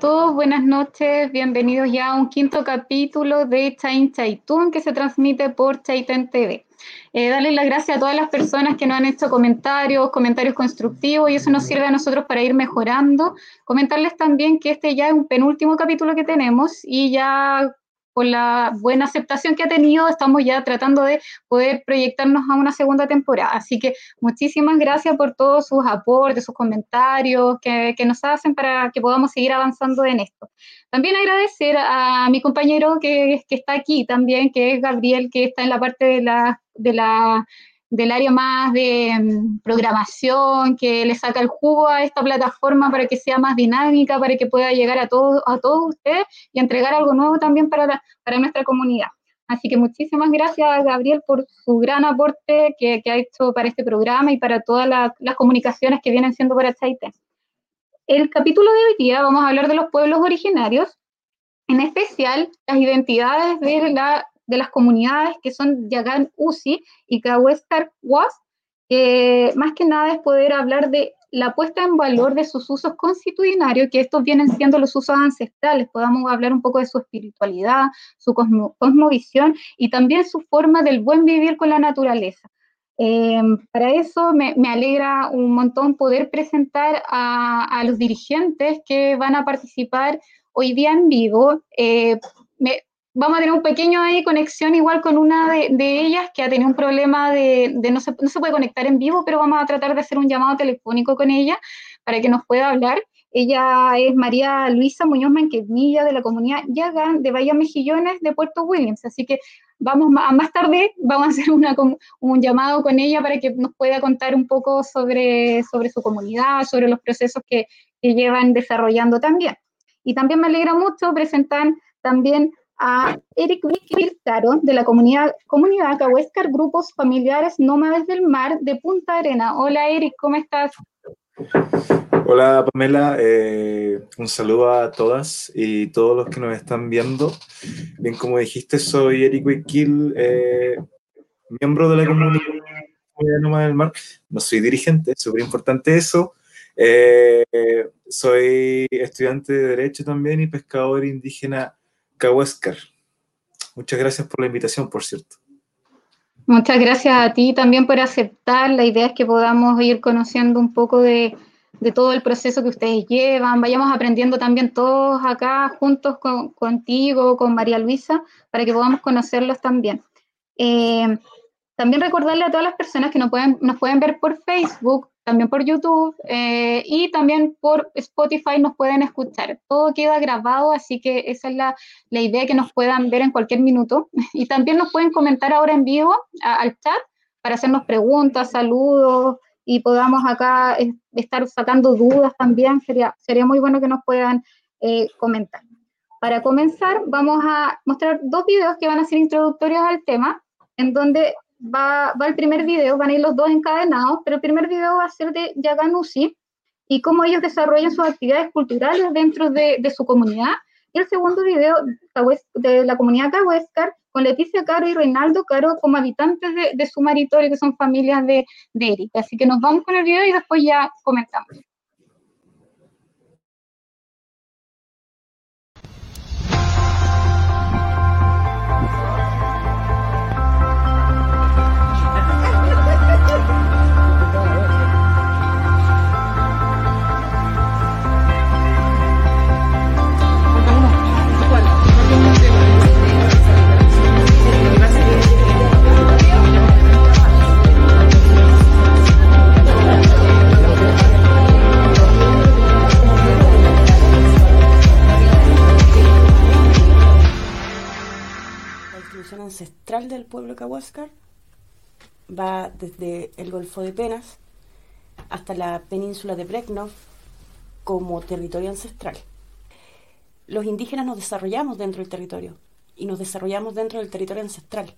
Todos, buenas noches, bienvenidos ya a un quinto capítulo de Chain Chaitún que se transmite por Chaiten TV. Eh, darles las gracias a todas las personas que nos han hecho comentarios, comentarios constructivos y eso nos sirve a nosotros para ir mejorando. Comentarles también que este ya es un penúltimo capítulo que tenemos y ya con la buena aceptación que ha tenido, estamos ya tratando de poder proyectarnos a una segunda temporada. Así que muchísimas gracias por todos sus aportes, sus comentarios que, nos hacen para que podamos seguir avanzando en esto. También agradecer a mi compañero que, que está aquí también, que es Gabriel, que está en la parte de la, de la del área más de mm, programación, que le saca el jugo a esta plataforma para que sea más dinámica, para que pueda llegar a todos a todos ustedes y entregar algo nuevo también para, para nuestra comunidad. Así que muchísimas gracias, Gabriel, por su gran aporte que, ha hecho para este programa y para todas las comunicaciones que vienen siendo para Chaite. El capítulo de hoy día vamos a hablar de los pueblos originarios, en especial las identidades de la de las comunidades que son Yagan Uzi y Kaweskar Was, que más que nada es poder hablar de la puesta en valor de sus usos constitucionarios, que estos vienen siendo los usos ancestrales, podamos hablar un poco de su espiritualidad, su cosmovisión y también su forma del buen vivir con la naturaleza. Eh, para eso me, alegra un montón poder presentar a, los dirigentes que van a participar hoy día en vivo. Eh, vamos a tener un pequeño ahí conexión igual con una de, ellas que ha tenido un problema de, no, se, no, se, puede conectar en vivo, pero vamos a tratar de hacer un llamado telefónico con ella para que nos pueda hablar. Ella es María Luisa Muñoz Manquemilla de la comunidad Yagán de Bahía Mejillones de Puerto Williams. Así que vamos a más tarde, vamos a hacer una, un llamado con ella para que nos pueda contar un poco sobre, sobre su comunidad, sobre los procesos que, que llevan desarrollando también. Y también me alegra mucho presentar también a Eric Caro de la comunidad, comunidad Cahuéscar Grupos Familiares Nómades del Mar de Punta Arena. Hola Eric, ¿cómo estás? Hola Pamela, eh, un saludo a todas y todos los que nos están viendo. Bien, como dijiste, soy Eric Wikil, eh, miembro de la comunidad Nómades del Mar. No soy dirigente, es súper importante eso. Eh, soy estudiante de Derecho también y pescador indígena Cahuéscar. Muchas gracias por la invitación, por cierto. Muchas gracias a ti también por aceptar. La idea es que podamos ir conociendo un poco de, todo el proceso que ustedes llevan, vayamos aprendiendo también todos acá juntos contigo, con María Luisa, para que podamos conocerlos también. Eh, también recordarle a todas las personas que nos pueden, nos pueden ver por Facebook, también por YouTube eh, y también por Spotify nos pueden escuchar. Todo queda grabado, así que esa es la, la idea que nos puedan ver en cualquier minuto. Y también nos pueden comentar ahora en vivo al chat para hacernos preguntas, saludos y podamos acá eh, estar sacando dudas también. Sería, sería muy bueno que nos puedan eh, comentar. Para comenzar, vamos a mostrar dos videos que van a ser introductorios al tema, en donde va, va el primer video, van a ir los dos encadenados, pero el primer video va a ser de Yaganusi y cómo ellos desarrollan sus actividades culturales dentro de, de su comunidad. Y el segundo video de la comunidad Cahuéscar con Leticia Caro y Reinaldo Caro como habitantes de, de su maritorio, que son familias de, de Erika. Así que nos vamos con el video y después ya comentamos. Ancestral del pueblo Cahuáscar va desde el Golfo de Penas hasta la península de Breknov como territorio ancestral. Los indígenas nos desarrollamos dentro del territorio y nos desarrollamos dentro del territorio ancestral.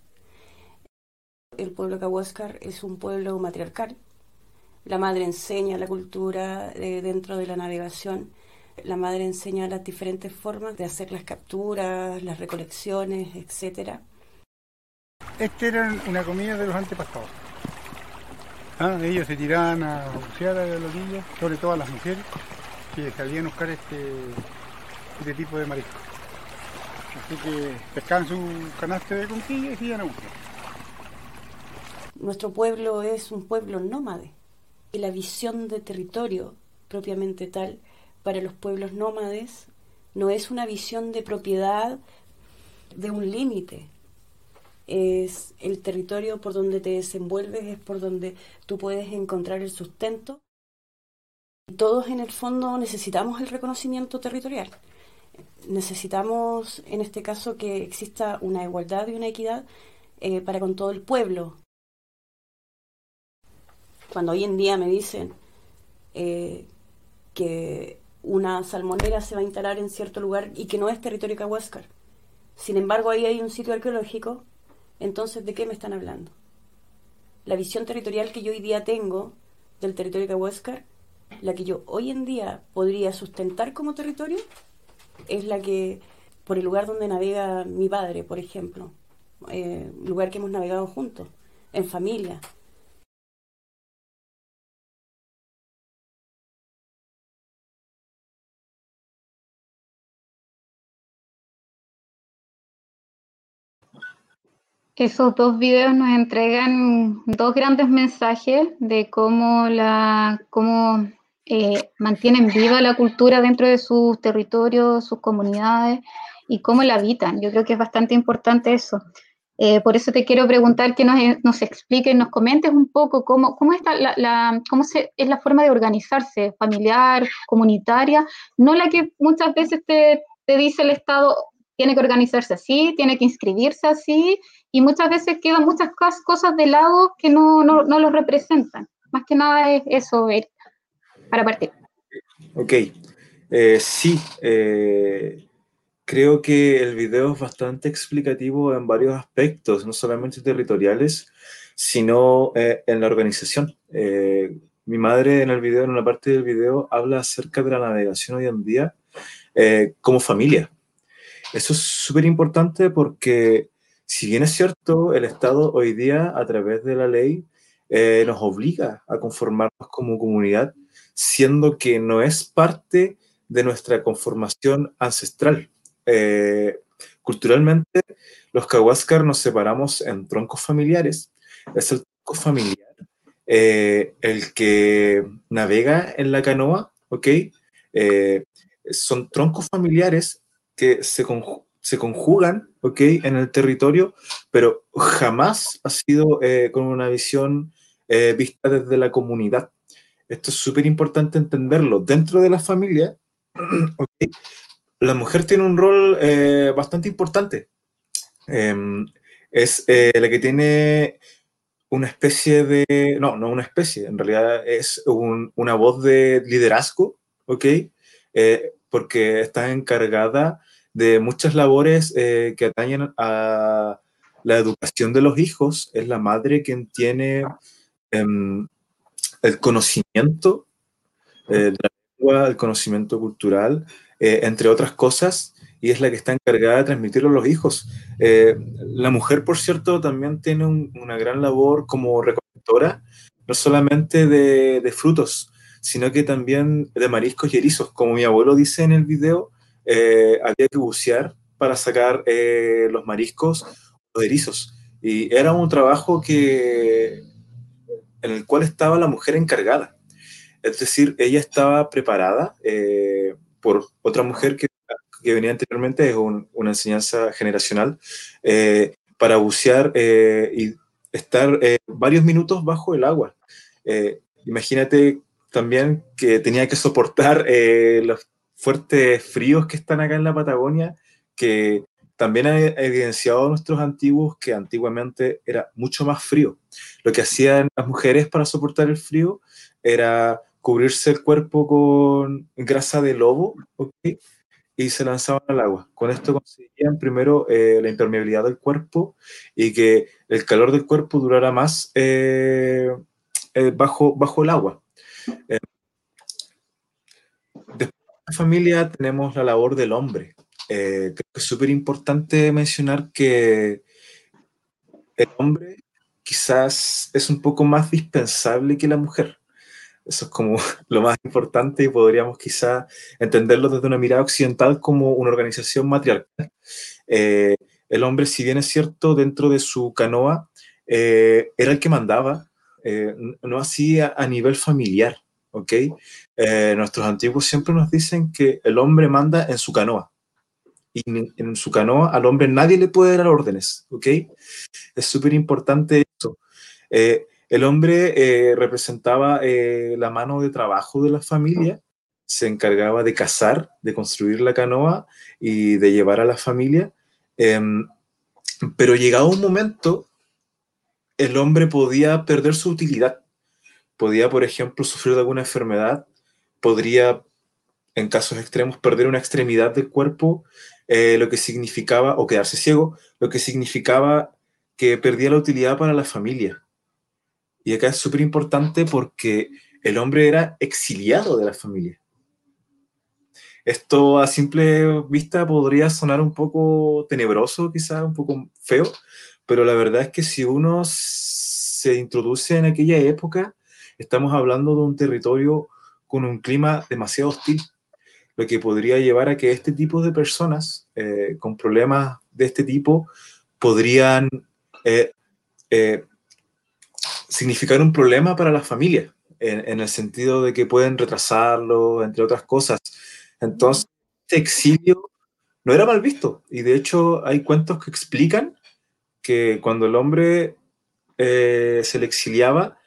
El pueblo Cahuáscar es un pueblo matriarcal. La madre enseña la cultura eh, dentro de la navegación. La madre enseña las diferentes formas de hacer las capturas, las recolecciones, etcétera esta era una comida de los antepasados. Ah, ellos se tiraban a bucear a los niños, sobre todo a las mujeres, que salían a buscar este, de tipo de marisco. Así que pescaban su canaste de conquilla y se a buscar. Nuestro pueblo es un pueblo nómade y la visión de territorio propiamente tal para los pueblos nómades no es una visión de propiedad de un límite. Es el territorio por donde te desenvuelves, es por donde tú puedes encontrar el sustento. Todos en el fondo necesitamos el reconocimiento territorial. Necesitamos, en este caso, que exista una igualdad y una equidad eh, para con todo el pueblo. Cuando hoy en día me dicen eh, que una salmonera se va a instalar en cierto lugar y que no es territorio Cahuáscar. Sin embargo, ahí hay un sitio arqueológico, entonces, ¿de qué me están hablando? La visión territorial que yo hoy día tengo del territorio Cahuáscar, la que yo hoy en día podría sustentar como territorio, es la que, por el lugar donde navega mi padre, por ejemplo, eh, lugar que hemos navegado juntos, en familia, Esos dos videos nos entregan dos grandes mensajes de cómo, la, cómo eh, mantienen viva la cultura dentro de sus territorios, sus comunidades y cómo la habitan. Yo creo que es bastante importante eso. Eh, por eso te quiero preguntar que nos, nos expliques, nos comentes un poco cómo, cómo, está la, la, cómo se, es la forma de organizarse, familiar, comunitaria, no la que muchas veces te, te dice el Estado, tiene que organizarse así, tiene que inscribirse así, y muchas veces quedan muchas cosas de lado que no, no, no lo representan. Más que nada es eso, para partir. Ok, eh, sí, eh, creo que el video es bastante explicativo en varios aspectos, no solamente territoriales, sino eh, en la organización. mi madre en el video, en una parte del video, habla acerca de la navegación hoy en día como familia. Eso es súper importante porque si bien es cierto, el Estado hoy día, a través de la ley, eh, nos obliga a conformarnos como comunidad, siendo que no es parte de nuestra conformación ancestral. Eh, culturalmente, los Cahuáscar nos separamos en troncos familiares. Es el tronco familiar eh, el que navega en la canoa, ¿ok? son troncos familiares que se, se conjugan ¿ok? en el territorio, pero jamás ha sido eh, con una visión eh, vista desde la comunidad. Esto es súper importante entenderlo. Dentro de la familia, ¿okay? la mujer tiene un rol eh, bastante importante. Em, es la que tiene una especie de, no, no una especie, en realidad es un, una voz de liderazgo, ¿ok? porque está encargada de muchas labores eh, que atañen a la educación de los hijos. Es la madre quien tiene em, el conocimiento eh, de la lengua, el conocimiento cultural, eh, entre otras cosas, y es la que está encargada de transmitirlo a los hijos. la mujer, por cierto, también tiene una gran labor como recolectora, no solamente de, de frutos, sino que también de mariscos y erizos. Como mi abuelo dice en el video, eh, había que bucear para sacar eh, los mariscos o erizos. Y era un trabajo que, en el cual estaba la mujer encargada. Es decir, ella estaba preparada eh, por otra mujer que, que, venía anteriormente, es una enseñanza generacional, para bucear y estar varios minutos bajo el agua. imagínate también que tenía que soportar los fuertes fríos que están acá en la Patagonia, que también ha evidenciado nuestros antiguos que antiguamente era mucho más frío. Lo que hacían las mujeres para soportar el frío era cubrirse el cuerpo con grasa de lobo y se lanzaban al agua. Con esto conseguían primero eh, la impermeabilidad del cuerpo y que el calor del cuerpo durara más eh, eh, bajo, bajo el agua. Familia tenemos la labor del hombre. Eh, creo que es súper importante mencionar que el hombre quizás es un poco más dispensable que la mujer. Eso es como lo más importante y podríamos quizá entenderlo desde una mirada occidental como una organización matriarcal. Eh, el hombre, si bien es cierto, dentro de su canoa, eh, era el que mandaba, eh, no así a, nivel familiar, ¿ok? Nuestros antiguos siempre nos dicen que el hombre manda en su canoa. Y en, su canoa al hombre nadie le puede dar órdenes, ¿ok? Es súper importante eso. El hombre eh, representaba eh, la mano de trabajo de la familia, se encargaba de cazar, de construir la canoa y de llevar a la familia. Em, pero llegado un momento, el hombre podía perder su utilidad. Podía, por ejemplo, sufrir de alguna enfermedad, podría, en casos extremos, perder una extremidad del cuerpo, eh, lo que significaba, o quedarse ciego, lo que significaba que perdía la utilidad para la familia. Y acá es súper importante porque el hombre era exiliado de la familia. Esto a simple vista podría sonar un poco tenebroso, quizás un poco feo, pero la verdad es que si uno se introduce en aquella época, estamos hablando de un territorio con un clima demasiado hostil, lo que podría llevar a que este tipo de personas eh, con problemas de este tipo podrían eh, eh, significar un problema para la familia, en, el sentido de que pueden retrasarlo, entre otras cosas. Entonces, este exilio no era mal visto. Y de hecho hay cuentos que explican que cuando el hombre se le exiliaba,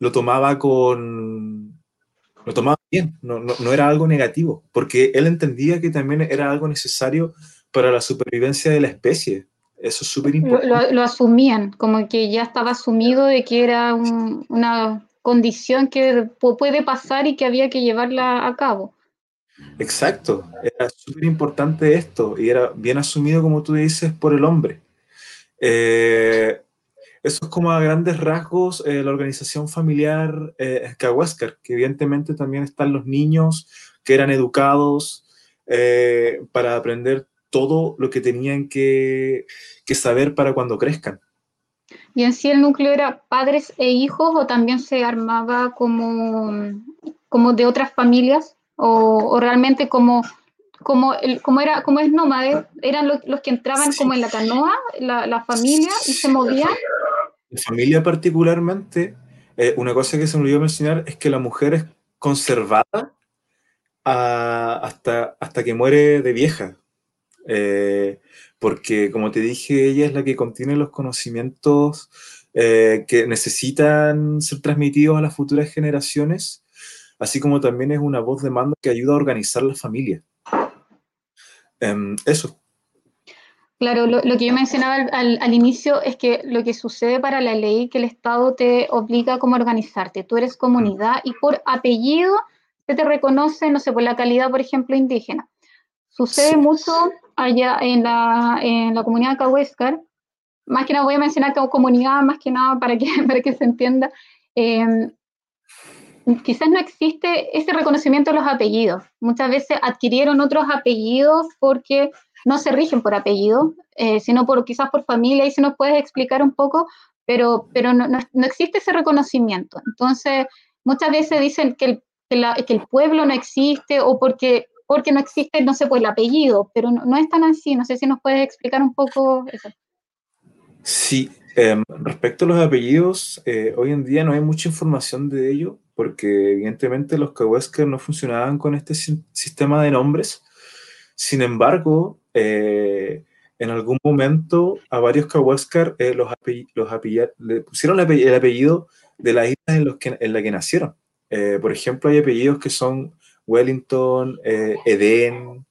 lo tomaba con... Lo tomaba bien, no, no era algo negativo, porque él entendía que también era algo necesario para la supervivencia de la especie. Eso es súper importante. Lo, asumían, como que ya estaba asumido de que era una condición que puede pasar y que había que llevarla a cabo. Exacto, era súper importante esto y era bien asumido, como tú dices, por el hombre. Eh, eso es como a grandes rasgos eh, la organización familiar eh, que evidentemente también están los niños que eran educados eh, para aprender todo lo que tenían que, saber para cuando crezcan. ¿Y en sí el núcleo era padres e hijos o también se armaba como, como de otras familias? ¿O, realmente como, como, el, como, era, como es nómade, eran los, que entraban como en la canoa, la, familia, y se movían? La familia particularmente, eh, una cosa que se me olvidó mencionar es que la mujer es conservada ah, hasta, hasta que muere de vieja. Eh, porque como te dije, ella es la que contiene los conocimientos eh, que necesitan ser transmitidos a las futuras generaciones, así como también es una voz de mando que ayuda a organizar la familia. Em, eso. Claro, lo, que yo mencionaba al, al, inicio es que lo que sucede para la ley, que el Estado te obliga a cómo organizarte. Tú eres comunidad y por apellido se te reconoce, no sé, por la calidad, por ejemplo, indígena. Sucede mucho allá en la, en la comunidad Cahuéscar, más que nada voy a mencionar como comunidad, más que nada para que, para que se entienda, em, quizás no existe ese reconocimiento de los apellidos. Muchas veces adquirieron otros apellidos porque no se rigen por apellido, eh, sino por, quizás por familia, y si nos puedes explicar un poco, pero, pero no, no, existe ese reconocimiento. Entonces, muchas veces dicen que el, que el pueblo no existe o porque porque no existe, no sé, pues el apellido, pero no, es tan así. No sé si nos puedes explicar un poco eso. Sí, em, respecto a los apellidos, eh, hoy en día no hay mucha información de ello, porque evidentemente los Cahuéscar no funcionaban con este sistema de nombres. Sin embargo, eh, en algún momento a varios Cahuéscar eh, los, los le pusieron el apellido de las islas en, los que, en la que nacieron. por ejemplo, hay apellidos que son Wellington, eh, Edén,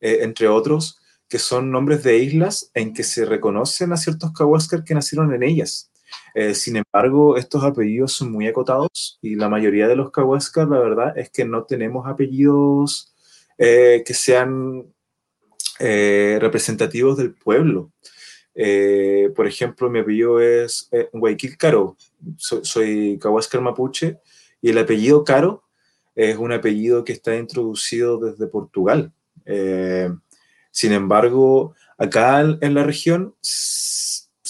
eh, entre otros, que son nombres de islas en que se reconocen a ciertos Kawaskar que nacieron en ellas. Eh, sin embargo, estos apellidos son muy acotados y la mayoría de los Kawaskar, la verdad, es que no tenemos apellidos que sean representativos del pueblo. por ejemplo, mi apellido es Guayquil Caro, soy, soy Mapuche, y el apellido Caro es un apellido que está introducido desde Portugal. Eh, sin embargo, acá en la región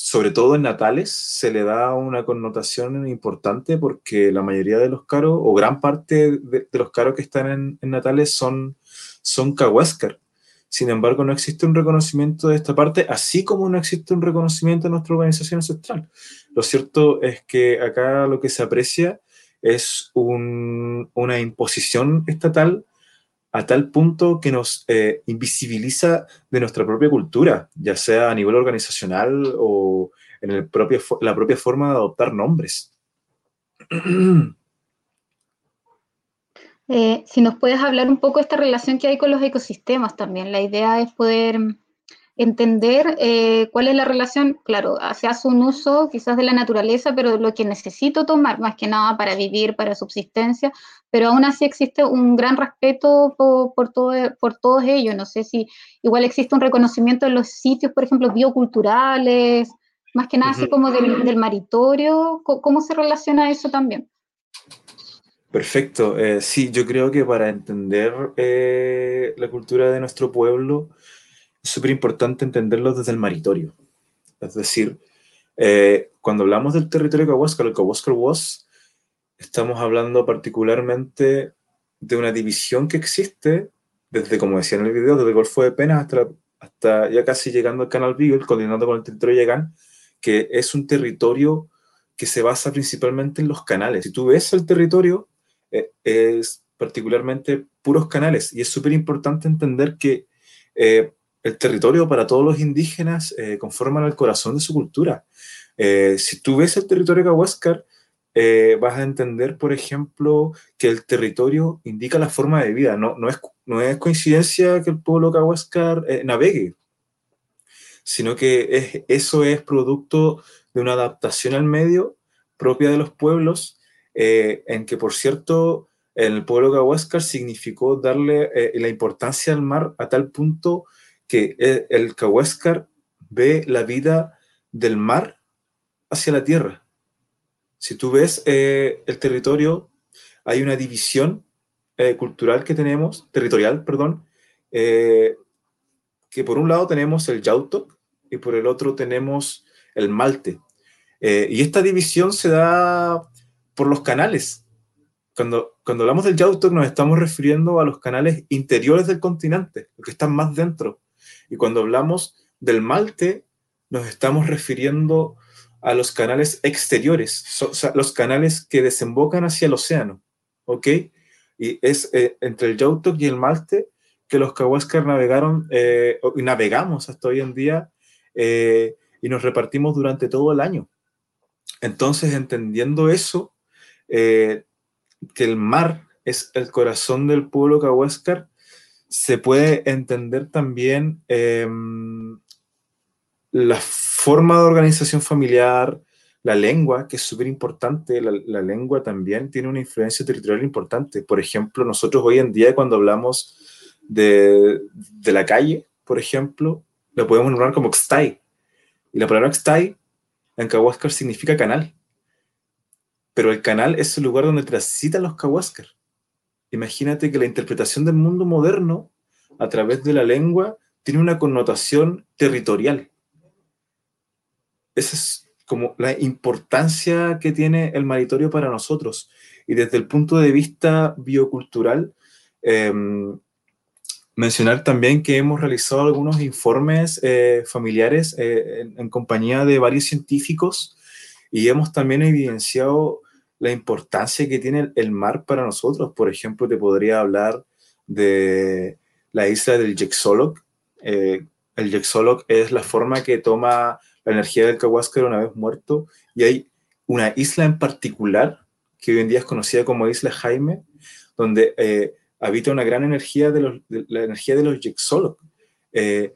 sobre todo en natales, se le da una connotación importante porque la mayoría de los caros, o gran parte de, los caros que están en, natales son, son Kawaskar. Sin embargo, no existe un reconocimiento de esta parte, así como no existe un reconocimiento de nuestra organización ancestral. Lo cierto es que acá lo que se aprecia es una imposición estatal a tal punto que nos eh, invisibiliza de nuestra propia cultura, ya sea a nivel organizacional o en la propia forma de adoptar nombres. Eh, si nos puedes hablar un poco de esta relación que hay con los ecosistemas también. La idea es poder entender eh, cuál es la relación, claro, se hace un uso quizás de la naturaleza, pero lo que necesito tomar, más que nada para vivir, para subsistencia, pero aún así existe un gran respeto por, todo, por todos ellos. No sé si igual existe un reconocimiento en los sitios, por ejemplo, bioculturales, más que nada así como del, maritorio. ¿Cómo, se relaciona eso también? Perfecto. Eh, sí, yo creo que para entender eh, la cultura de nuestro pueblo, es súper importante entenderlo desde el maritorio. Es decir, eh, cuando hablamos del territorio Cahuáscar, el Cahuáscar Was, estamos hablando particularmente de una división que existe desde, como decía en el video, desde el Golfo de Penas hasta, ya casi llegando al Canal Beagle, coordinando con el territorio Yagán, que es un territorio que se basa principalmente en los canales. Si tú ves el territorio, es particularmente puros canales y es súper importante entender que eh, el territorio para todos los indígenas eh, conforman el corazón de su cultura. Eh, si tú ves el territorio Cahuéscar, eh, vas a entender, por ejemplo, que el territorio indica la forma de vida. No, no, es, no es coincidencia que el pueblo Cahuéscar navegue, sino que es, eso es producto de una adaptación al medio propia de los pueblos, en que, por cierto, el pueblo Cahuéscar significó darle la importancia al mar a tal punto que el Cahuéscar ve la vida del mar hacia la tierra. Si tú ves eh, el territorio, hay una división eh, cultural que tenemos, territorial, perdón, eh, que por un lado tenemos el Yautok y por el otro tenemos el Malte. y esta división se da por los canales. Cuando, cuando hablamos del Yautok nos estamos refiriendo a los canales interiores del continente, que están más dentro. Y cuando hablamos del malte, nos estamos refiriendo a los canales exteriores, los canales que desembocan hacia el océano, ¿ok? Y es eh, entre el Yautok y el Malte que los Cahuáscar navegaron eh, y navegamos hasta hoy en día eh, y nos repartimos durante todo el año. Entonces, entendiendo eso, que el mar es el corazón del pueblo Cahuáscar, se puede entender también em, la forma de organización familiar, la lengua, que es súper importante, la, lengua también tiene una influencia territorial importante. Por ejemplo, nosotros hoy en día cuando hablamos de, la calle, por ejemplo, lo podemos nombrar como Xtai. Y la palabra Xtai en Cahuáscar significa canal. Pero el canal es el lugar donde transitan los Cahuáscar imagínate que la interpretación del mundo moderno a través de la lengua tiene una connotación territorial. Esa es como la importancia que tiene el maritorio para nosotros. Y desde el punto de vista biocultural, em, mencionar también que hemos realizado algunos informes eh, familiares eh, en, compañía de varios científicos y hemos también evidenciado la importancia que tiene el mar para nosotros. Por ejemplo, te podría hablar de la isla del Yexolok. Eh, el Yexolok es la forma que toma la energía del Cahuáscar una vez muerto y hay una isla en particular que hoy en día es conocida como Isla Jaime, donde eh, habita una gran energía de, la energía de los Yexolok. Eh,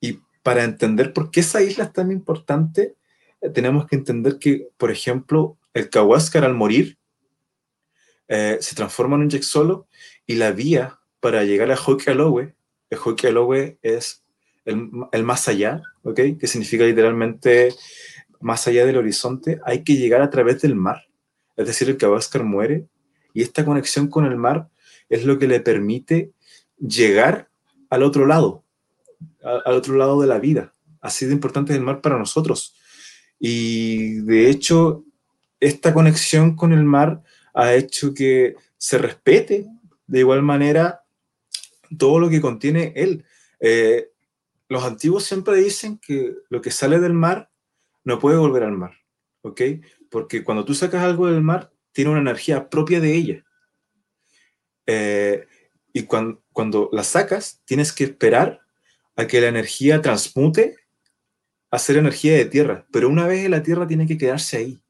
y para entender por qué esa isla es tan importante, tenemos que entender que, por ejemplo, el Kawascar al morir eh, se transforma en un solo y la vía para llegar a Hokialowe, el Hokialowe es el, más allá, ¿ok? Que significa literalmente más allá del horizonte, hay que llegar a través del mar. Es decir, el Kawascar muere y esta conexión con el mar es lo que le permite llegar al otro lado, al otro lado de la vida. Así de importante es el mar para nosotros. Y de hecho, esta conexión con el mar ha hecho que se respete de igual manera todo lo que contiene él. Eh, los antiguos siempre dicen que lo que sale del mar no puede volver al mar, ¿ok? Porque cuando tú sacas algo del mar, tiene una energía propia de ella. Eh, y cuando, cuando la sacas, tienes que esperar a que la energía transmute a ser energía de tierra, pero una vez en la tierra tiene que quedarse ahí.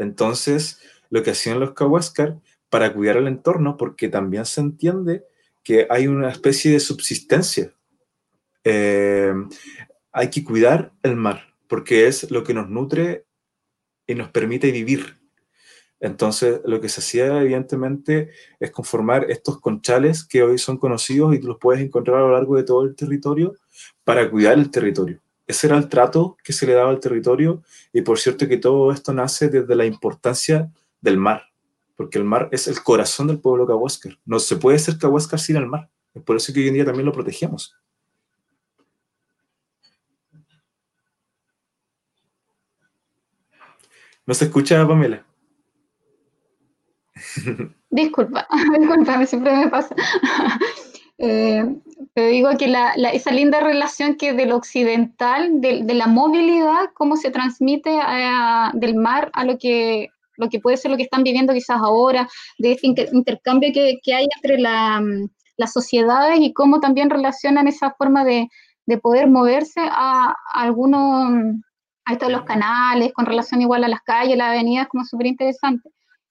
Entonces, lo que hacían los Kawascar para cuidar el entorno, porque también se entiende que hay una especie de subsistencia. Eh, hay que cuidar el mar, porque es lo que nos nutre y nos permite vivir. Entonces, lo que se hacía, evidentemente, es conformar estos conchales que hoy son conocidos y tú los puedes encontrar a lo largo de todo el territorio para cuidar el territorio. Ese era el trato que se le daba al territorio y por cierto que todo esto nace desde la importancia del mar, porque el mar es el corazón del pueblo cahuáscar. No se puede ser cahuáscar sin el mar. Es por eso que hoy en día también lo protegemos. ¿No se escucha, Pamela? Disculpa, disculpa, siempre me pasa. Eh, te digo que la, esa linda relación que del occidental, de, la movilidad, cómo se transmite del mar a lo que, lo que puede ser lo que están viviendo quizás ahora, de este intercambio que, que, hay entre la, las sociedades y cómo también relacionan esa forma de, de poder moverse a, algunos, a estos los canales, con relación igual a las calles, las avenidas, como súper interesante.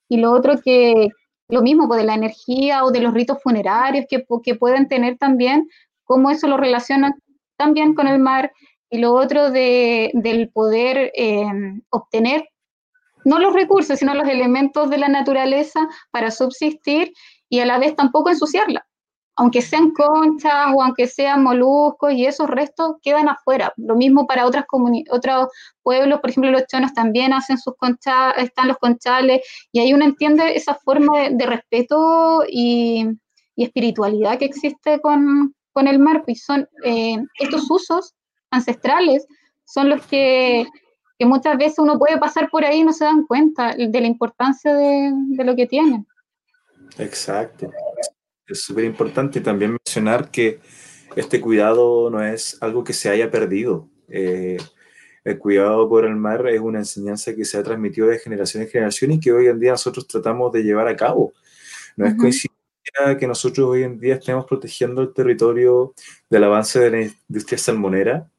Y lo otro que, lo mismo, pues de la energía o de los ritos funerarios que, que pueden tener también, cómo eso lo relacionan también con el mar. Y lo otro de, del poder eh, obtener no los recursos, sino los elementos de la naturaleza para subsistir y a la vez tampoco ensuciarla aunque sean conchas o aunque sean moluscos y esos restos quedan afuera. Lo mismo para otras otros pueblos, por ejemplo, los chonos también hacen sus conchas, están los conchales, y ahí uno entiende esa forma de, respeto y, espiritualidad que existe con, el mar, y son eh, estos usos ancestrales son los que, muchas veces uno puede pasar por ahí y no se dan cuenta de la importancia de, de lo que tienen. Exacto es súper importante también mencionar que este cuidado no es algo que se haya perdido. Eh, el cuidado por el mar es una enseñanza que se ha transmitido de generación en generación y que hoy en día nosotros tratamos de llevar a cabo. No es coincidencia que nosotros hoy en día estemos protegiendo el territorio del avance de la industria salmonera.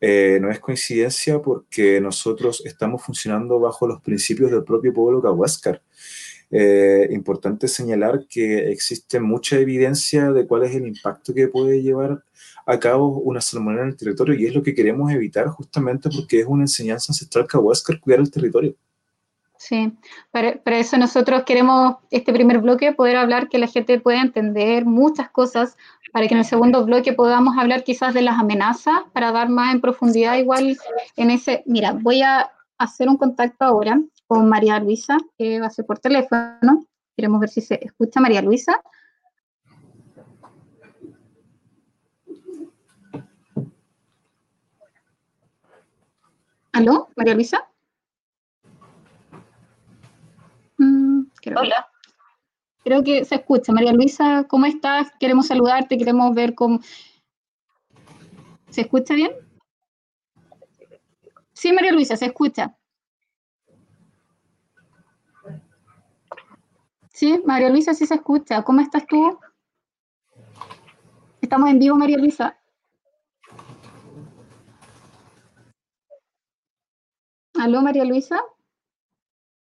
Eh, no es coincidencia porque nosotros estamos funcionando bajo los principios del propio pueblo Cahuáscar. Eh, importante señalar que existe mucha evidencia de cuál es el impacto que puede llevar a cabo una salmonera en el territorio y es lo que queremos evitar justamente porque es una enseñanza ancestral cahuáscar cuidar el territorio. Sí, para, eso nosotros queremos este primer bloque poder hablar que la gente pueda entender muchas cosas para que en el segundo bloque podamos hablar quizás de las amenazas para dar más en profundidad igual en ese, mira, voy a hacer un contacto ahora con María Luisa, que va a ser por teléfono. Queremos ver si se escucha María Luisa. ¿Aló, María Luisa? Mm, Hola. Creo que se escucha. María Luisa, ¿cómo estás? Queremos saludarte, queremos ver cómo... ¿Se escucha bien? Sí, María Luisa, se escucha. Sí, María Luisa, sí se escucha. ¿Cómo estás tú? Estamos en vivo, María Luisa. ¿Aló, María Luisa?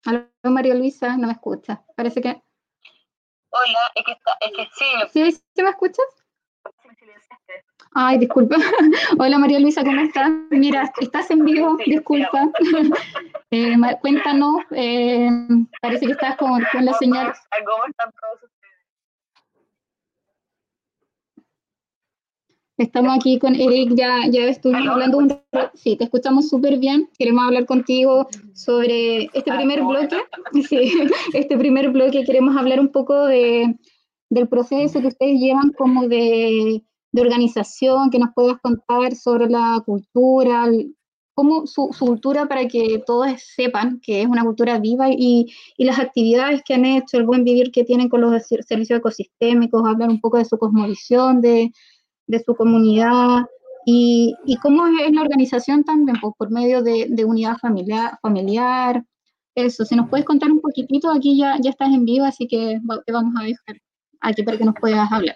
¿Aló, María Luisa? No me escucha. Parece que... Hola, es que, está, es que sí. ¿Sí, ¿Sí me escuchas? Ay, disculpa. Hola María Luisa, ¿cómo estás? Mira, estás en vivo, disculpa. Eh, cuéntanos, eh, parece que estás con, la señal. ¿Cómo están todos Estamos aquí con Eric, ya, ya estuvimos hablando un rato. Sí, te escuchamos súper bien. Queremos hablar contigo sobre este primer bloque. Sí, este primer bloque queremos hablar un poco de, del proceso que ustedes llevan como de de organización, que nos puedas contar sobre la cultura, cómo su, cultura para que todos sepan que es una cultura viva y, y, las actividades que han hecho, el buen vivir que tienen con los servicios ecosistémicos, hablar un poco de su cosmovisión, de, de su comunidad y, y, cómo es la organización también, pues, por medio de, de, unidad familiar, familiar. Eso, si nos puedes contar un poquitito, aquí ya, ya estás en vivo, así que te vamos a dejar aquí para que nos puedas hablar.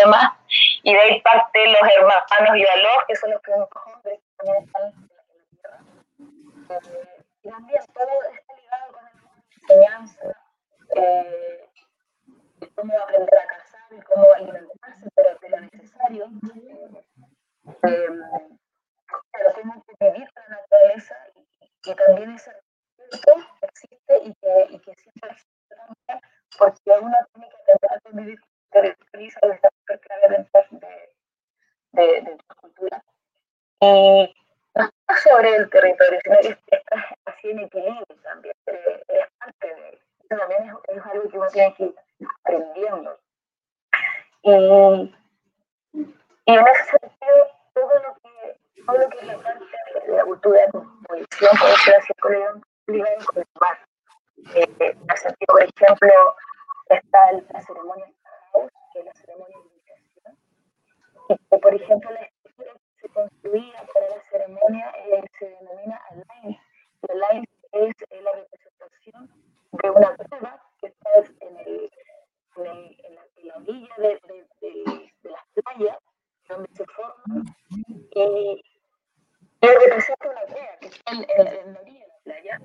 demás, y de ahí parte los hermanos y Yalos, que son los primeros hombres que también están en la tierra. Y también todo está ligado con la enseñanza, eh, cómo aprender a cazar y cómo alimentarse, pero de lo necesario. Eh, claro, cómo vivir con la naturaleza y que también ese respeto existe y que, y que siempre existe porque uno tiene que aprender a convivir con el territorio de esta clave dentro de, de, de tu cultura. Y no estás sobre el territorio, sino que estás así en equilibrio también, eres, eres parte de él. También es, es, algo que uno tiene que ir aprendiendo. Y, y en ese sentido, todo lo que, todo lo que es parte de, la cultura de composición puede ser así ligado con el mar. Eh, en ese sentido, por ejemplo, está la ceremonia la ceremonia de iniciación, que, por ejemplo, la estructura que se construía para la ceremonia eh, se denomina Alain. Alain es eh, la representación de una cueva que está en, el, en, la, la, orilla de, de, de, las playas, donde se forma, y, y representa una cueva que está en, la orilla de la playa.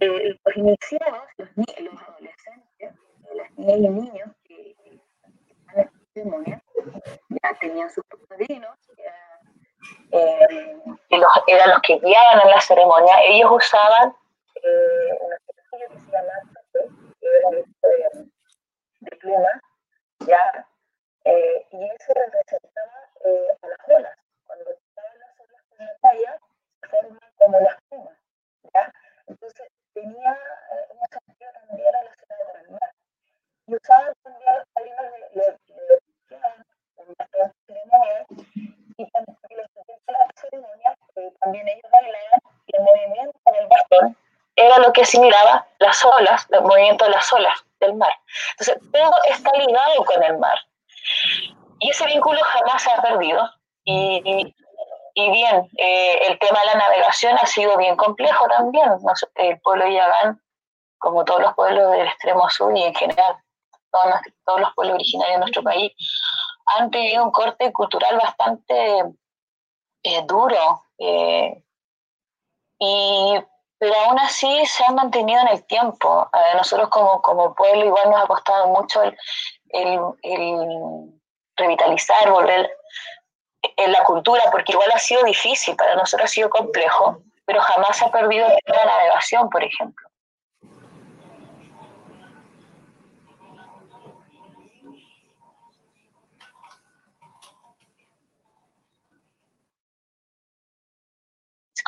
Eh, los iniciados, los, los adolescentes, las niñas y niños ceremonia, ya tenían sus padrinos, eh, que los, eran los que guiaban en la ceremonia, ellos usaban eh, una que se llama era de, de pluma, ya, eh, y eso representaba eh, a las olas. Cuando estaban las olas en la playa, se forman como las plumas, ya. Entonces tenía eh, un sentido también relacionado con el mar. Y usaban también los de, también ellos bailaban, y el movimiento del bastón era lo que asimilaba las olas, el movimiento de las olas del mar. Entonces, todo está ligado con el mar. Y ese vínculo jamás se ha perdido. Y, y, y bien, eh, el tema de la navegación ha sido bien complejo también. El pueblo de Yagán, como todos los pueblos del extremo sur y en general todos, todos los pueblos originarios de nuestro país, han tenido un corte cultural bastante eh, duro. Eh, y pero aún así se han mantenido en el tiempo. A nosotros como, como pueblo igual nos ha costado mucho el, revitalizar, volver en la cultura, porque igual ha sido difícil, para nosotros ha sido complejo, pero jamás se ha perdido la navegación, por ejemplo.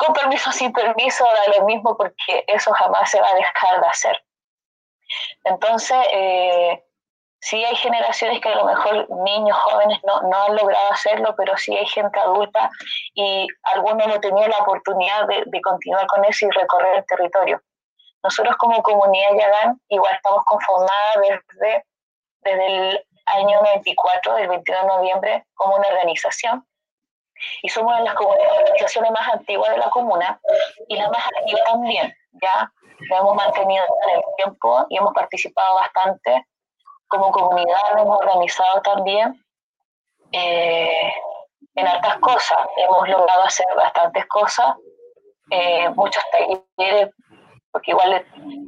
Con permiso, sin permiso, da lo mismo porque eso jamás se va a dejar de hacer. Entonces, eh, sí hay generaciones que a lo mejor niños jóvenes no, no, han logrado hacerlo, pero sí hay gente adulta y algunos no tenían la oportunidad de, de continuar con eso y recorrer el territorio. Nosotros como comunidad Yagán igual estamos conformadas desde, desde el año 24, del 21 de noviembre, como una organización y somos de las organizaciones más antiguas de la comuna y la más activa también, ¿ya? Hemos mantenido en el tiempo y hemos participado bastante. Como comunidad hemos organizado también eh, en altas cosas. Hemos logrado hacer bastantes cosas, eh, muchos talleres porque igual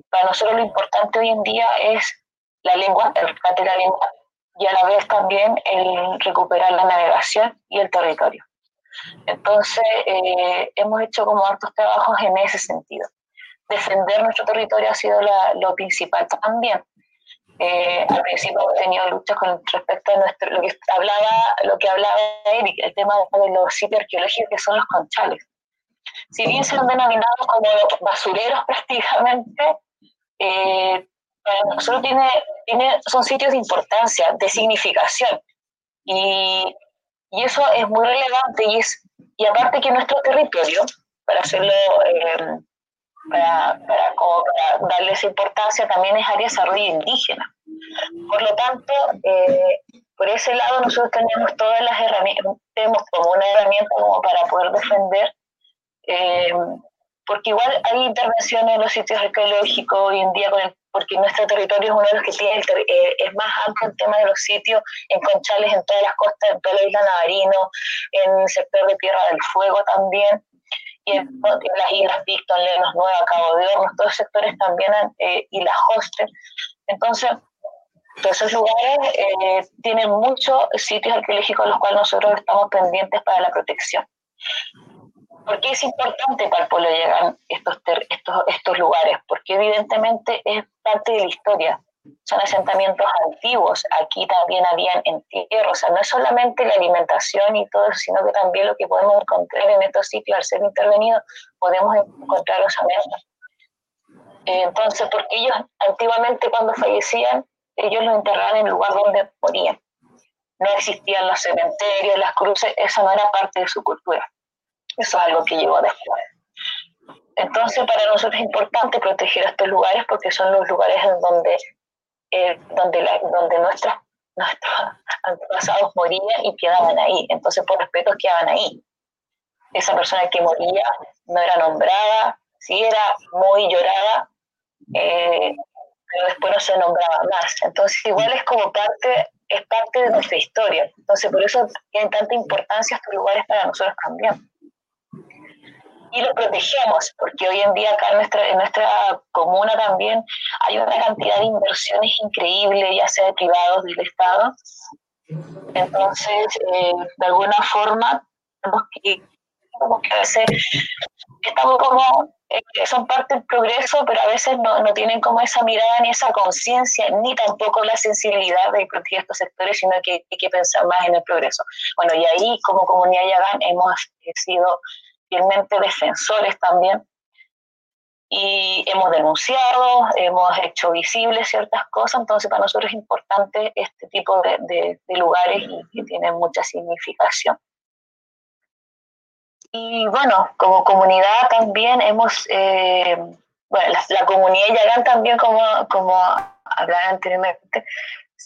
para nosotros lo importante hoy en día es la lengua, el rescate de la lengua, y a la vez también el recuperar la navegación y el territorio. Entonces, eh, hemos hecho como hartos trabajos en ese sentido. Defender nuestro territorio ha sido lo principal también. Eh, al principio hemos tenido luchas con respecto a nuestro, lo que hablaba, lo que hablaba Eric, el tema de los sitios arqueológicos que son los conchales. Si bien se han denominado como basureros prácticamente, eh, para nosotros tiene, tiene, son sitios de importancia, de significación. Y, y eso es muy relevante y, es, y aparte que nuestro territorio, para hacerlo, eh, para, para, darle esa importancia, también es área de desarrollo indígena. Por lo tanto, eh, por ese lado nosotros tenemos todas las herramientas, tenemos como una herramienta como para poder defender eh, porque igual hay intervenciones en los sitios arqueológicos hoy en día, porque nuestro territorio es uno de los que tiene eh, es más amplio el tema de los sitios en Conchales, en todas las costas, en toda la isla Navarino, en el sector de Tierra del Fuego también, y en, las islas Picton, Lenos Nueva, Cabo de Hornos, todos los sectores también, eh, y las Hostes. Entonces, todos esos lugares eh, tienen muchos sitios arqueológicos los cuales nosotros estamos pendientes para la protección. ¿Por qué es importante para el pueblo llegar estos, estos, estos lugares? Porque evidentemente es parte de la historia. Son asentamientos antiguos. Aquí también habían entierros. O sea, no es solamente la alimentación y todo sino que también lo que podemos encontrar en estos sitios al ser intervenidos, podemos encontrar los amenazas. entonces, porque ellos antiguamente cuando fallecían, ellos lo enterraban en el lugar donde morían. No existían los cementerios, las cruces, eso no era parte de su cultura. Eso es algo que llegó después. Entonces, para nosotros es importante proteger estos lugares porque son los lugares en donde, eh, donde, donde nuestros antepasados morían y quedaban ahí. Entonces, por respeto, quedaban ahí. Esa persona que moría no era nombrada, sí era muy llorada, eh, pero después no se nombraba más. Entonces, igual es como parte, es parte de nuestra historia. Entonces, por eso tienen tanta importancia estos lugares para nosotros también y lo protegemos, porque hoy en día acá en nuestra, en nuestra comuna también hay una cantidad de inversiones increíbles, ya sea de privados, del Estado. Entonces, eh, de alguna forma, tenemos que, que hacer, estamos como, eh, son parte del progreso, pero a veces no, no tienen como esa mirada ni esa conciencia, ni tampoco la sensibilidad de proteger estos sectores, sino que hay que pensar más en el progreso. Bueno, y ahí como comunidad Yagán hemos sido defensores también. Y hemos denunciado, hemos hecho visibles ciertas cosas, entonces para nosotros es importante este tipo de, lugares y que tienen mucha significación. Y bueno, como comunidad también hemos, eh, bueno, la, comunidad Yagán también, como, como hablaba anteriormente,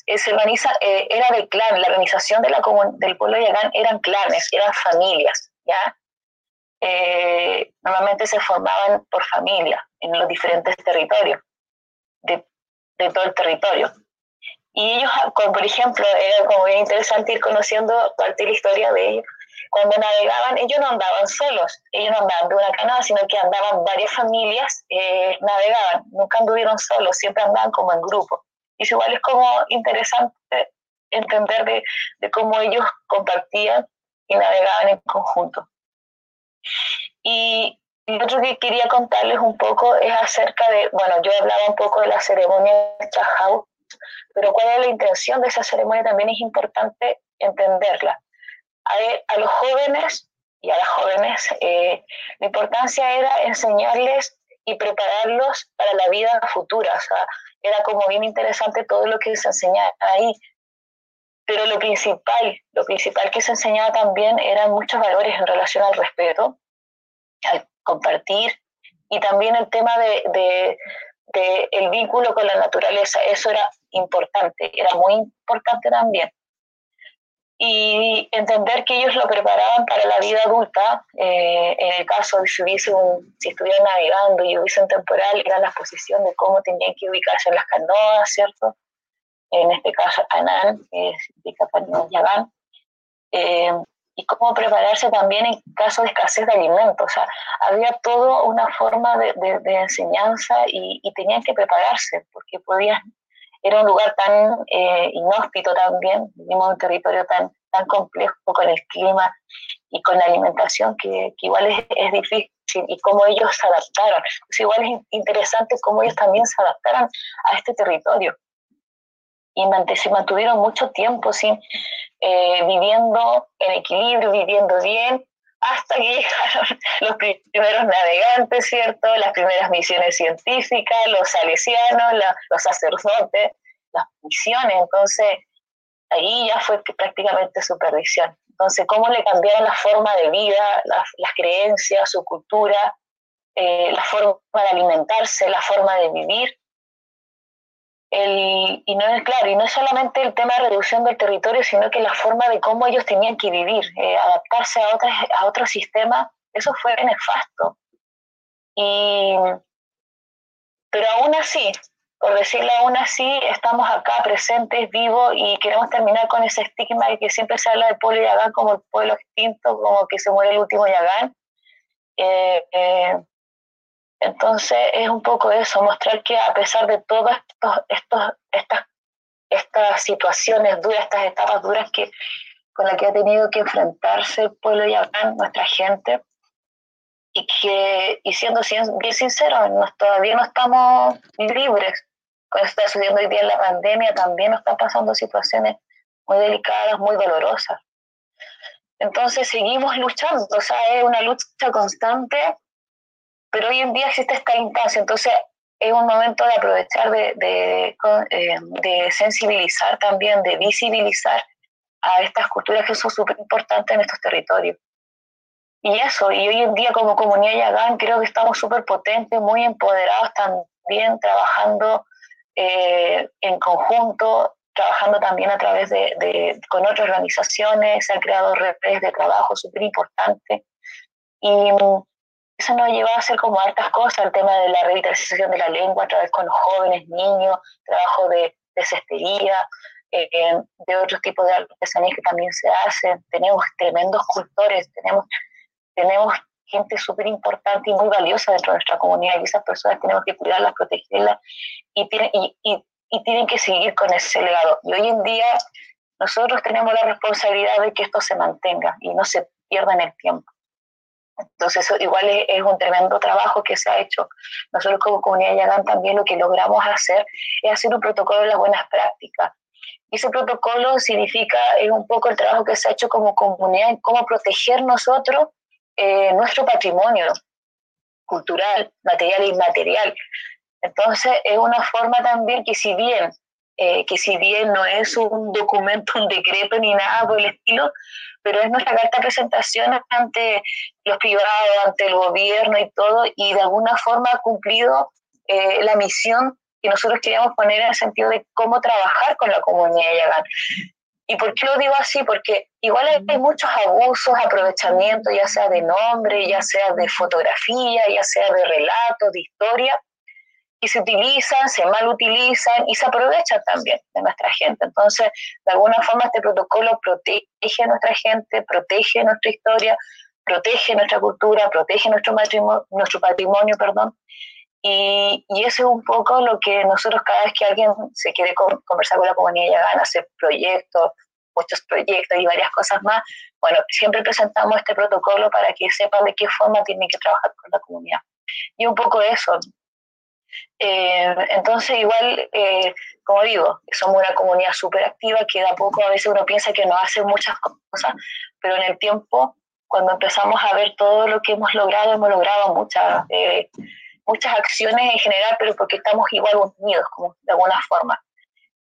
eh, se organiza, eh, era de clan, la organización de la, del pueblo Yagán eran clanes, eran familias, ¿ya? Eh, normalmente se formaban por familia en los diferentes territorios, de, de, todo el territorio. Y ellos, por ejemplo, era como bien interesante ir conociendo parte de la historia de ellos. Cuando navegaban, ellos no andaban solos, ellos no andaban de una canoa, sino que andaban varias familias, eh, navegaban, nunca anduvieron solos, siempre andaban como en grupo. Y igual es como interesante entender de, de cómo ellos compartían y navegaban en conjunto. Y lo otro que quería contarles un poco es acerca de, bueno, yo hablaba un poco de la ceremonia de Chajau, pero cuál es la intención de esa ceremonia también es importante entenderla. A, los jóvenes y a las jóvenes, eh, la importancia era enseñarles y prepararlos para la vida futura. O sea, era como bien interesante todo lo que se enseñaba ahí. Pero lo principal, lo principal que se enseñaba también eran muchos valores en relación al respeto, al compartir y también el tema de, el vínculo con la naturaleza. Eso era importante, era muy importante también. Y entender que ellos lo preparaban para la vida adulta, eh, en el caso de si, hubiese si estuvieran navegando y hubiese un temporal, era la posición de cómo tenían que ubicarse en las canoas, ¿cierto? En este caso Anán, que significa Yagán, eh, y cómo prepararse también en caso de escasez de alimentos. O sea, había toda una forma de, de, enseñanza y, y, tenían que prepararse porque podían, era un lugar tan eh, inhóspito también, vivimos un territorio tan, tan complejo con el clima y con la alimentación que, que igual es, es, difícil y cómo ellos se adaptaron. Pues igual es interesante cómo ellos también se adaptaron a este territorio y se mantuvieron mucho tiempo sin, eh, viviendo en equilibrio, viviendo bien, hasta que llegaron los primeros navegantes, ¿cierto? Las primeras misiones científicas, los salesianos, los sacerdotes, las misiones. Entonces, ahí ya fue prácticamente su perdición. Entonces, cómo le cambiaron la forma de vida, las, creencias, su cultura, eh, la forma de alimentarse, la forma de vivir, el, y no es claro, y no es solamente el tema de reducción del territorio, sino que la forma de cómo ellos tenían que vivir, eh, adaptarse a, otras, a otro sistema, eso fue nefasto. Y, pero aún así, por decirlo aún así, estamos acá presentes, vivos, y queremos terminar con ese estigma de que siempre se habla del pueblo Yagán como el pueblo extinto, como que se muere el último Yagán. Eh, eh, entonces es un poco eso, mostrar que a pesar de todas estos, estas, estas situaciones duras, estas etapas duras que, con las que ha tenido que enfrentarse el pueblo yagán, nuestra gente, y que, y siendo bien sinceros, todavía no estamos libres. Con esto está sucediendo hoy día la pandemia, también nos están pasando situaciones muy delicadas, muy dolorosas. Entonces seguimos luchando, o sea, es una lucha constante pero hoy en día existe esta instancia, entonces es un momento de aprovechar de, de, eh, de sensibilizar también, de visibilizar a estas culturas que son súper importantes en estos territorios. Y eso, y hoy en día como comunidad Yagán creo que estamos súper potentes, muy empoderados también, trabajando eh, en conjunto, trabajando también a través de, de, con otras organizaciones, se han creado redes de trabajo súper importantes. Y eso nos ha llevado a hacer como hartas cosas, el tema de la revitalización de la lengua a través con los jóvenes, niños, trabajo de, de cestería, eh, eh, de otros tipos de artesanías que también se hacen. Tenemos tremendos cultores, tenemos, tenemos gente súper importante y muy valiosa dentro de nuestra comunidad y esas personas tenemos que cuidarlas, protegerlas y, tienen, y, tienen que seguir con ese legado. Y hoy en día nosotros tenemos la responsabilidad de que esto se mantenga y no se pierda en el tiempo. Entonces, eso igual es, un tremendo trabajo que se ha hecho. Nosotros como comunidad Yagán también lo que logramos hacer es hacer un protocolo de las buenas prácticas. Ese protocolo significa es un poco el trabajo que se ha hecho como comunidad en cómo proteger nosotros eh, nuestro patrimonio cultural, material e inmaterial. Entonces, es una forma también que si bien, eh, que si bien no es un documento, un decreto ni nada por el estilo, pero es nuestra carta de presentación ante los privados, ante el gobierno y todo, y de alguna forma ha cumplido eh, la misión que nosotros queríamos poner en el sentido de cómo trabajar con la comunidad Yagán. ¿Y por qué lo digo así? Porque igual hay muchos abusos, aprovechamientos, ya sea de nombre, ya sea de fotografía, ya sea de relatos, de historia, y se utilizan, se mal utilizan y se aprovechan también de nuestra gente. Entonces, de alguna forma este protocolo protege a nuestra gente, protege nuestra historia, protege nuestra cultura, protege nuestro, nuestro patrimonio, perdón. Y, y, eso es un poco lo que nosotros cada vez que alguien se quiere conversar con la comunidad ya gana, hacer proyectos, muchos proyectos y varias cosas más, bueno, siempre presentamos este protocolo para que sepan de qué forma tienen que trabajar con la comunidad. Y un poco eso, eh, entonces, igual, eh, como digo, somos una comunidad súper activa que de a poco a veces uno piensa que no hace muchas cosas, pero en el tiempo, cuando empezamos a ver todo lo que hemos logrado, hemos logrado muchas, eh, muchas acciones en general, pero porque estamos igual unidos, como de alguna forma.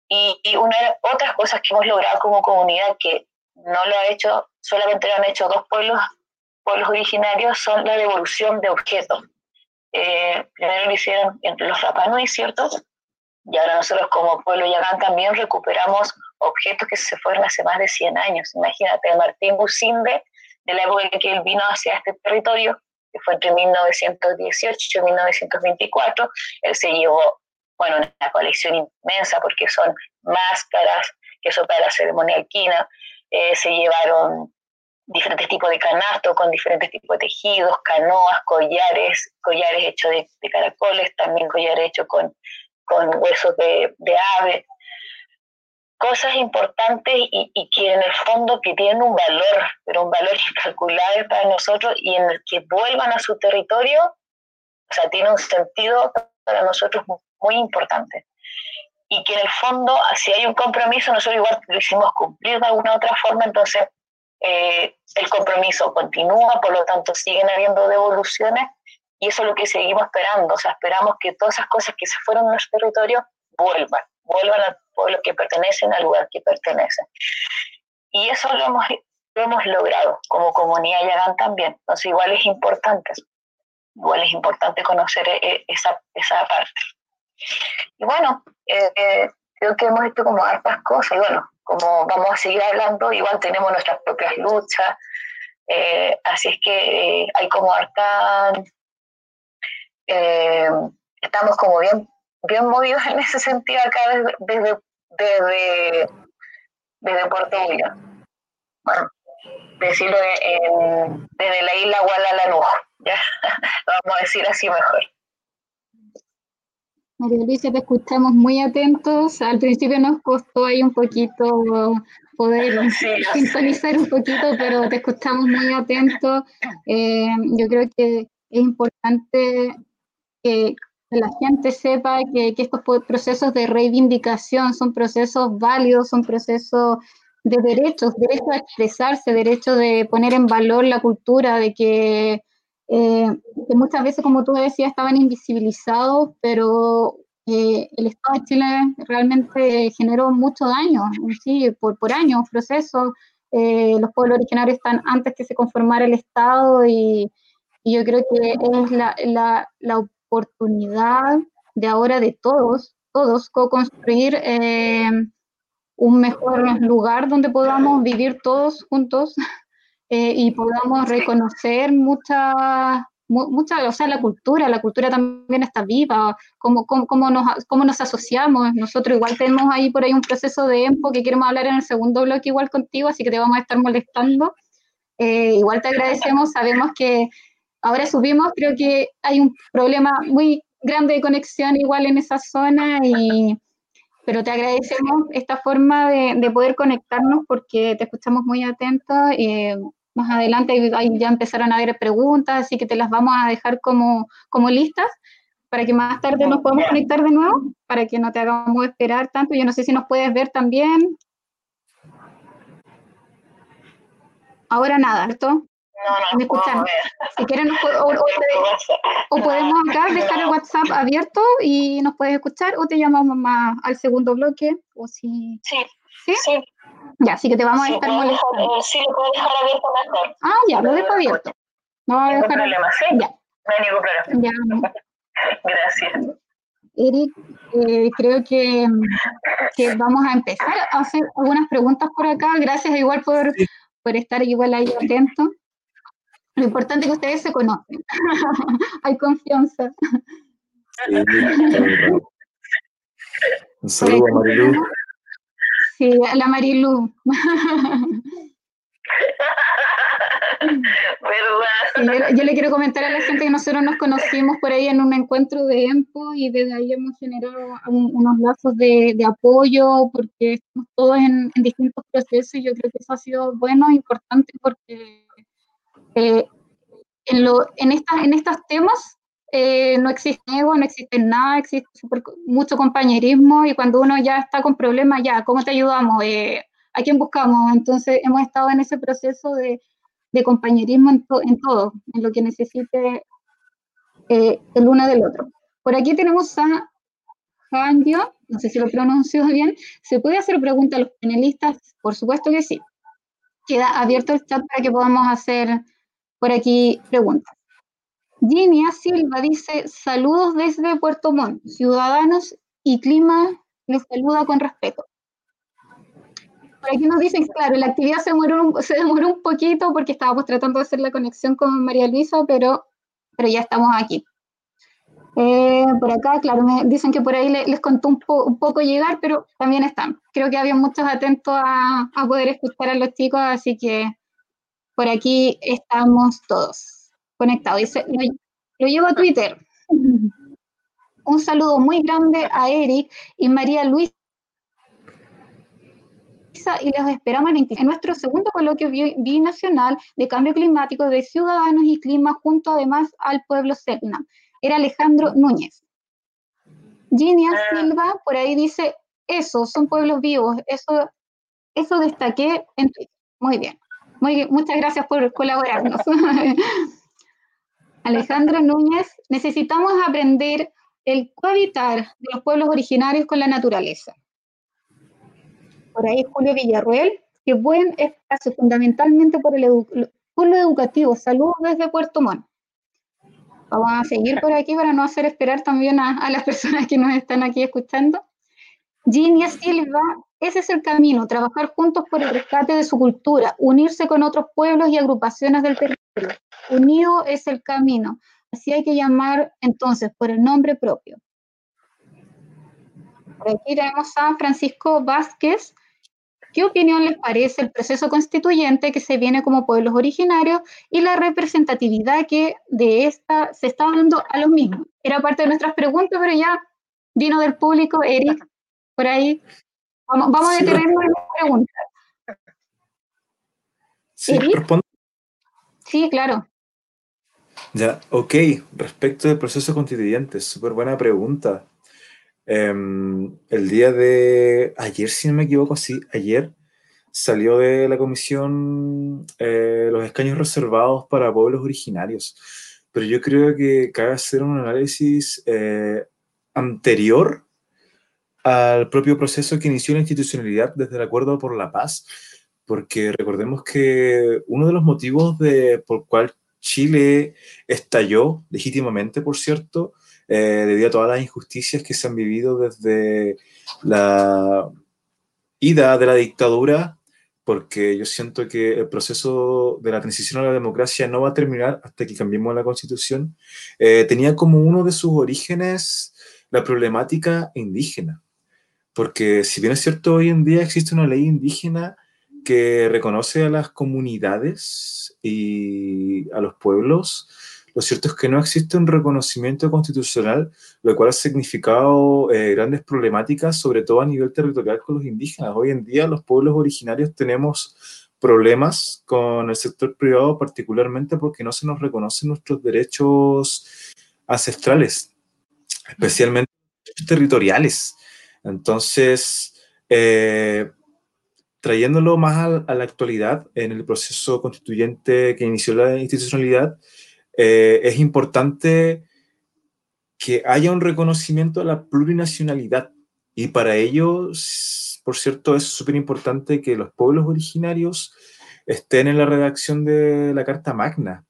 Y, y una otras cosas que hemos logrado como comunidad que no lo ha hecho, solamente lo han hecho dos pueblos, pueblos originarios, son la devolución de objetos eh, primero lo hicieron entre los Rapanui, ¿cierto? Y ahora nosotros como pueblo Yagán también recuperamos objetos que se fueron hace más de 100 años. Imagínate, Martín Businde, de la época en que él vino hacia este territorio, que fue entre 1918 y 1924, él se llevó, bueno, una colección inmensa porque son máscaras, que son para la ceremonia alquina, eh, se llevaron diferentes tipos de canastos con diferentes tipos de tejidos, canoas, collares, collares hechos de, caracoles, también collares hechos con, con huesos de, de ave. Cosas importantes y, y, que en el fondo que tienen un valor, pero un valor incalculable para nosotros y en el que vuelvan a su territorio, o sea, tiene un sentido para nosotros muy importante. Y que en el fondo, si hay un compromiso, nosotros igual lo hicimos cumplir de alguna otra forma, entonces eh, el compromiso continúa, por lo tanto siguen habiendo devoluciones y eso es lo que seguimos esperando, o sea, esperamos que todas esas cosas que se fueron de nuestro territorio vuelvan, vuelvan al pueblo que pertenecen, al lugar que pertenecen. Y eso lo hemos, lo hemos logrado como comunidad Yagán también, entonces igual es importante, igual es importante conocer eh, esa, esa parte. Y bueno, eh, creo que hemos hecho como hartas cosas y bueno, como vamos a seguir hablando, igual tenemos nuestras propias luchas, eh, así es que eh, hay como harta, eh, estamos como bien, bien movidos en ese sentido acá desde, desde, desde, Puerto William. Bueno, decirlo desde la isla. Lo vamos a decir así mejor. María Luisa, te escuchamos muy atentos. Al principio nos costó ahí un poquito poder sintonizar un poquito, pero te escuchamos muy atentos. Eh, yo creo que es importante que la gente sepa que, que, estos procesos de reivindicación son procesos válidos, son procesos de derechos, derecho a expresarse, derecho de poner en valor la cultura, de que eh, que muchas veces, como tú decías, estaban invisibilizados, pero eh, el Estado de Chile realmente generó mucho daño, sí, por, por años, procesos. Eh, los pueblos originarios están antes que se conformara el Estado y, yo creo que es la, la, la, oportunidad de ahora de todos, todos, co-construir un mejor lugar donde podamos vivir todos juntos eh, y podamos reconocer mucha, mucha, o sea, la cultura, la cultura también está viva, cómo, cómo, nos, cómo nos asociamos. Nosotros igual tenemos ahí por ahí un proceso de EMPO que queremos hablar en el segundo bloque igual contigo, así que te vamos a estar molestando. Eh, igual te agradecemos, sabemos que ahora subimos, creo que hay un problema muy grande de conexión igual en esa zona y pero te agradecemos esta forma de, de, poder conectarnos porque te escuchamos muy atentos. Eh, más adelante ya empezaron a haber preguntas, así que te las vamos a dejar como, como listas para que más tarde nos podamos conectar de nuevo, para que no te hagamos esperar tanto. Yo no sé si nos puedes ver también. Ahora nada, ¿cierto? No, no, ¿Me escuchan? Si quieren, o, o, podemos acá dejar el WhatsApp abierto y nos puedes escuchar, o te llamamos más al segundo bloque, o si... Sí, sí. sí. Ya, así que te vamos a estar molestando. Eh, sí, lo puedo dejar abierto mejor. Ah, ya, lo dejo abierto. No hay ningún problema, ¿sí? Ya. No hay ningún problema. Ya. Gracias. Eric, eh, creo que, que, vamos a empezar a hacer algunas preguntas por acá. Gracias igual por, sí. por estar igual ahí atento. Lo importante es que ustedes se conocen. Hay confianza. Sí, Un saludo a Marilu. Sí, a la Marilu. Sí, yo, yo, le quiero comentar a la gente que nosotros nos conocimos por ahí en un encuentro de EMPO y desde ahí hemos generado un, unos lazos de, de, apoyo porque estamos todos en, en, distintos procesos y yo creo que eso ha sido bueno, importante porque eh, en, lo, en, esta, en estos temas eh, no existe ego, no existe nada, existe mucho compañerismo y cuando uno ya está con problemas, ya, ¿cómo te ayudamos? Eh, ¿A quién buscamos? Entonces hemos estado en ese proceso de, compañerismo en, to, en, todo, en lo que necesite eh, el uno del otro. Por aquí tenemos a Handio, no sé si lo pronuncio bien. ¿Se puede hacer pregunta a los panelistas? Por supuesto que sí. Queda abierto el chat para que podamos hacer por aquí preguntas. Ginia Silva dice, saludos desde Puerto Montt, ciudadanos y clima les saluda con respeto. Por aquí nos dicen, claro, la actividad se demoró un, se demoró un poquito porque estábamos tratando de hacer la conexión con María Luisa, pero, pero ya estamos aquí. Eh, por acá, claro, me dicen que por ahí les, les contó un, po, un, poco llegar, pero también están. Creo que había muchos atentos a poder escuchar a los chicos, así que Por aquí estamos todos conectados. Dice, lo, lo llevo a Twitter. Un saludo muy grande a Eric y María Luisa y los esperamos en nuestro segundo coloquio binacional de cambio climático de ciudadanos y clima junto además al pueblo Setna. Era Alejandro Núñez. Ginia Silva por ahí dice, eso, son pueblos vivos, eso, eso destaqué en Twitter. Muy bien. Muy Muchas gracias por colaborarnos. Alejandro Núñez, necesitamos aprender el cohabitar de los pueblos originarios con la naturaleza por ahí Julio Villarruel, que buen espacio fundamentalmente por, el lo educativo. Saludos desde Puerto Montt. Vamos a seguir por aquí para no hacer esperar también a, las personas que nos están aquí escuchando. Ginia Silva, ese es el camino, trabajar juntos por el rescate de su cultura, unirse con otros pueblos y agrupaciones del territorio. Unido es el camino, así hay que llamar entonces por el nombre propio. Aquí tenemos a Francisco Vázquez, ¿Qué opinión les parece el proceso constituyente que se viene como pueblos originarios y la representatividad que de esta se está dando a los mismos? Era parte de nuestras preguntas, pero ya vino del público, Eric, por ahí. Vamos, vamos a detenernos en las preguntas. Sí, Sí, claro. Ya, ok. Respecto del proceso constituyente, súper buena pregunta. Em, el día de ayer, si no me equivoco, sí, ayer salió de la comisión eh, los escaños reservados para pueblos originarios. Pero yo creo que cabe hacer un análisis eh, anterior al propio proceso que inició la institucionalidad desde el Acuerdo por la Paz, porque recordemos que uno de los motivos de, por cual Chile estalló legítimamente, por cierto, eh, debido a todas las injusticias que se han vivido desde la ida de la dictadura, porque yo siento que el proceso de la transición a la democracia no va a terminar hasta que cambiemos la constitución, eh, tenía como uno de sus orígenes la problemática indígena. Porque si bien es cierto, hoy en día existe una ley indígena que reconoce a las comunidades y a los pueblos, lo cierto es que no existe un reconocimiento constitucional, lo cual ha significado eh, grandes problemáticas, sobre todo a nivel territorial con los indígenas. Hoy en día los pueblos originarios tenemos problemas con el sector privado, particularmente porque no se nos reconocen nuestros derechos ancestrales, especialmente territoriales. Entonces, eh, trayéndolo más a, la actualidad, en el proceso constituyente que inició la institucionalidad, eh, es importante que haya un reconocimiento a la plurinacionalidad. Y para ello, por cierto, es súper importante que los pueblos originarios estén en la redacción de la Carta Magna.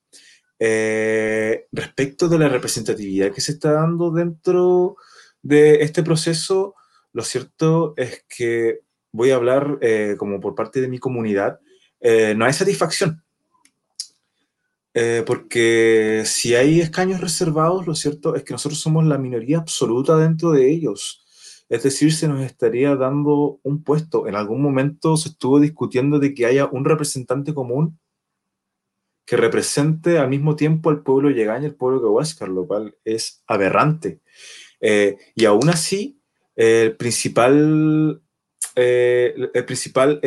Eh, respecto de la representatividad que se está dando dentro de este proceso, lo cierto es que voy a hablar eh, como por parte de mi comunidad, no hay satisfacción eh, porque si hay escaños reservados, lo cierto es que nosotros somos la minoría absoluta dentro de ellos. Es decir, se nos estaría dando un puesto. En algún momento se estuvo discutiendo de que haya un representante común que represente al mismo tiempo al pueblo Yegaña y al pueblo Huáscar, lo cual es aberrante. Eh, y aún así, el principal, eh, el principal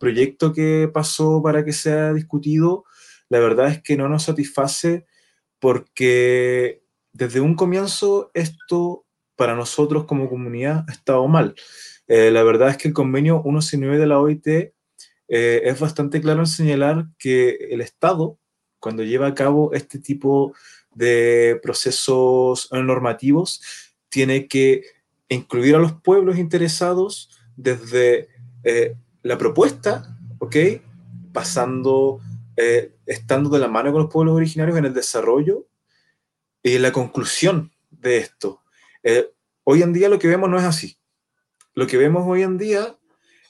proyecto que pasó para que sea discutido la verdad es que no nos satisface porque desde un comienzo esto para nosotros como comunidad ha estado mal. Eh, la verdad es que el convenio 169 de la OIT eh, es bastante claro en señalar que el Estado, cuando lleva a cabo este tipo de procesos normativos, tiene que incluir a los pueblos interesados desde eh, la propuesta, ¿ok? Pasando eh, estando de la mano con los pueblos originarios en el desarrollo y la conclusión de esto. Eh, hoy en día lo que vemos no es así. Lo que vemos hoy en día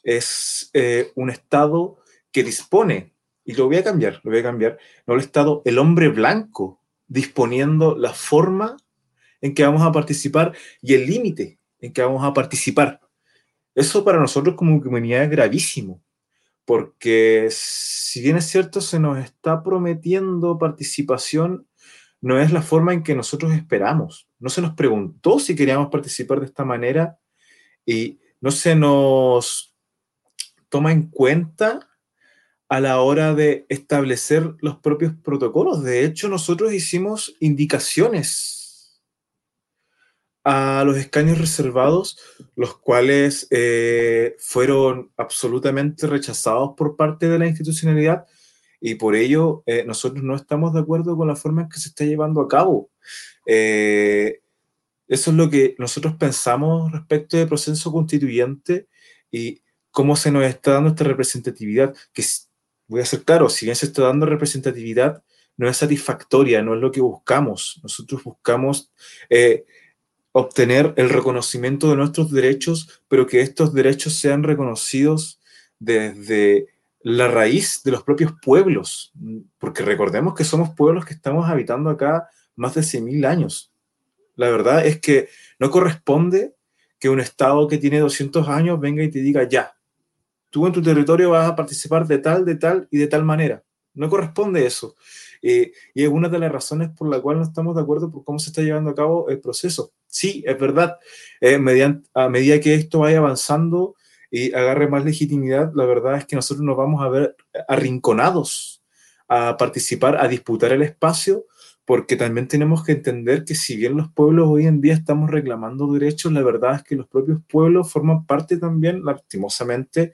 es eh, un Estado que dispone, y lo voy a cambiar, lo voy a cambiar, no el Estado, el hombre blanco, disponiendo la forma en que vamos a participar y el límite en que vamos a participar. Eso para nosotros como comunidad es gravísimo, porque si bien es cierto, se nos está prometiendo participación, no es la forma en que nosotros esperamos. No se nos preguntó si queríamos participar de esta manera y no se nos toma en cuenta a la hora de establecer los propios protocolos. De hecho, nosotros hicimos indicaciones a los escaños reservados, los cuales eh, fueron absolutamente rechazados por parte de la institucionalidad y por ello eh, nosotros no estamos de acuerdo con la forma en que se está llevando a cabo. Eh, eso es lo que nosotros pensamos respecto del proceso constituyente y cómo se nos está dando esta representatividad, que voy a ser claro, si bien se está dando representatividad, no es satisfactoria, no es lo que buscamos. Nosotros buscamos obtener el reconocimiento de nuestros derechos, pero que estos derechos sean reconocidos desde la raíz de los propios pueblos, porque recordemos que somos pueblos que estamos habitando acá más de 100.000 años. La verdad es que no corresponde que un Estado que tiene 200 años venga y te diga, ya, tú en tu territorio vas a participar de tal, de tal y de tal manera. No corresponde eso. Eh, y es una de las razones por la cual no estamos de acuerdo por cómo se está llevando a cabo el proceso. Sí, es verdad, eh, a medida que esto vaya avanzando y agarre más legitimidad, la verdad es que nosotros nos vamos a ver arrinconados a participar, a disputar el espacio, porque también tenemos que entender que si bien los pueblos hoy en día estamos reclamando derechos, la verdad es que los propios pueblos forman parte también, lastimosamente,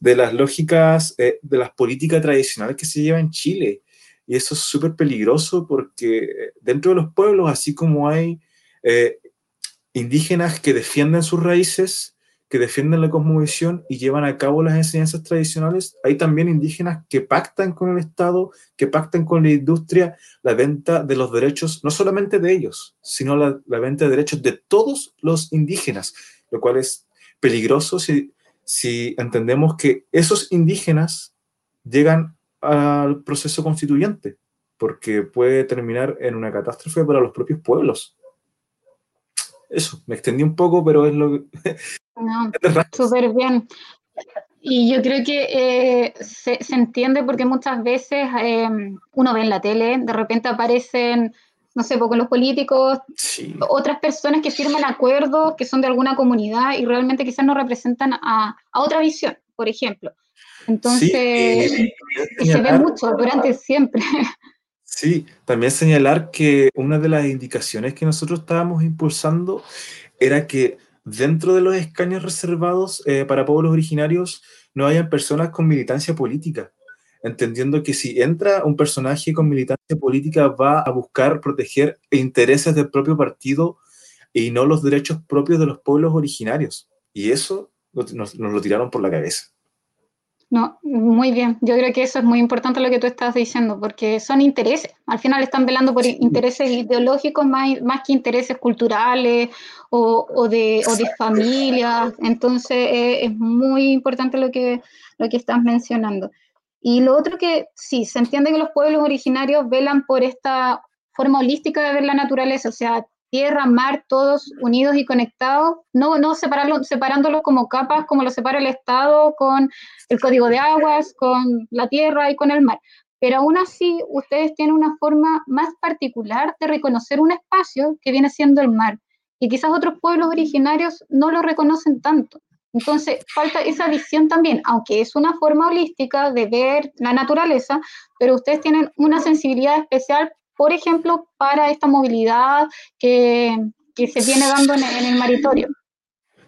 de las lógicas, eh, de las políticas tradicionales que se llevan en Chile. Y eso es súper peligroso porque dentro de los pueblos, así como hay eh, indígenas que defienden sus raíces, que defienden la cosmovisión y llevan a cabo las enseñanzas tradicionales, hay también indígenas que pactan con el Estado, que pactan con la industria la venta de los derechos, no solamente de ellos, sino la, la venta de derechos de todos los indígenas, lo cual es peligroso si, si entendemos que esos indígenas llegan al proceso constituyente, porque puede terminar en una catástrofe para los propios pueblos. Eso, me extendí un poco, pero es lo que... No, súper bien. Y yo creo que eh, se, se, entiende porque muchas veces eh, uno ve en la tele, de repente aparecen, no sé, con los políticos, sí. otras personas que firman acuerdos que son de alguna comunidad y realmente quizás no representan a, a otra visión, por ejemplo. Entonces, sí, y se ve mucho durante siempre. Sí, también señalar que una de las indicaciones que nosotros estábamos impulsando era que dentro de los escaños reservados eh, para pueblos originarios no hayan personas con militancia política, entendiendo que si entra un personaje con militancia política va a buscar proteger intereses del propio partido y no los derechos propios de los pueblos originarios. Y eso nos, nos lo tiraron por la cabeza. No, muy bien. Yo creo que eso es muy importante lo que tú estás diciendo, porque son intereses. Al final están velando por intereses ideológicos más, más que intereses culturales o, o, de, o de familia. Entonces eh, es muy importante lo que, lo que estás mencionando. Y lo otro que sí, se entiende que los pueblos originarios velan por esta forma holística de ver la naturaleza, o sea, tierra, mar, todos unidos y conectados, no, no separarlo, como capas, como lo separa el Estado con el código de aguas, con la tierra y con el mar. Pero aún así, ustedes tienen una forma más particular de reconocer un espacio que viene siendo el mar, y quizás otros pueblos originarios no lo reconocen tanto. Entonces, falta esa visión también, aunque es una forma holística de ver la naturaleza, pero ustedes tienen una sensibilidad especial por ejemplo, para esta movilidad que, que se viene dando en, en, el maritorio.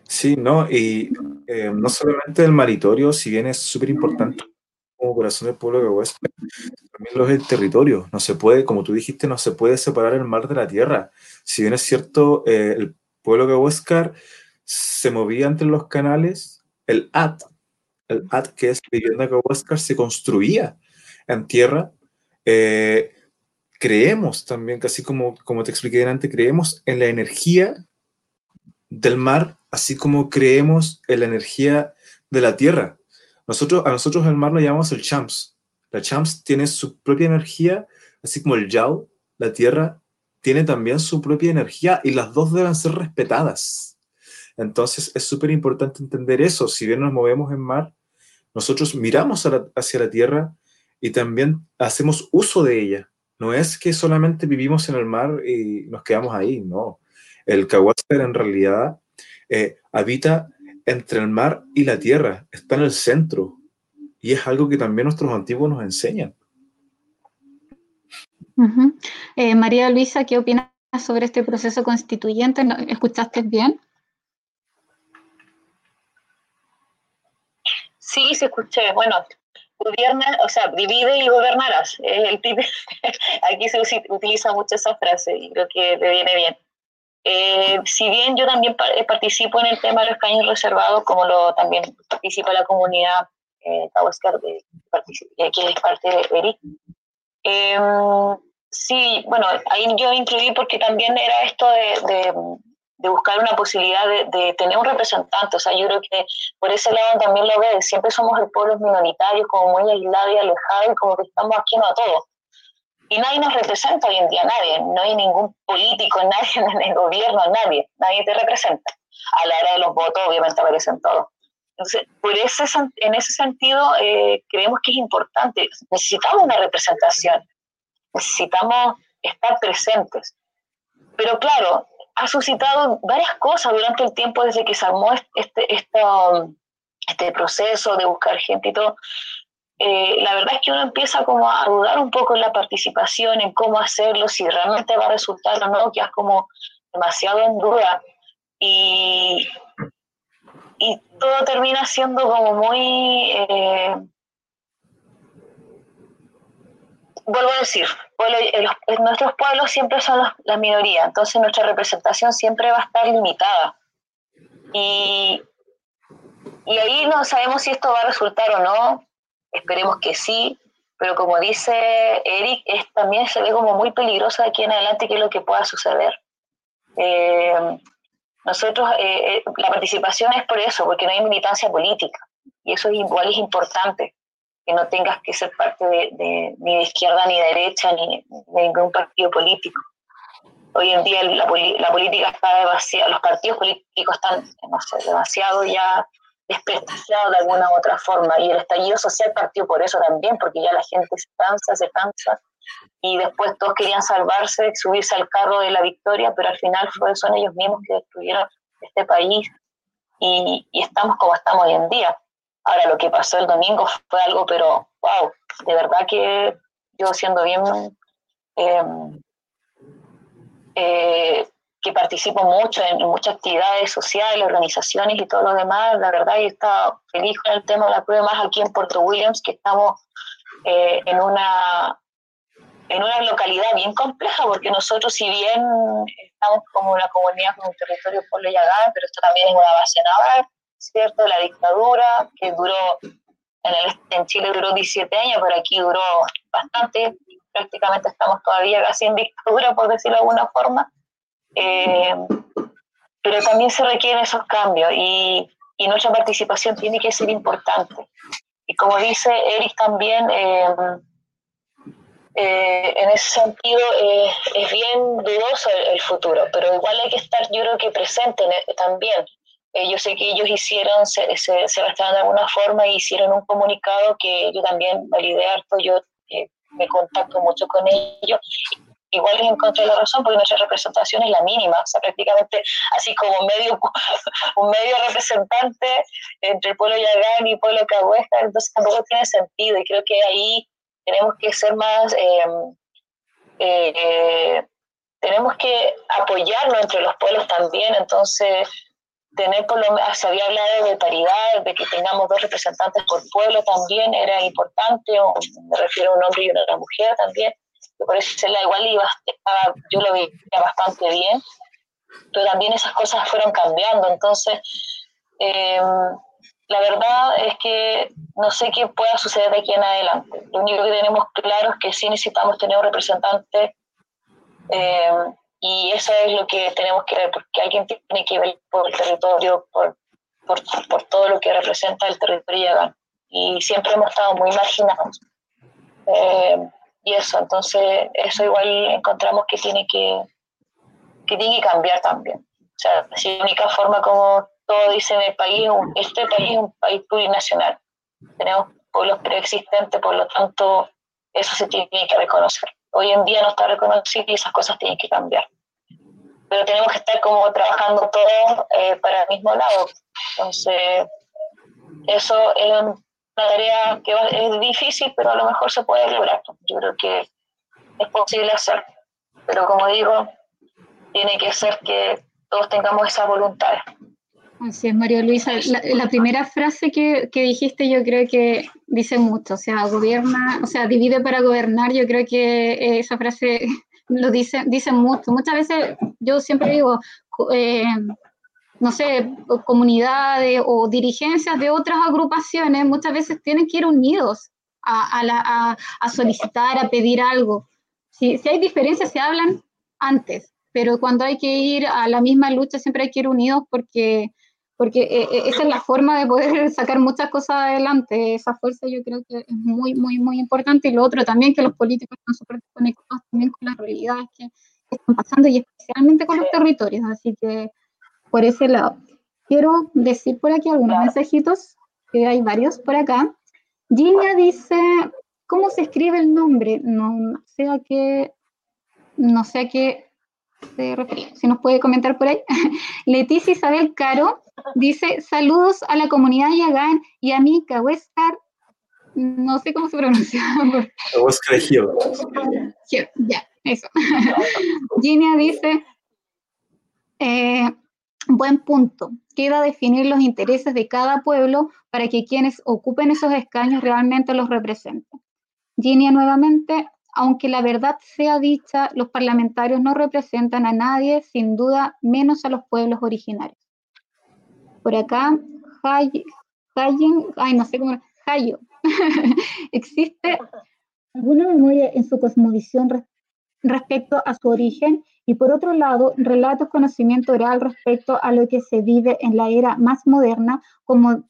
Sí, no, y eh, no solamente el maritorio, si bien es súper importante como corazón del pueblo de Huesca, también lo es el territorio. No se puede, como tú dijiste, no se puede separar el mar de la tierra. Si bien es cierto, eh, el pueblo de Huescar se movía entre los canales, el AT, el AT que es vivienda de Huescar, se construía en tierra. Eh, creemos también, casi como, como te expliqué antes, creemos en la energía del mar, así como creemos en la energía de la tierra. Nosotros, a nosotros el mar lo llamamos el champs. La champs tiene su propia energía, así como el yao, la tierra, tiene también su propia energía y las dos deben ser respetadas. Entonces es súper importante entender eso. Si bien nos movemos en mar, nosotros miramos hacia la tierra y también hacemos uso de ella. No es que solamente vivimos en el mar y nos quedamos ahí, no. El Cahuáscar en realidad eh, habita entre el mar y la tierra, está en el centro. Y es algo que también nuestros antiguos nos enseñan. Eh, María Luisa, ¿qué opinas sobre este proceso constituyente? ¿Escuchaste bien? Sí, se escuché. Bueno, gobierna, o sea, divide y gobernarás. el Aquí se utiliza mucho esa frase y creo que le viene bien. Eh, si bien yo también eh, participo en el tema de los caños reservados, como lo también participa la comunidad eh, de, que es parte de ERIC, em, sí, bueno, ahí yo incluí porque también era esto de, de, buscar una posibilidad de, tener un representante, o sea, yo creo que por ese lado también lo veo, siempre somos el pueblo minoritario, como muy aislado y alejado, y como que estamos aquí no a todos y nadie nos representa hoy en día, nadie, no hay ningún político, nadie en el gobierno, nadie, nadie te representa. A la hora de los votos obviamente aparecen todos. Entonces, por ese, en ese sentido, eh, creemos que es importante, necesitamos una representación, necesitamos estar presentes. Pero claro, ha suscitado varias cosas durante el tiempo desde que se armó este, este, este proceso de buscar gente y todo. Eh, la verdad es que uno empieza como a dudar un poco en la participación, en cómo hacerlo, si realmente va a resultar o no, quedas como demasiado en duda. Y, y todo termina siendo como muy... Eh, vuelvo a decir, nuestros pueblos siempre son la minoría, entonces nuestra representación siempre va a estar limitada. Y, y ahí no sabemos si esto va a resultar o no, Esperemos que sí, pero como dice Eric, es, también se ve como muy peligroso de aquí en adelante qué es lo que pueda suceder. Eh, nosotros, eh, eh, la participación es por eso, porque no hay militancia política, y eso es igual es importante, que no tengas que ser parte de, ni de izquierda ni de derecha, ni de ningún partido político. Hoy en día la, la política está demasiado, los partidos políticos están no sé, demasiado ya desprestigiado de alguna u otra forma. Y el estallido social partió por eso también, porque ya la gente se cansa, se cansa, y después todos querían salvarse, subirse al carro de la victoria, pero al final son ellos mismos que destruyeron este país y, estamos como estamos hoy en día. Ahora, lo que pasó el domingo fue algo, pero wow, de verdad que yo siendo bien em, eh, que participo mucho en, muchas actividades sociales, organizaciones y todo lo demás. La verdad, yo estaba feliz con el tema de la prueba, más aquí en Puerto Williams, que estamos eh, en, una, en una localidad bien compleja, porque nosotros, si bien estamos como una comunidad con un territorio pueblo Yagán, pero esto también es una base naval, ¿cierto? La dictadura, que duró, en, el, en Chile duró 17 años, pero aquí duró bastante, prácticamente estamos todavía casi en dictadura, por decirlo de alguna forma. Eh, pero también se requieren esos cambios y, y, nuestra participación tiene que ser importante. Y como dice Eric también, eh, eh, en ese sentido es bien dudoso el, futuro, pero igual hay que estar, yo creo que presente también. Yo sé que ellos hicieron, se, se, se de alguna forma y hicieron un comunicado que yo también validé harto, yo me contacto mucho con ellos. Igual es en contra de la razón porque nuestra representación es la mínima, o sea, prácticamente así como medio, un medio representante entre el pueblo Yagán y el pueblo Cahuesca, entonces tampoco tiene sentido y creo que ahí tenemos que ser más, em, eh, tenemos que apoyarnos entre los pueblos también, entonces tener por lo menos, se había hablado de paridad, de que tengamos dos representantes por pueblo también era importante, o me refiero a un hombre y una mujer también, por eso la yo lo veía bastante bien, pero también esas cosas fueron cambiando, entonces em, la verdad es que no sé qué pueda suceder de aquí en adelante. Lo único que tenemos claro es que sí necesitamos tener un representante em, y eso es lo que tenemos que ver, porque alguien tiene que ver por el territorio, por, por, por todo lo que representa el territorio Y siempre hemos estado muy marginados. Eh, y eso, entonces eso igual encontramos que tiene que, que, tiene que cambiar también. O sea, es la única forma como todo dice en el país, este país es un país plurinacional. tenemos pueblos preexistentes, por lo tanto, eso se tiene que reconocer. Hoy en día no está reconocido y esas cosas tienen que cambiar. Pero tenemos que estar como trabajando todos eh, para el mismo lado. Entonces, eso es una tarea que es difícil, pero a lo mejor se puede lograr. Yo creo que es posible hacer. Pero como digo, tiene que ser que todos tengamos esa voluntad. Así es, María Luisa. La, primera frase que, que, dijiste yo creo que dice mucho, o sea, gobierna, o sea, divide para gobernar, yo creo que esa frase lo dice, dice mucho. Muchas veces yo siempre digo, eh, no sé, comunidades o dirigencias de otras agrupaciones muchas veces tienen que ir unidos a, a, a, solicitar, a pedir algo. Si, si hay diferencias, se hablan antes, pero cuando hay que ir a la misma lucha siempre hay que ir unidos porque porque eh, eh, esa es la forma de poder sacar muchas cosas adelante. Esa fuerza yo creo que es muy, muy, muy importante. Y lo otro también, que los políticos están súper conectados también con las realidades que, están pasando y especialmente con los territorios. Así que por ese lado. Quiero decir por aquí algunos mensajitos, que hay varios por acá. Gina dice, ¿cómo se escribe el nombre? No, sé a qué, no sé a qué se refiere. Si nos puede comentar por ahí. Leticia Isabel Caro Dice, saludos a la comunidad Yagán y a mí, Huescar, no sé cómo se pronuncia. Huescar Ya, eso. Ginia dice, eh, buen punto. Queda definir los intereses de cada pueblo para que quienes ocupen esos escaños realmente los representen. Ginia nuevamente, aunque la verdad sea dicha, los parlamentarios no representan a nadie, sin duda menos a los pueblos originarios. Por acá, Hayen, ay, no sé cómo, Hayo. ¿Existe alguna memoria en su cosmovisión respecto a su origen? Y por otro lado, relatos, conocimiento oral respecto a lo que se vive en la era más moderna, como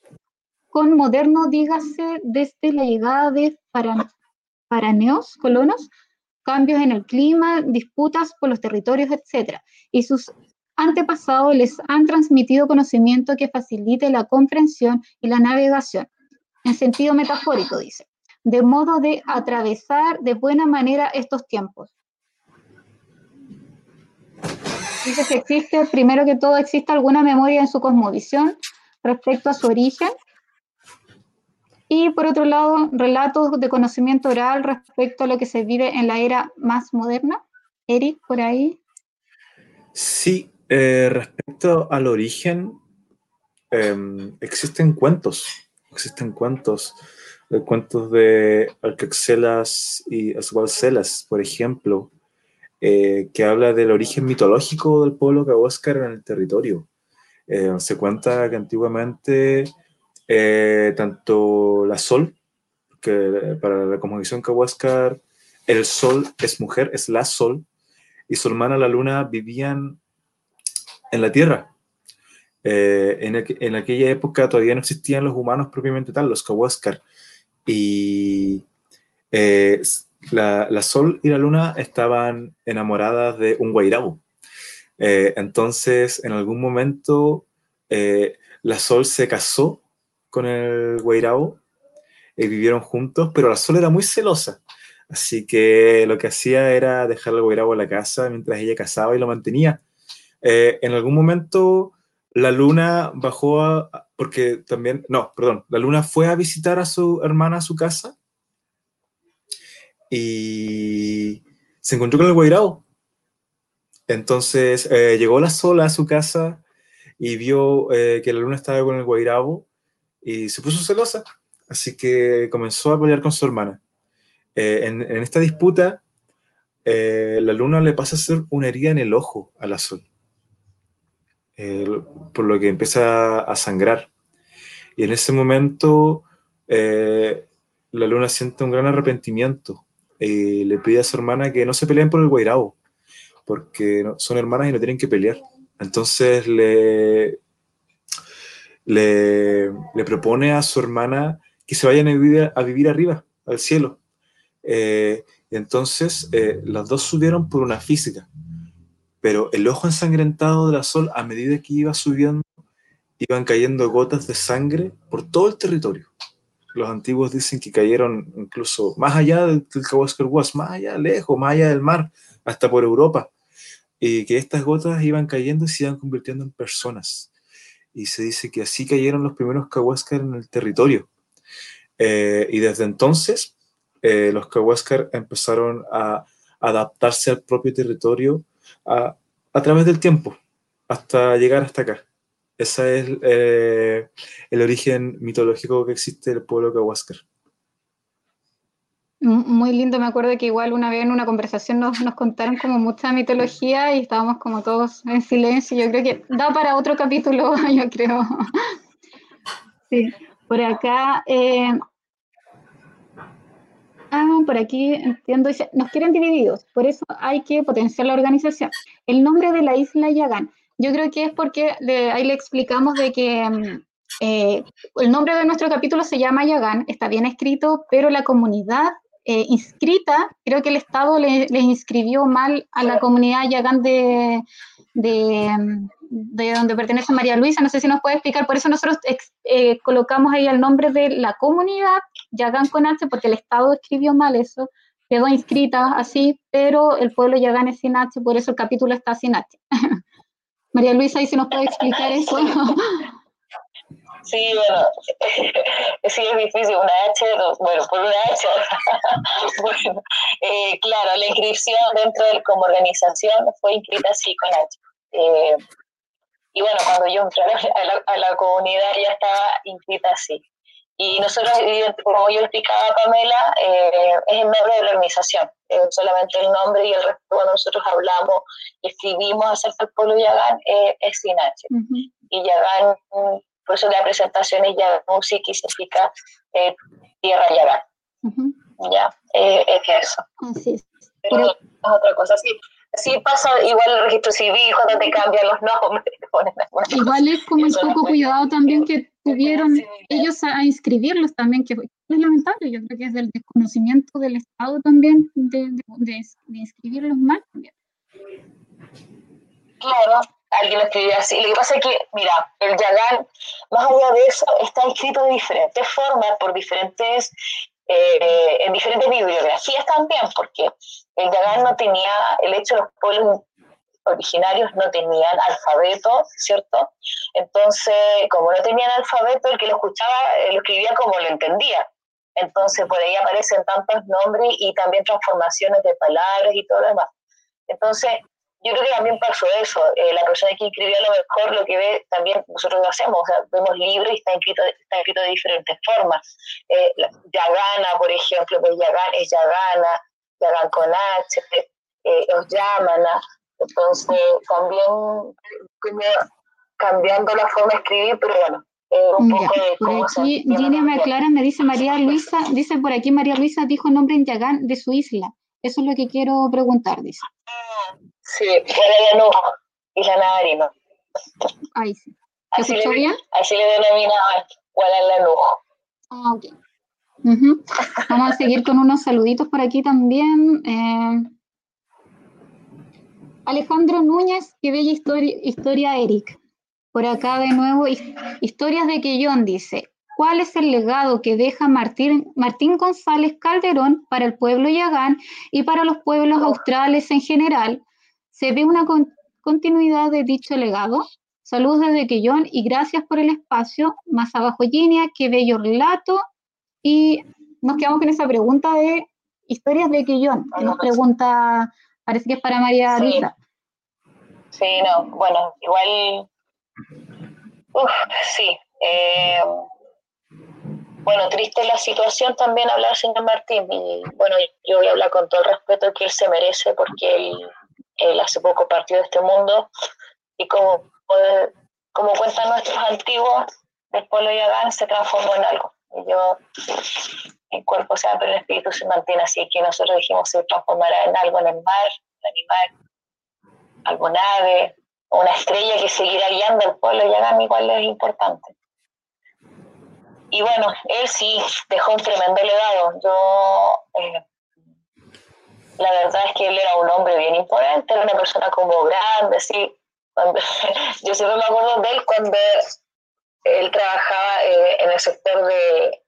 con moderno, dígase, desde la llegada de paraneos, colonos, cambios en el clima, disputas por los territorios, etc. Y sus antepasados les han transmitido conocimiento que facilite la comprensión y la navegación, en sentido metafórico, dice, de modo de atravesar de buena manera estos tiempos. Dice que existe, primero que todo, existe alguna memoria en su cosmovisión respecto a su origen. Y por otro lado, relatos de conocimiento oral respecto a lo que se vive en la era más moderna. Eric, por ahí. Sí, eh, respecto al origen, em, existen cuentos, existen cuentos, eh, cuentos de Alcaxelas y Asgualcelas, por ejemplo, eh, que habla del origen mitológico del pueblo cahuáscar en el territorio. se cuenta que antiguamente tanto la Sol, que para la cosmovisión cahuáscar, el Sol es mujer, es la Sol, y su hermana la Luna vivían en la Tierra. Eh, en, aquella época todavía no existían los humanos propiamente tal, los Kawascar. Y eh, la, Sol y la Luna estaban enamoradas de un Guairabo. Eh, entonces, en algún momento, la Sol se casó con el Guairabo y vivieron juntos, pero la Sol era muy celosa. Así que lo que hacía era dejar al Guairabo en la casa mientras ella casaba y lo mantenía eh, en algún momento la luna bajó a, porque también, no, perdón, la luna fue a visitar a su hermana a su casa y se encontró con el guairao. Entonces eh, llegó la sola a su casa y vio eh, que la luna estaba con el guairabo y se puso celosa. Así que comenzó a pelear con su hermana. en, en, esta disputa, la luna le pasa a hacer una herida en el ojo a la sol. Eh, por lo que empieza a sangrar. Y en ese momento eh, la luna siente un gran arrepentimiento y le pide a su hermana que no se peleen por el guairabo, porque son hermanas y no tienen que pelear. Entonces le, le, propone a su hermana que se vayan a vivir, arriba, al cielo. Eh, entonces las dos subieron por una física pero el ojo ensangrentado de la sol, a medida que iba subiendo, iban cayendo gotas de sangre por todo el territorio. los antiguos dicen que cayeron incluso más allá del, del Kawascar Was, más allá, lejos, más allá del mar, hasta por Europa, y que estas gotas iban cayendo y se iban convirtiendo en personas. Y se dice que así cayeron los primeros Kawascar en el territorio. Eh, y desde entonces, eh, los Kawascar empezaron a adaptarse al propio territorio a, través del tiempo, hasta llegar hasta acá. Ese es eh, el origen mitológico que existe del pueblo Kawascar. Muy lindo, me acuerdo que igual una vez en una conversación nos, nos contaron como mucha mitología y estábamos como todos en silencio. Yo creo que da para otro capítulo, yo creo. Sí, por acá. eh, Ah, por aquí entiendo, nos quieren divididos, por eso hay que potenciar la organización. El nombre de la isla Yagán, yo creo que es porque ahí le explicamos de que mm, eh, el nombre de nuestro capítulo se llama Yagán, está bien escrito, pero la comunidad eh, inscrita, creo que el Estado le, le inscribió mal a la comunidad Yagán de, de, de donde pertenece María Luisa, no sé si nos puede explicar, por eso nosotros eh, colocamos ahí el nombre de la comunidad, Yagán con H, porque el Estado escribió mal eso, quedó inscrita así, pero el pueblo Yagán es sin H, por eso el capítulo está sin H. María Luisa, ¿y si nos puede explicar eso? Sí, bueno, sí es difícil, una H, no, bueno, por una H. bueno, eh, claro, la inscripción dentro del como organización fue inscrita así con H. Eh, y bueno, cuando yo entré a la, a la comunidad ya estaba inscrita así. Y nosotros, como yo explicaba a Pamela, eh, es el nombre de la organización, eh, solamente el nombre y el resto cuando nosotros hablamos y escribimos acerca del pueblo Yagán eh, es sin H y Yagán, mm, por eso la presentación es Yagán Music y significa eh, tierra Yagán, ujú, ya, eh, es eso. Así es. Pero es otra cosa, sí, sí pasa igual el registro civil cuando te cambian los nombres. Igual es como no poco cuidado también que tuvieron ellos a, inscribirlos también, que es lamentable, yo creo que es del desconocimiento del Estado también de, de, de- inscribirlos mal también. Claro, alguien lo escribió así. Lo que pasa es que, mira, el Yagán, más allá de eso, está escrito de diferentes formas, por diferentes, eh, en diferentes bibliografías también, porque el Yagán no tenía, el hecho de los pueblos originarios no tenían alfabeto, ¿cierto? Entonces, como no tenían alfabeto, el que lo escuchaba eh, lo escribía como lo entendía. Entonces, por ahí aparecen tantos nombres y también transformaciones de palabras y todo lo demás. Entonces, yo creo que también pasó eso. eh, la persona que inscribió a lo mejor lo que ve también nosotros lo hacemos, o sea, vemos libros y está escrito, está escrito de diferentes formas. Eh, Yagana, por ejemplo, pues Yagan es Yagana, Yagan con H, eh, os Yamana. Entonces, también cambiando la forma de escribir, pero bueno, eh, un Ya, poco de por cómo se aquí me aclara, me dice María Luisa, dice por aquí María Luisa dijo el nombre en Yagán de su isla. Eso es lo que quiero preguntar, dice. Sí, Guadalajara, Isla Navarino. Ahí sí. ¿Se Así le, escuchó bien? así le denominaban Guadalajara. Ah, ok. Ujú. Vamos a seguir con unos saluditos por aquí también. Eh, Alejandro Núñez, qué bella historia, historia Eric. Por acá de nuevo, his- historias de Quellón dice, ¿cuál es el legado que deja Martín, Martín González Calderón para el pueblo Yagán y para los pueblos australes en general? ¿Se ve una con- continuidad de dicho legado? Saludos desde Quellón y gracias por el espacio. Más abajo, Ginia, qué bello relato. Y nos quedamos con esa pregunta de historias de Quillón, que nos pregunta, parece que es para María Sí. Luisa. Sí, no, bueno, igual. Uf, sí. eh, bueno, triste la situación también hablar señor Martín. Y bueno, yo voy a hablar con todo el respeto que él se merece porque él, él hace poco partió de este mundo y como, como cuentan nuestros antiguos, el pueblo Yagán se transformó en algo. Y yo, el cuerpo sea, pero el espíritu se mantiene así que nosotros dijimos se transformará en algo en el mar, un animal, algo nave, o una estrella que seguirá guiando al pueblo Yagán, igual es importante. Y bueno, él sí dejó un tremendo legado. Yo, eh, la verdad es que él era un hombre bien imponente, era una persona como grande, sí. Cuando, yo siempre me acuerdo de él cuando él trabajaba eh, en el sector de,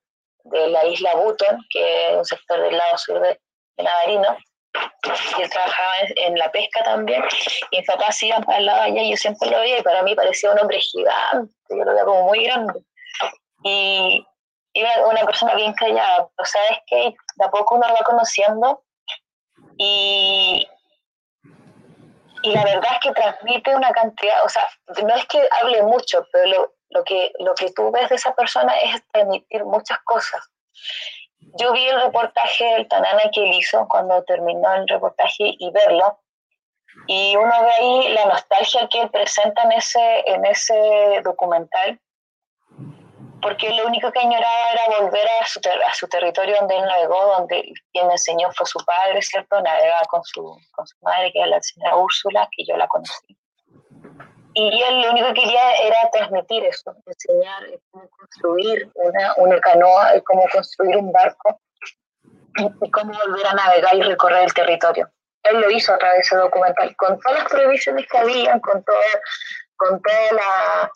de la isla Button, que es un sector del lado sur de, de Navarino, y él trabajaba en, la pesca también, y mis papás iban para el lado allá, y yo siempre lo veía, y para mí parecía un hombre gigante, yo lo veía como muy grande. Y era una persona bien callada, pero sabes que de a poco uno lo va conociendo, y, y la verdad es que transmite una cantidad, o sea, no es que hable mucho, pero lo, lo, que, lo que tú ves de esa persona es transmitir muchas cosas. Yo vi el reportaje del Tanana que él hizo cuando terminó el reportaje y verlo, y uno ve ahí la nostalgia que él presenta en ese, en ese documental, porque lo único que añoraba era volver a su, a su territorio donde él navegó, donde quien enseñó fue su padre, ¿cierto? Navegaba con su, con su madre, que era la señora Úrsula, que yo la conocí. Y él lo único que quería era transmitir eso, enseñar cómo construir una, una canoa, cómo construir un barco y cómo volver a navegar y recorrer el territorio. Él lo hizo a través de ese documental, con todas las prohibiciones que había, con toda, con toda la,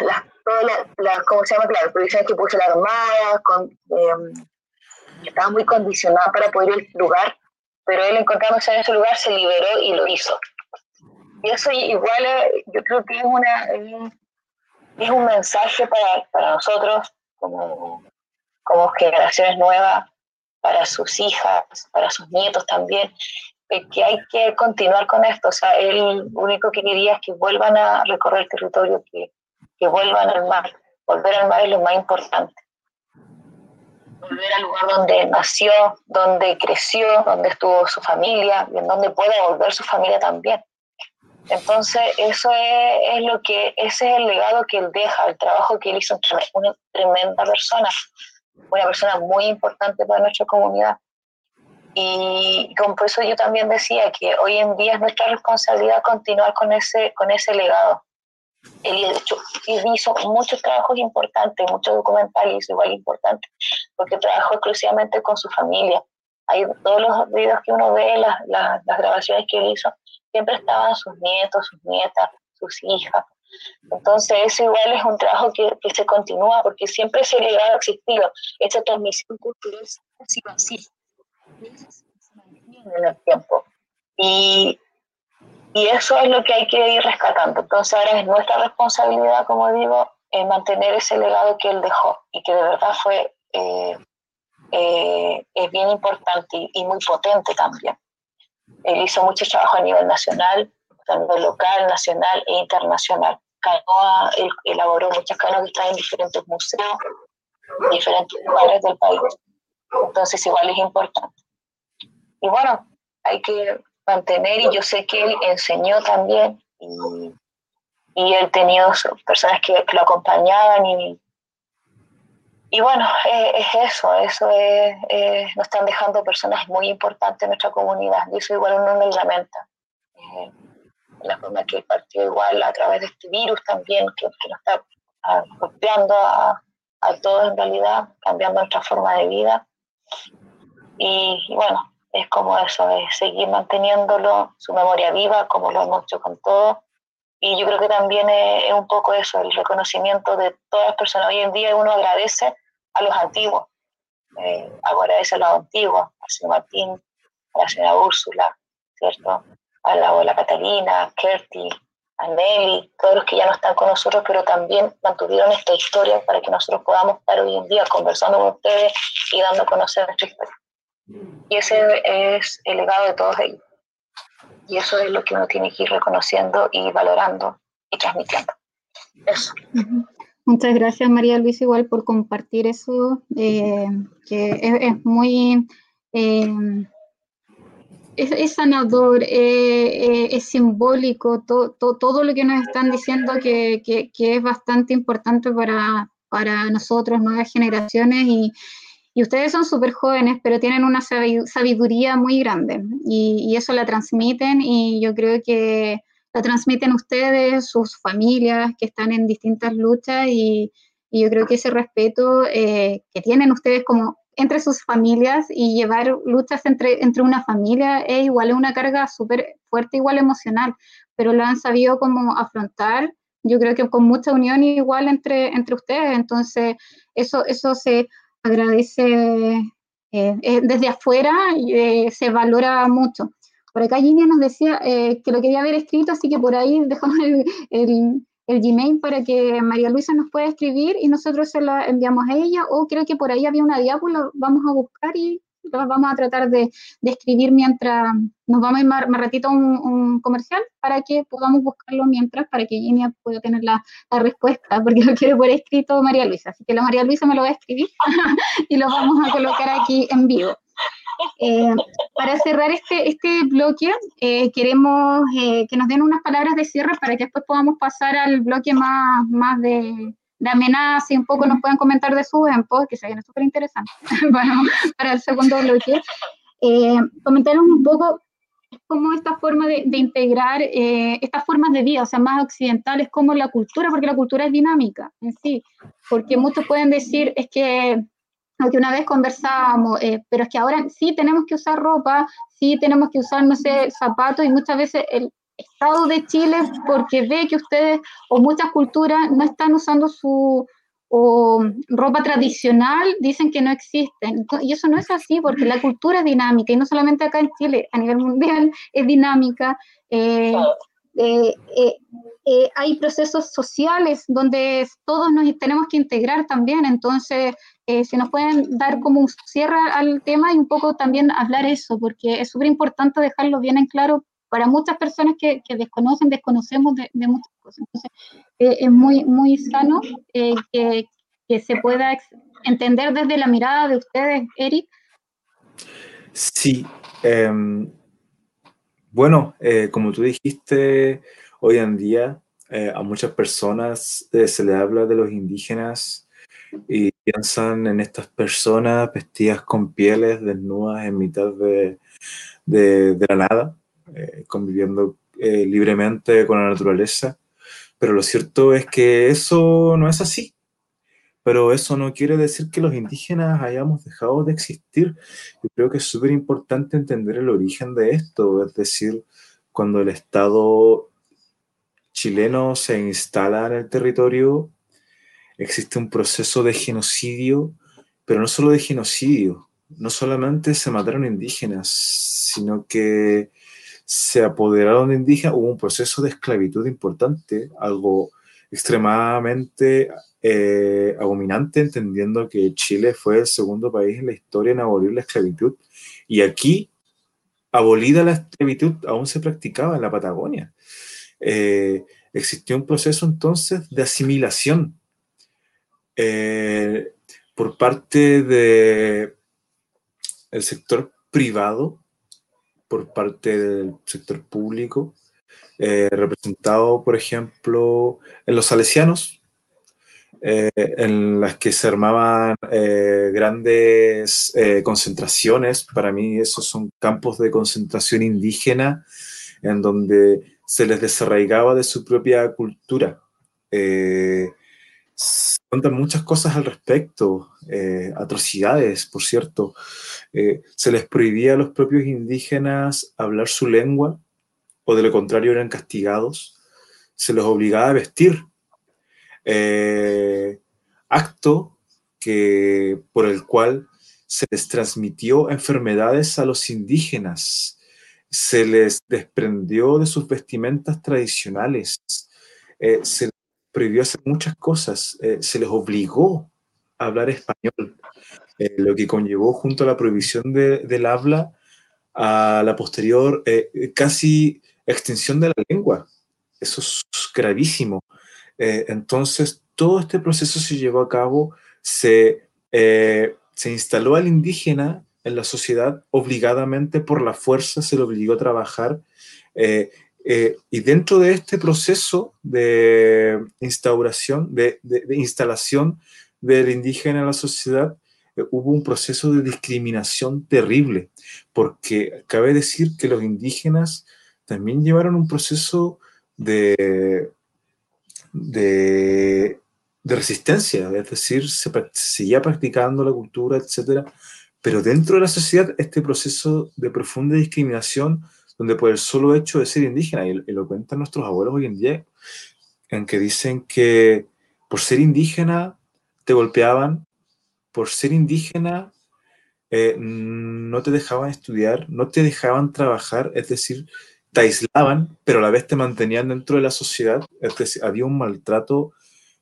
las todas las, ¿cómo se llama? Las prohibiciones que puso la Armada, con, eh, estaba muy condicionado para poder ir al lugar, pero él encontrándose en ese lugar se liberó y lo hizo. Y eso igual eh, yo creo que es, una, es un mensaje para, para nosotros como, como generaciones nuevas, para sus hijas, para sus nietos también, que hay que continuar con esto. O sea, él único que quería es que vuelvan a recorrer el territorio, que, que vuelvan al mar. Volver al mar es lo más importante. Volver al lugar donde nació, donde creció, donde estuvo su familia y en donde pueda volver su familia también. Entonces, eso es, lo que, ese es el legado que él deja, el trabajo que él hizo, una tremenda persona, una persona muy importante para nuestra comunidad. Y con eso yo también decía que hoy en día es nuestra responsabilidad continuar con ese, con ese legado. Él, hecho, hizo muchos trabajos importantes, muchos documentales igual importantes, porque trabajó exclusivamente con su familia. Hay todos los videos que uno ve, las, las, las grabaciones que él hizo, siempre estaban sus nietos, sus nietas, sus hijas. Entonces, eso igual es un trabajo que, que se continúa porque siempre ese legado ha existido. Esa transmisión cultural ha sido así. En el tiempo. Y, y eso es lo que hay que ir rescatando. Entonces, ahora es nuestra responsabilidad, como digo, en mantener ese legado que él dejó y que de verdad fue eh, eh, es bien importante y, y muy potente también. Él hizo mucho trabajo a nivel nacional, nivel local, nacional e internacional. Canoa, él elaboró muchas canoas que están en diferentes museos, en diferentes lugares del país. Entonces igual es importante. Y bueno, hay que mantener, y yo sé que él enseñó también, y, él tenido personas que, lo acompañaban y y bueno, eh, es eso, eso es, eh, nos están dejando personas muy importantes en nuestra comunidad y eso igual uno me lamenta. Eh, la forma que el partido igual a través de este virus también, que, que nos está ah, golpeando a, a, todos en realidad, cambiando nuestra forma de vida. Y, bueno, es como eso, es seguir manteniéndolo, su memoria viva, como lo hemos hecho con todo. Y yo creo que también es, un poco eso, el reconocimiento de todas las personas. Hoy en día uno agradece a los antiguos, eh, agradece a los antiguos, al señor Martín, a la señora Úrsula, ¿cierto? A la abuela Catalina, a Kerty, a Nelly, todos los que ya no están con nosotros, pero también mantuvieron esta historia para que nosotros podamos estar hoy en día conversando con ustedes y dando a conocer nuestra historia. Y ese es el legado de todos ellos. Y eso es lo que uno tiene que ir reconociendo y valorando y transmitiendo. Eso. Muchas gracias María Luisa igual por compartir eso, eh, que es, es muy, eh, es, es, sanador, eh, es simbólico, to, to, todo lo que nos están diciendo que, que, que es bastante importante para, para nosotros, nuevas generaciones, y, y ustedes son súper jóvenes, pero tienen una sabiduría muy grande, y, eso la transmiten, y yo creo que la transmiten ustedes, sus familias que están en distintas luchas y, y yo creo que ese respeto eh, que tienen ustedes como entre sus familias y llevar luchas entre, entre una familia es igual una carga súper fuerte, igual emocional, pero lo han sabido como afrontar yo creo que con mucha unión igual entre, entre ustedes, entonces eso, eso se agradece eh, eh, desde afuera eh, se valora mucho. Por acá Gina nos decía que lo quería haber escrito, así que por ahí dejamos el, el, el, Gmail para que María Luisa nos pueda escribir y nosotros se la enviamos a ella, o creo que por ahí había una diápola, vamos a buscar y vamos a tratar de, de, escribir mientras nos vamos a ir más, ratito a un, comercial para que podamos buscarlo mientras, para que Ginia pueda tener la, la, respuesta, porque lo quiere por escrito María Luisa. Así que la María Luisa me lo va a escribir y lo vamos a colocar aquí en vivo. Eh, para cerrar este, este bloque, eh, queremos eh, que nos den unas palabras de cierre para que después podamos pasar al bloque más, más de, amenaza y un poco nos puedan comentar de su EMPO, que se viene súper interesante, bueno, para el segundo bloque. Eh, un poco cómo esta forma de, de integrar eh, estas formas de vida, o sea, más occidentales, como la cultura, porque la cultura es dinámica en sí, porque muchos pueden decir, es que, aunque una vez conversábamos, eh, pero es que ahora sí tenemos que usar ropa, sí tenemos que usar, no sé, zapatos, y muchas veces el, Estado de Chile porque ve que ustedes o muchas culturas no están usando su o ropa tradicional, dicen que no existen. Y eso no es así porque la cultura es dinámica y no solamente acá en Chile, a nivel mundial es dinámica. Eh, eh, eh, hay procesos sociales donde todos nos tenemos que integrar también, entonces si nos pueden dar como un cierre al tema y un poco también hablar eso, porque es súper importante dejarlo bien en claro para muchas personas que, desconocen, desconocemos de, muchas cosas. Entonces, eh, es muy, muy sano eh, que, se pueda entender desde la mirada de ustedes, Eric. Sí. Em, bueno, eh, como tú dijiste, hoy en día a muchas personas se le habla de los indígenas y piensan en estas personas vestidas con pieles desnudas en mitad de, de la nada eh, conviviendo eh, libremente con la naturaleza. Pero lo cierto es que eso no es así. Pero eso no quiere decir que los indígenas hayamos dejado de existir. Yo creo que es súper importante entender el origen de esto, es decir, cuando el Estado chileno se instala en el territorio, existe un proceso de genocidio, pero no solo de genocidio, no solamente se mataron indígenas, sino que se apoderaron de indígenas, hubo un proceso de esclavitud importante, algo extremadamente eh, abominante, entendiendo que Chile fue el segundo país en la historia en abolir la esclavitud. Y aquí, abolida la esclavitud, aún se practicaba en la Patagonia. Eh, existió un proceso entonces de asimilación eh, por parte del el sector privado por parte del sector público, eh, representado, por ejemplo, en los salesianos, eh, en las que se armaban eh, grandes concentraciones. Para mí esos son campos de concentración indígena en donde se les desarraigaba de su propia cultura cuentan muchas cosas al respecto, eh, atrocidades, por cierto. Eh, se les prohibía a los propios indígenas hablar su lengua, o de lo contrario eran castigados. Se les obligaba a vestir. Eh, acto que, por el cual se les transmitió enfermedades a los indígenas, se les desprendió de sus vestimentas tradicionales, se prohibió hacer muchas cosas, eh, se les obligó a hablar español, eh, lo que conllevó junto a la prohibición de, del habla a la posterior eh, casi extinción de la lengua. Eso es gravísimo. entonces, todo este proceso se llevó a cabo, se, se instaló al indígena en la sociedad obligadamente por la fuerza, se le obligó a trabajar. Y dentro de este proceso de instauración, de, instalación del indígena en la sociedad, eh, hubo un proceso de discriminación terrible, porque cabe decir que los indígenas también llevaron un proceso de, de, resistencia, es decir, se, seguía practicando la cultura, etc. Pero dentro de la sociedad, este proceso de profunda discriminación donde por el solo hecho de ser indígena, y, lo cuentan nuestros abuelos hoy en día, en que dicen que por ser indígena te golpeaban, por ser indígena eh, no te dejaban estudiar, no te dejaban trabajar, es decir, te aislaban, pero a la vez te mantenían dentro de la sociedad, es decir, había un maltrato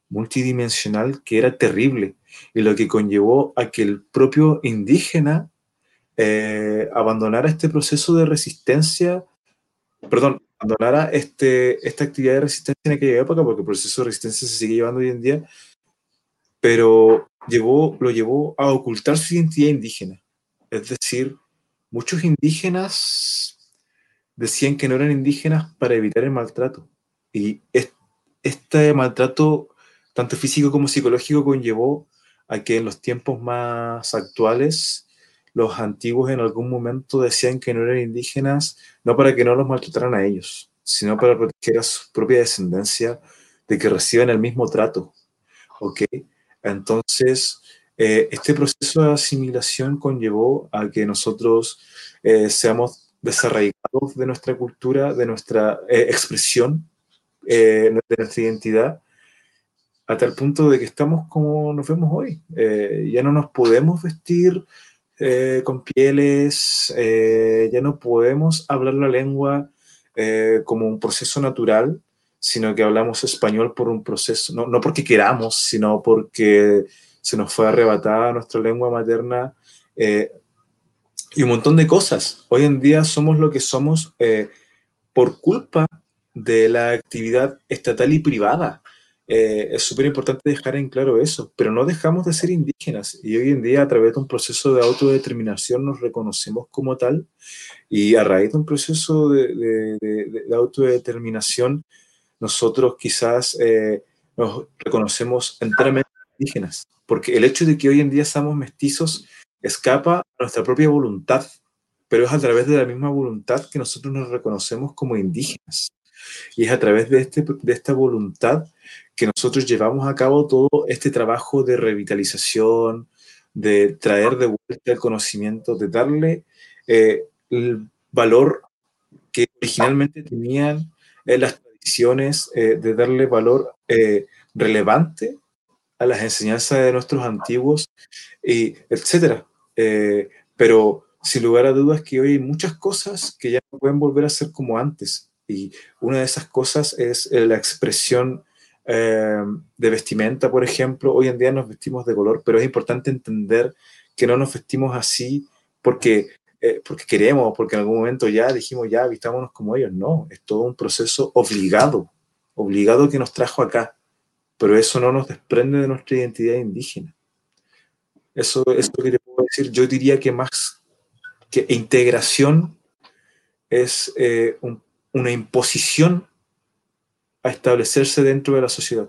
multidimensional que era terrible y lo que conllevó a que el propio indígena eh, abandonara este proceso de resistencia, perdón, abandonara este, esta actividad de resistencia en aquella época, porque el proceso de resistencia se sigue llevando hoy en día, pero llevó, lo llevó a ocultar su identidad indígena. Es decir, muchos indígenas decían que no eran indígenas para evitar el maltrato. Y este maltrato, tanto físico como psicológico, conllevó a que en los tiempos más actuales los antiguos en algún momento decían que no eran indígenas, no para que no los maltrataran a ellos, sino para proteger a su propia descendencia de que reciban el mismo trato. ¿Ok? Entonces, eh, este proceso de asimilación conllevó a que nosotros eh, seamos desarraigados de nuestra cultura, de nuestra eh, expresión, de nuestra identidad, a tal punto de que estamos como nos vemos hoy. ya no nos podemos vestir con pieles, ya no podemos hablar la lengua como un proceso natural, sino que hablamos español por un proceso, no, no porque queramos, sino porque se nos fue arrebatada nuestra lengua materna eh, y un montón de cosas. Hoy en día somos lo que somos eh, por culpa de la actividad estatal y privada. Eh, es súper importante dejar en claro eso, pero no dejamos de ser indígenas. Y hoy en día a través de un proceso de autodeterminación nos reconocemos como tal. Y a raíz de un proceso de, de, de autodeterminación nosotros quizás eh, nos reconocemos enteramente indígenas, porque el hecho de que hoy en día seamos mestizos escapa a nuestra propia voluntad, pero es a través de la misma voluntad que nosotros nos reconocemos como indígenas. Y es a través de, este, de esta voluntad que nosotros llevamos a cabo todo este trabajo de revitalización, de traer de vuelta el conocimiento, de darle eh, el valor que originalmente tenían eh, las eh, de darle valor eh, relevante a las enseñanzas de nuestros antiguos, y etcétera. Pero sin lugar a dudas que hoy hay muchas cosas que ya no pueden volver a ser como antes. Y una de esas cosas es la expresión de vestimenta, por ejemplo. Hoy en día nos vestimos de color, pero es importante entender que no nos vestimos así porque eh, porque queremos, porque en algún momento ya dijimos, ya vistámonos como ellos. No, es todo un proceso obligado, obligado que nos trajo acá, pero eso no nos desprende de nuestra identidad indígena. Eso es lo que te puedo decir. Yo diría que más que integración es eh, una imposición a establecerse dentro de la sociedad.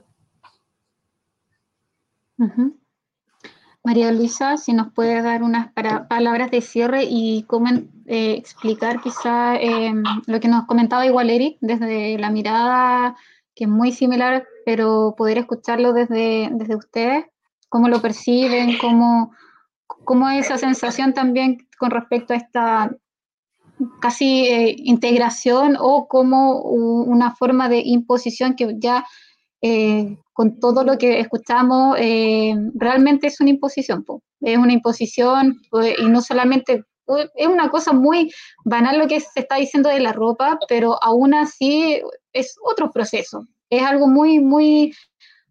María Luisa, si nos puede dar unas palabras de cierre y cómo eh, explicar quizá em, lo que nos comentaba igual Eric, desde la mirada que es muy similar, pero poder escucharlo desde, desde ustedes, cómo lo perciben, cómo, cómo esa sensación también con respecto a esta casi eh, integración o como una forma de imposición que ya eh, con todo lo que escuchamos, eh, realmente es una imposición, es una imposición pues, y no solamente, es una cosa muy banal lo que se está diciendo de la ropa, pero aún así es otro proceso, es algo muy, muy,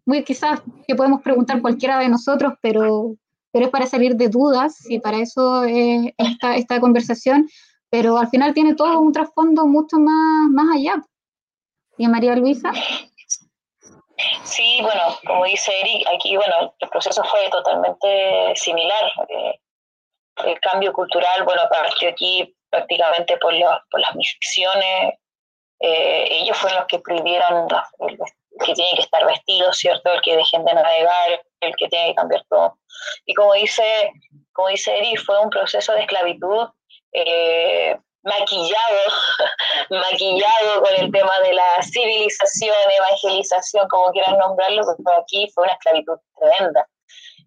muy quizás que podemos preguntar cualquiera de nosotros, pero, pero es para salir de dudas y para eso es esta, esta conversación, pero al final tiene todo un trasfondo mucho más, más allá. ¿Y María Luisa? Sí, bueno, como dice Eric, aquí bueno, el proceso fue totalmente similar. Eh, el cambio cultural, bueno, partió aquí prácticamente por, por las misiones. Eh, ellos fueron los que prohibieron el, que tiene que estar vestido, ¿cierto? El que dejen de navegar, el que tiene que cambiar todo. Y como dice, como dice Eric, fue un proceso de esclavitud eh, maquillado, maquillado con el tema de la civilización, evangelización, como quieran nombrarlo, pero aquí fue una esclavitud tremenda.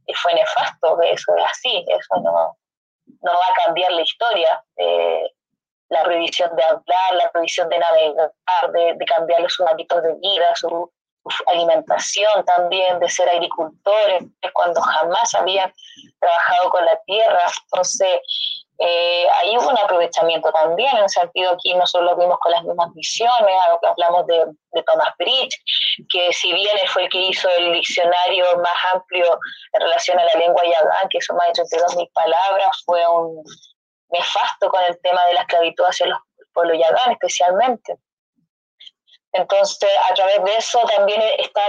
Y fue nefasto, eso es así, eso no, no va a cambiar la historia. la prohibición de hablar, la prohibición de navegar, de, cambiar sus hábitos de vida, su, alimentación también, de ser agricultores, cuando jamás habían trabajado con la tierra. Entonces, eh, ahí hubo un aprovechamiento también, en el sentido aquí nosotros lo vimos con las mismas misiones, hablamos de, Thomas Bridge, que si bien fue el que hizo el diccionario más amplio en relación a la lengua yagán, que son más de 32.000 palabras, fue un nefasto con el tema de la esclavitud hacia los pueblos yagán especialmente. Entonces, a través de eso también está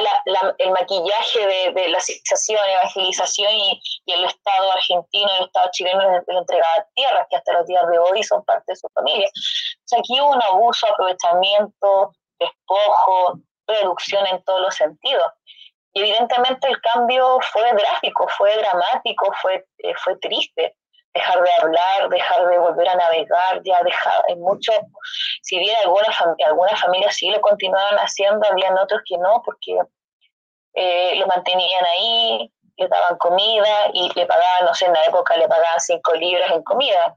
el maquillaje de, la civilización, evangelización y, el Estado argentino, el Estado chileno le, entregaba tierras que hasta los días de hoy son parte de su familia. O sea, aquí hubo un abuso, aprovechamiento, despojo, reducción en todos los sentidos. Y evidentemente el cambio fue drástico, fue dramático, fue, eh, fue triste dejar de hablar, dejar de volver a navegar, ya dejar, en mucho, si bien algunas alguna familias sí lo continuaban haciendo, habían otros que no, porque eh, lo mantenían ahí, le daban comida y le pagaban, no sé, en la época le pagaban cinco libras en comida,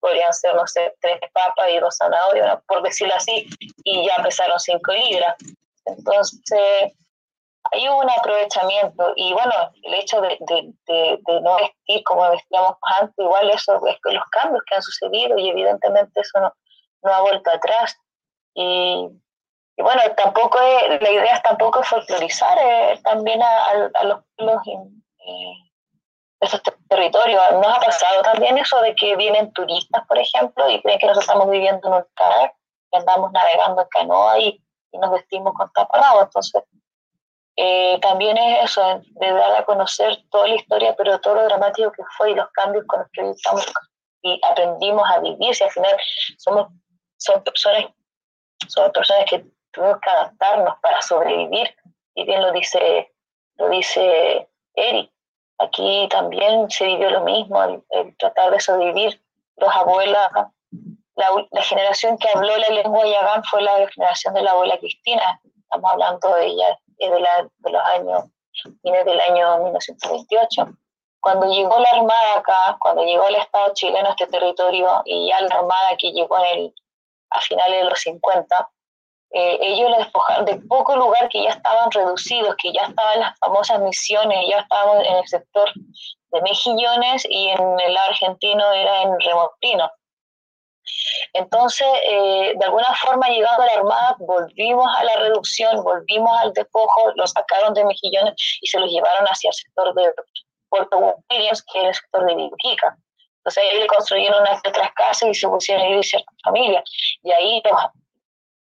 podrían ser, no sé, tres papas y dos zanahorias, por decirlo así, y ya pesaron cinco libras. Entonces, hay un aprovechamiento y bueno, el hecho de, no vestir como vestíamos antes, igual eso es los cambios que han sucedido y evidentemente eso no, no ha vuelto atrás. Y, bueno, tampoco la idea es tampoco folclorizar eh, también a, los pueblos eh, de esos territorios. Nos ha pasado también eso de que vienen turistas, por ejemplo, y creen que nosotros estamos viviendo en un lugar, que andamos navegando en canoa y, nos vestimos con taparrabo. Entonces, eh, también es eso, de dar a conocer toda la historia, pero todo lo dramático que fue y los cambios con los que estamos y aprendimos a vivir. Si al final somos son personas, son personas que tuvimos que adaptarnos para sobrevivir, y bien lo dice, lo dice Eric. Aquí también se vivió lo mismo, el, tratar de sobrevivir. Los abuelas, la, la, generación que habló la lengua yagán fue la generación de la abuela Cristina. Estamos hablando de ella de, la, de los años, fines del año 1928. Cuando llegó la Armada acá, cuando llegó el Estado chileno a este territorio y ya la Armada que llegó en el, a finales de los 50, eh, ellos lo despojaron de poco lugar que ya estaban reducidos, que ya estaban las famosas misiones, ya estaban en el sector de Mejillones y en el argentino era en Remotino. Entonces, eh, de alguna forma, llegando a la Armada, volvimos a la reducción, volvimos al despojo, lo sacaron de Mejillones y se los llevaron hacia el sector de Puerto Williams, que es el sector de Viluquica. Entonces, ahí construyeron unas otras casas y se pusieron a vivir ciertas familias. Y ahí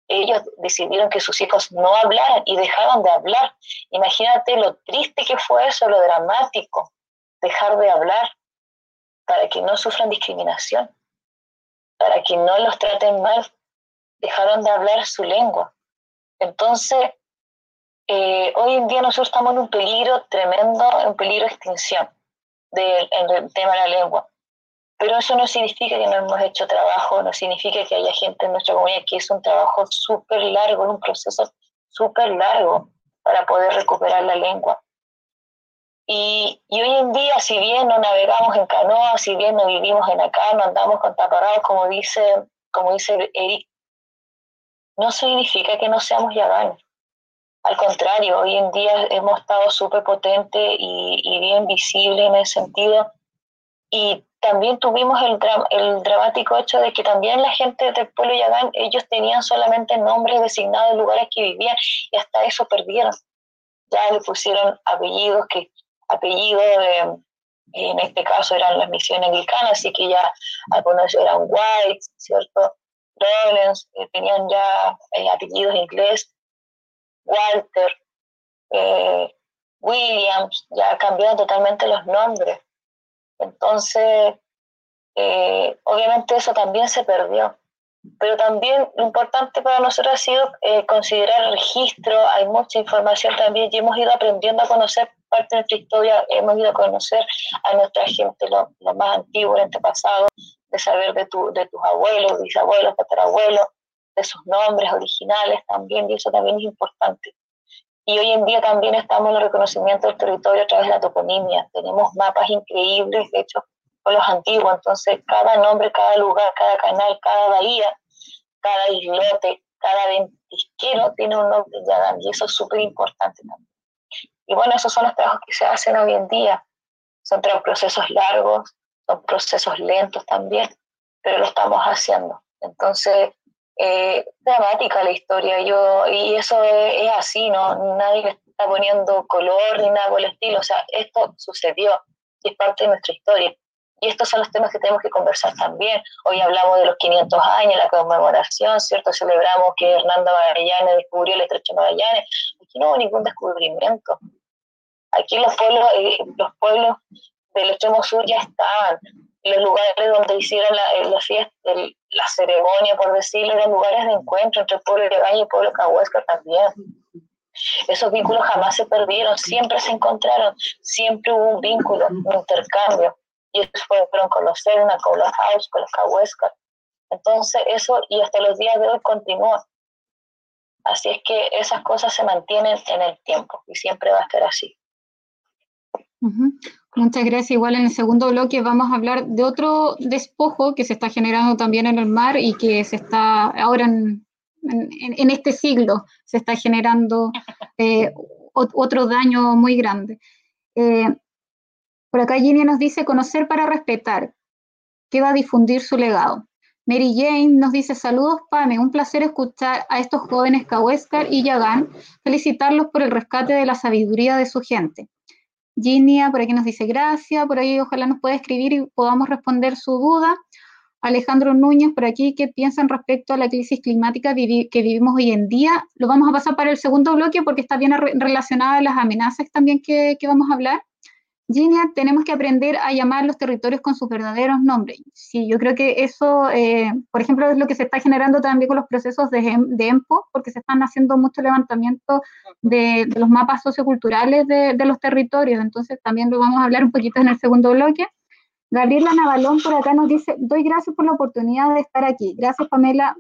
ellos decidieron que sus hijos no hablaran y dejaron de hablar. Imagínate lo triste que fue eso, lo dramático, dejar de hablar para que no sufran discriminación para que no los traten mal, dejaron de hablar su lengua. Entonces, eh, hoy en día nosotros estamos en un peligro tremendo, en peligro de extinción del, tema de la lengua. Pero eso no significa que no hemos hecho trabajo, no significa que haya gente en nuestra comunidad que hizo un trabajo súper largo, un proceso súper largo para poder recuperar la lengua. Y, y, hoy en día, si bien no navegamos en canoa, si bien no vivimos en acá, no andamos con taparrados, como dice, como dice Eric, no significa que no seamos yaganes. Al contrario, hoy en día hemos estado súper potentes y, y, bien visibles en ese sentido. Y también tuvimos el, el dramático hecho de que también la gente del pueblo Yagán, ellos tenían solamente nombres designados de lugares que vivían y hasta eso perdieron. Ya le pusieron apellidos que apellido, en este caso eran las misiones anglicanas, así que ya algunos eran White, ¿cierto? Rollins, eh, tenían ya eh, apellidos inglés, Walter, eh, Williams, ya cambiaron totalmente los nombres. Entonces, obviamente eso también se perdió. Pero también lo importante para nosotros ha sido considerar el registro, hay mucha información también y hemos ido aprendiendo a conocer parte de nuestra historia hemos ido a conocer a nuestra gente, lo, más antiguo, el antepasado, de saber de, tu, de tus abuelos, bisabuelos, tatarabuelos, de sus nombres originales también, y eso también es importante. Y hoy en día también estamos en el reconocimiento del territorio a través de la toponimia. Tenemos mapas increíbles hechos por los antiguos, entonces cada nombre, cada lugar, cada canal, cada bahía, cada islote, cada ventisquero tiene un nombre y eso es súper importante también. Y bueno, esos son los trabajos que se hacen hoy en día. Son procesos largos, son procesos lentos también, pero lo estamos haciendo. Entonces, eh, dramática la historia, yo, y eso es, así, ¿no? Nadie le está poniendo color ni nada por el estilo, o sea, esto sucedió y es parte de nuestra historia. Y estos son los temas que tenemos que conversar también. Hoy hablamos de los 500 años, la conmemoración, ¿cierto? Celebramos que Hernando Magallanes descubrió el estrecho de Magallanes. Aquí no hubo ningún descubrimiento. Aquí los pueblos, eh, los pueblos del extremo sur ya estaban. Los lugares donde hicieron la, eh, la fiesta, la ceremonia, por decirlo, eran lugares de encuentro entre el pueblo de Gaña y el pueblo de Cahuesca también. Esos vínculos jamás se perdieron, siempre se encontraron, siempre hubo un vínculo, un intercambio ellos fueron con los Selma, con los House, con los Cahuesca. Entonces eso, y hasta los días de hoy continúa. Así es que esas cosas se mantienen en el tiempo y siempre va a estar así. Muchas gracias. Igual en el segundo bloque vamos a hablar de otro despojo que se está generando también en el mar y que se está ahora en, en, este siglo, se está generando eh, otro daño muy grande. Eh, por acá Ginny nos dice conocer para respetar, que va a difundir su legado. Mary Jane nos dice saludos Pame, un placer escuchar a estos jóvenes Kaweskar y Yagan, felicitarlos por el rescate de la sabiduría de su gente. Ginia por aquí nos dice gracias, por ahí ojalá nos pueda escribir y podamos responder su duda. Alejandro Núñez por aquí, ¿qué piensan respecto a la crisis climática que vivimos hoy en día? Lo vamos a pasar para el segundo bloque porque está bien relacionada a las amenazas también que vamos a hablar. Ginia, tenemos que aprender a llamar los territorios con sus verdaderos nombres. Sí, yo creo que eso, eh, por ejemplo, es lo que se está generando también con los procesos de, EMPO, porque se están haciendo mucho levantamiento de, los mapas socioculturales de, los territorios. Entonces, también lo vamos a hablar un poquito en el segundo bloque. Gabriela Navalón por acá nos dice, doy gracias por la oportunidad de estar aquí. Gracias, Pamela.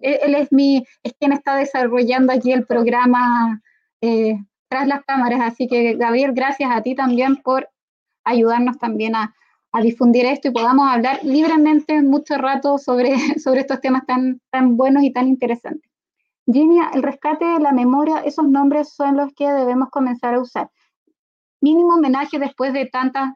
Él, es, mi, es quien está desarrollando aquí el programa eh, tras las cámaras. Así que, Gabriel, gracias a ti también por ayudarnos también a, difundir esto y podamos hablar libremente mucho rato sobre, sobre estos temas tan, tan buenos y tan interesantes. Ginia, el rescate de la memoria, esos nombres son los que debemos comenzar a usar. Mínimo homenaje después de tantas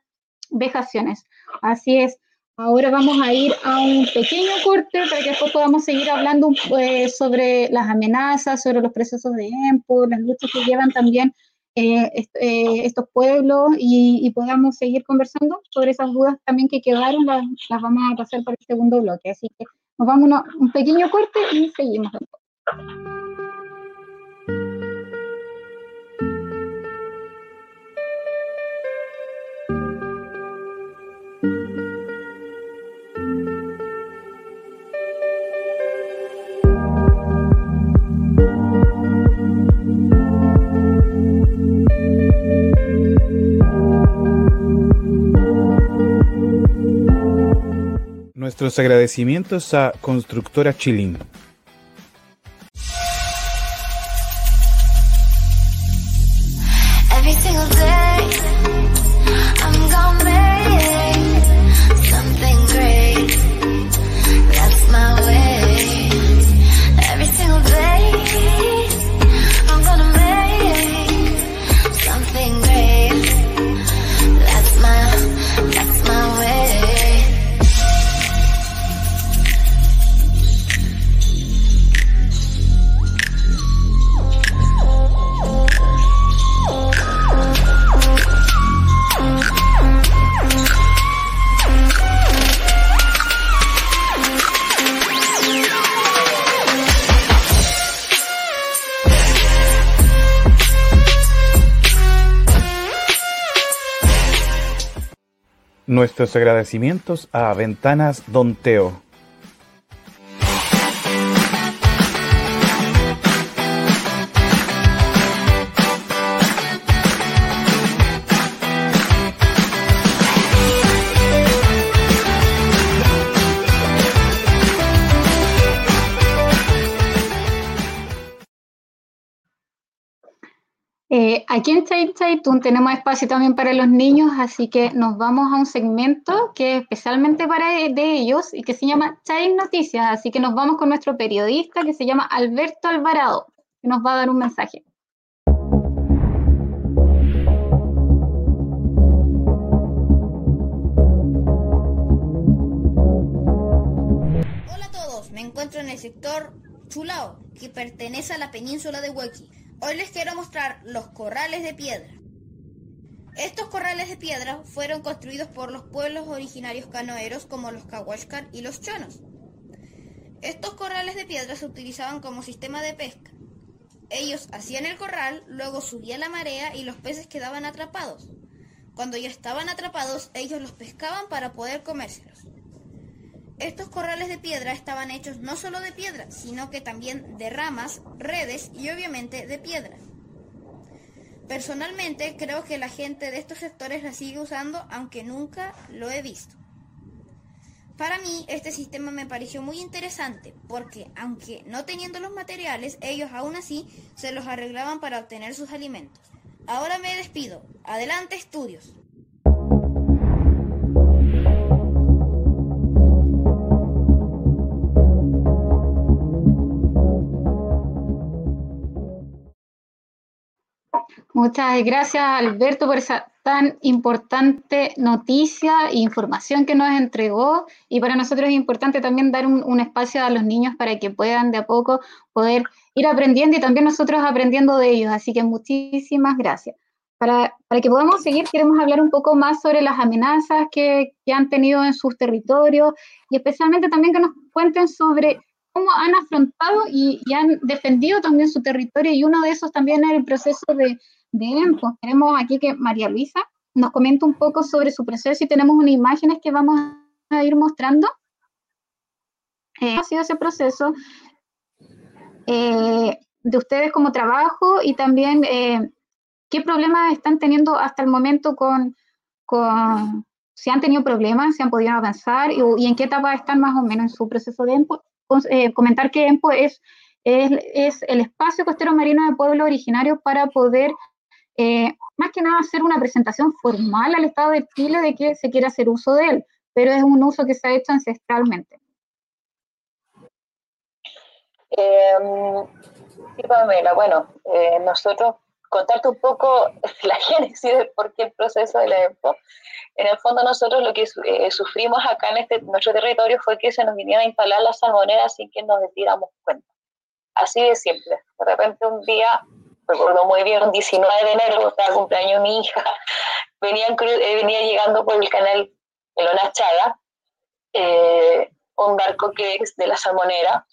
vejaciones. Así es. Ahora vamos a ir a un pequeño corte para que después podamos seguir hablando pues, sobre las amenazas, sobre los procesos de EMPO, las luchas que llevan también eh, eh, estos pueblos y, podamos seguir conversando sobre esas dudas también que quedaron, las, vamos a pasar para el segundo bloque. Así que nos vamos a un pequeño corte y seguimos. Nuestros agradecimientos a Constructora Chilín. Nuestros agradecimientos a Ventanas Don Teo. Aquí en Chay Chaitún tenemos espacio también para los niños, así que nos vamos a un segmento que es especialmente para de ellos y que se llama Chay Noticias. Así que nos vamos con nuestro periodista que se llama Alberto Alvarado, que nos va a dar un mensaje. Hola a todos, me encuentro en el sector Chulao, que pertenece a la península de Huequi. Hoy les quiero mostrar los corrales de piedra. Estos corrales de piedra fueron construidos por los pueblos originarios canoeros como los Cahuascar y los Chonos. Estos corrales de piedra se utilizaban como sistema de pesca. Ellos hacían el corral, luego subía la marea y los peces quedaban atrapados. Cuando ya estaban atrapados, ellos los pescaban para poder comérselos. Estos corrales de piedra estaban hechos no solo de piedra, sino que también de ramas, redes y obviamente de piedra. Personalmente creo que la gente de estos sectores la sigue usando aunque nunca lo he visto. Para mí este sistema me pareció muy interesante porque aunque no teniendo los materiales, ellos aún así se los arreglaban para obtener sus alimentos. Ahora me despido. Adelante estudios. Muchas gracias, Alberto, por esa tan importante noticia e información que nos entregó. Y para nosotros es importante también dar un, espacio a los niños para que puedan de a poco poder ir aprendiendo y también nosotros aprendiendo de ellos. Así que muchísimas gracias. Para, que podamos seguir, queremos hablar un poco más sobre las amenazas que, han tenido en sus territorios y especialmente también que nos cuenten sobre cómo han afrontado y, y, han defendido también su territorio y uno de esos también es el proceso de, Bien, pues queremos aquí que María Luisa nos comente un poco sobre su proceso y tenemos unas imágenes que vamos a ir mostrando. Eh, ha sido ese proceso eh, de ustedes como trabajo y también eh, qué problemas están teniendo hasta el momento con, con, si han tenido problemas, si han podido avanzar y, en qué etapa están más o menos en su proceso de EMPO. comentar que EMPO es, es, es el espacio costero marino de pueblo originario para poder eh, más que nada hacer una presentación formal al Estado de Chile de que se quiere hacer uso de él, pero es un uso que se ha hecho ancestralmente. Eh, sí, Pamela, bueno, eh, nosotros contarte un poco la génesis de por qué el proceso de la EPO. En el fondo nosotros lo que eh, sufrimos acá en este, nuestro territorio fue que se nos vinieron a instalar las salmoneras sin que nos diéramos cuenta. Así de simple. De repente un día recuerdo muy bien, 19 de enero, estaba cumpleaños mi hija, venían, eh, venía llegando por el canal Elona Chaga, eh, un barco que es de la salmonera,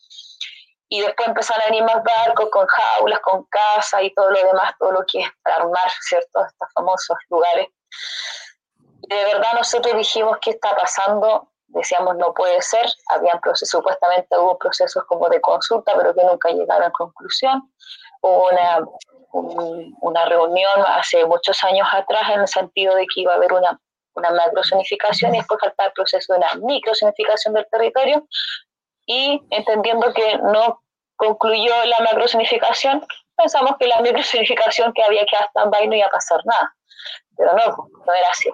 y después empezaron a venir más barcos con jaulas, con casa y todo lo demás, todo lo que es para armar, ¿cierto? Estos famosos lugares. De verdad nosotros dijimos, ¿qué está pasando? Decíamos, no puede ser. Habían procesos, supuestamente hubo procesos como de consulta, pero que nunca llegaron a conclusión una, una reunión hace muchos años atrás en el sentido de que iba a haber una, una macrozonificación y después faltaba el proceso de una microzonificación del territorio y entendiendo que no concluyó la macrozonificación, pensamos que la microzonificación que había que hasta en no iba a pasar nada, pero no, no era así.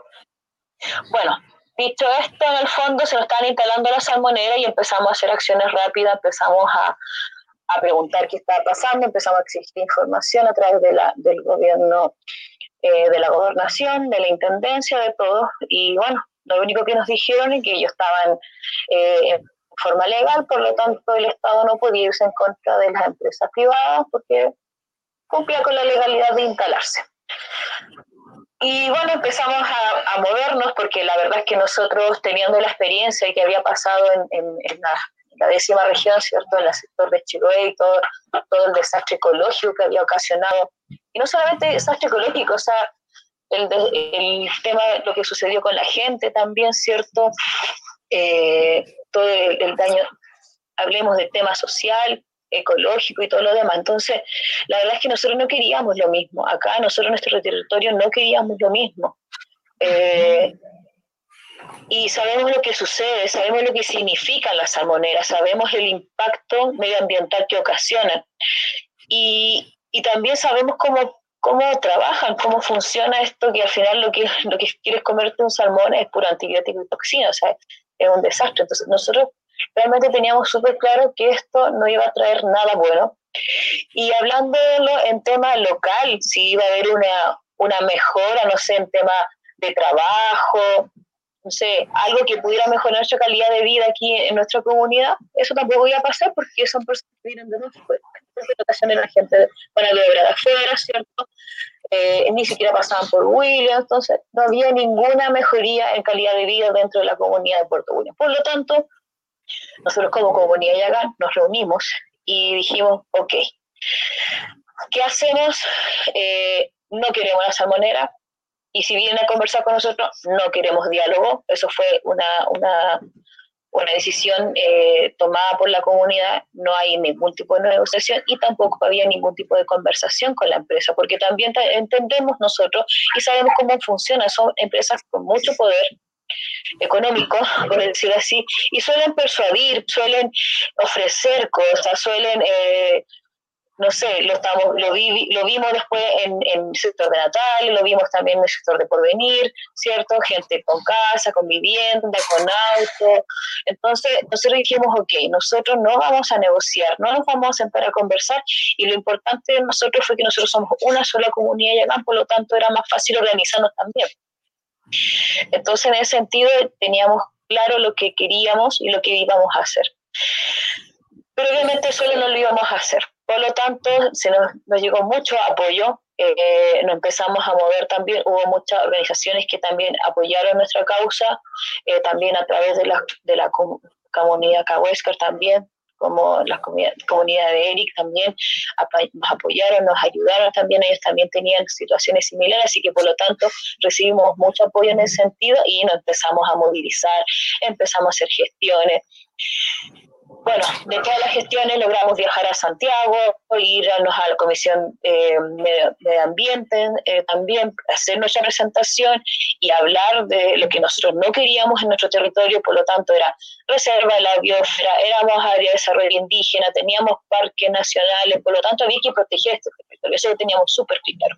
Bueno, dicho esto, en el fondo se nos estaban instalando las salmoneras y empezamos a hacer acciones rápidas, empezamos a, a preguntar qué estaba pasando, empezamos a exigir información a través de la, del gobierno, eh, de la gobernación, de la intendencia, de todos, y bueno, lo único que nos dijeron es que ellos estaban eh, en forma legal, por lo tanto el Estado no podía irse en contra de las empresas privadas porque cumplía con la legalidad de instalarse. Y bueno, empezamos a, a, movernos porque la verdad es que nosotros, teniendo la experiencia que había pasado en, en, en, las la décima región, ¿cierto?, en el sector de Chiloé y todo, todo el desastre ecológico que había ocasionado. Y no solamente desastre ecológico, o sea, el, el tema de lo que sucedió con la gente también, ¿cierto? Eh, todo el, daño, hablemos del tema social, ecológico y todo lo demás. Entonces, la verdad es que nosotros no queríamos lo mismo. Acá nosotros en nuestro territorio no queríamos lo mismo. Eh, y sabemos lo que sucede, sabemos lo que significan las salmoneras, sabemos el impacto medioambiental que ocasionan y, y también sabemos cómo, cómo trabajan, cómo funciona esto, que al final lo que, lo que quieres comerte un salmón es puro antibiótico y toxina, o sea, es un desastre. Entonces nosotros realmente teníamos súper claro que esto no iba a traer nada bueno. Y hablándolo en tema local, si iba a haber una, una mejora, no sé, en tema de trabajo, no sé, algo que pudiera mejorar nuestra calidad de vida aquí en nuestra comunidad, eso tampoco iba a pasar porque son personas que vienen de nuestro ocasiones la gente para lo de afuera, ¿cierto? Eh, ni siquiera pasaban por Williams, entonces no había ninguna mejoría en calidad de vida dentro de la comunidad de Puerto Williams. Por lo tanto, nosotros como comunidad Yagán nos reunimos y dijimos, ok, ¿qué hacemos? Eh, no queremos la salmonera, y si vienen a conversar con nosotros, no queremos diálogo. Eso fue una, una, una decisión eh, tomada por la comunidad. No hay ningún tipo de negociación y tampoco había ningún tipo de conversación con la empresa, porque también entendemos nosotros y sabemos cómo funciona. Son empresas con mucho poder económico, por decirlo así, y suelen persuadir, suelen ofrecer cosas, suelen eh, no sé, lo, estamos, lo, lo vimos después en, el sector de Natal, lo vimos también en el sector de Porvenir, ¿cierto? Gente con casa, con vivienda, con auto. Entonces, nosotros dijimos, ok, nosotros no vamos a negociar, no nos vamos a sentar a conversar y lo importante de nosotros fue que nosotros somos una sola comunidad y por lo tanto, era más fácil organizarnos también. Entonces, en ese sentido, teníamos claro lo que queríamos y lo que íbamos a hacer. Pero obviamente solo no lo íbamos a hacer por lo tanto, se nos, llegó mucho apoyo, eh, nos empezamos a mover también, hubo muchas organizaciones que también apoyaron nuestra causa, eh, también a través de la, de la comunidad Cahuéscar también, como la comunidad, de Eric también nos apoyaron, nos ayudaron también, ellos también tenían situaciones similares, así que por lo tanto recibimos mucho apoyo en ese sentido y nos empezamos a movilizar, empezamos a hacer gestiones bueno, de todas las gestiones logramos viajar a Santiago, irnos a la Comisión eh, de Ambiente, eh, también hacer nuestra presentación y hablar de lo que nosotros no queríamos en nuestro territorio, por lo tanto era reserva de la biosfera, éramos área de desarrollo indígena, teníamos parques nacionales, por lo tanto había que proteger este territorio, eso lo teníamos súper claro.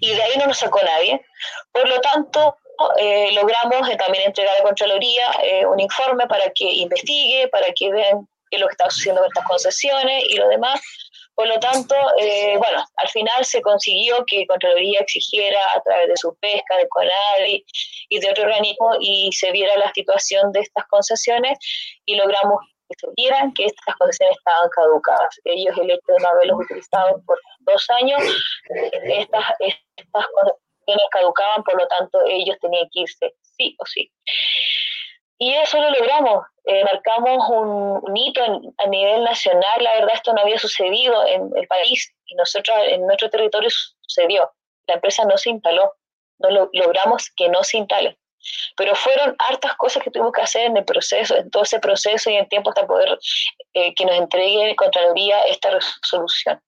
Y de ahí no nos sacó nadie. Por lo tanto, eh, logramos eh, también entregar a la Contraloría eh, un informe para que investigue, para que vean qué es lo que está sucediendo con estas concesiones y lo demás. Por lo tanto, bueno, al final se consiguió que Contraloría exigiera a través de su pesca, de CONADI y de otro organismo y se viera la situación de estas concesiones y logramos que se vieran que estas concesiones estaban caducadas. Ellos, el hecho de no haberlos utilizado por dos años, estas, estas caducaban, por lo tanto ellos tenían que irse sí o sí. Y eso lo logramos, eh, marcamos un, hito a nivel nacional, la verdad esto no había sucedido en el país y nosotros en nuestro territorio sucedió. La empresa no se instaló, no lo, logramos que no se instale. Pero fueron hartas cosas que tuvimos que hacer en el proceso, en todo ese proceso y en tiempo hasta poder eh, que nos entregue Contraloría esta resolución.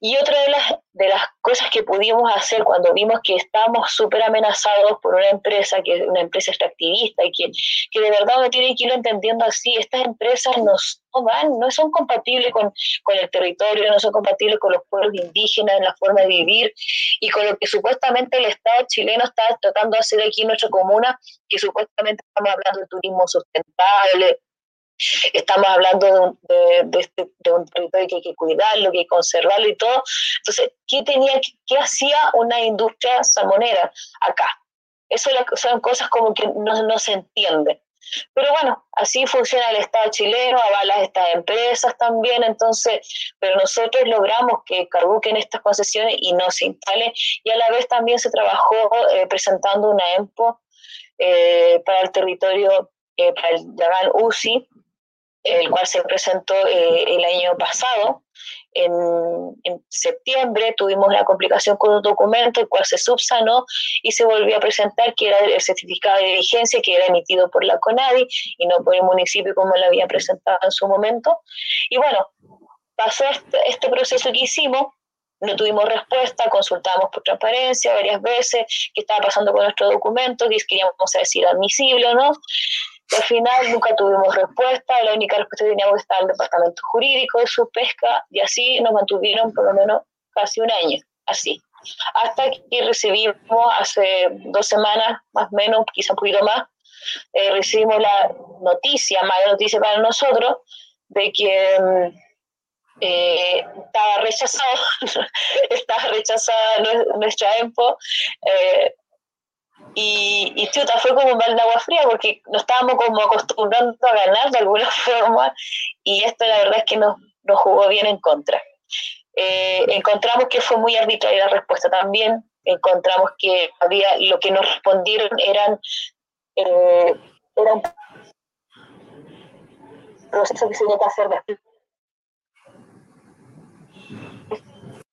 Y otra de las, de las cosas que pudimos hacer cuando vimos que estábamos súper amenazados por una empresa, que es una empresa extractivista, y que, que de verdad uno tiene que irlo entendiendo así, estas empresas no, van, no son compatibles con, con el territorio, no son compatibles con los pueblos indígenas, en la forma de vivir, y con lo que supuestamente el Estado chileno está tratando de hacer aquí en nuestra comuna, que supuestamente estamos hablando de turismo sustentable, Estamos hablando este, de un, territorio que hay que cuidarlo, que hay que conservarlo y todo. Entonces, ¿qué, tenía, qué hacía una industria salmonera acá? Eso son cosas como que no, no se entienden. Pero bueno, así funciona el Estado chileno, avala estas empresas también, entonces, pero nosotros logramos que caduquen estas concesiones y no se instalen, y a la vez también se trabajó eh, presentando una EMPO eh, para el territorio, eh, para el Yagan UCI, el cual se presentó eh, el año pasado. En, septiembre tuvimos la complicación con un documento, el cual se subsanó y se volvió a presentar, que era el certificado de vigencia que era emitido por la CONADI y no por el municipio como lo había presentado en su momento. Y bueno, pasó este, este proceso que hicimos, no tuvimos respuesta, consultamos por transparencia varias veces qué estaba pasando con nuestro documento, que queríamos saber si era admisible o no al final nunca tuvimos respuesta, la única respuesta que teníamos estaba el departamento jurídico de su pesca y así nos mantuvieron por lo menos casi un año, así. Hasta que recibimos hace dos semanas, más o menos, quizá un poquito más, eh, recibimos la noticia, mala noticia para nosotros, de que mm, eh, estaba rechazado, estaba rechazada nuestra EMPO. Eh, y, y chuta, fue como mal de agua fría porque nos estábamos como acostumbrando a ganar de alguna forma y esto la verdad es que nos, nos jugó bien en contra. Eh, encontramos que fue muy arbitraria la respuesta también, encontramos que había lo que nos respondieron eran, eh, era un proceso que se tenía que hacer después.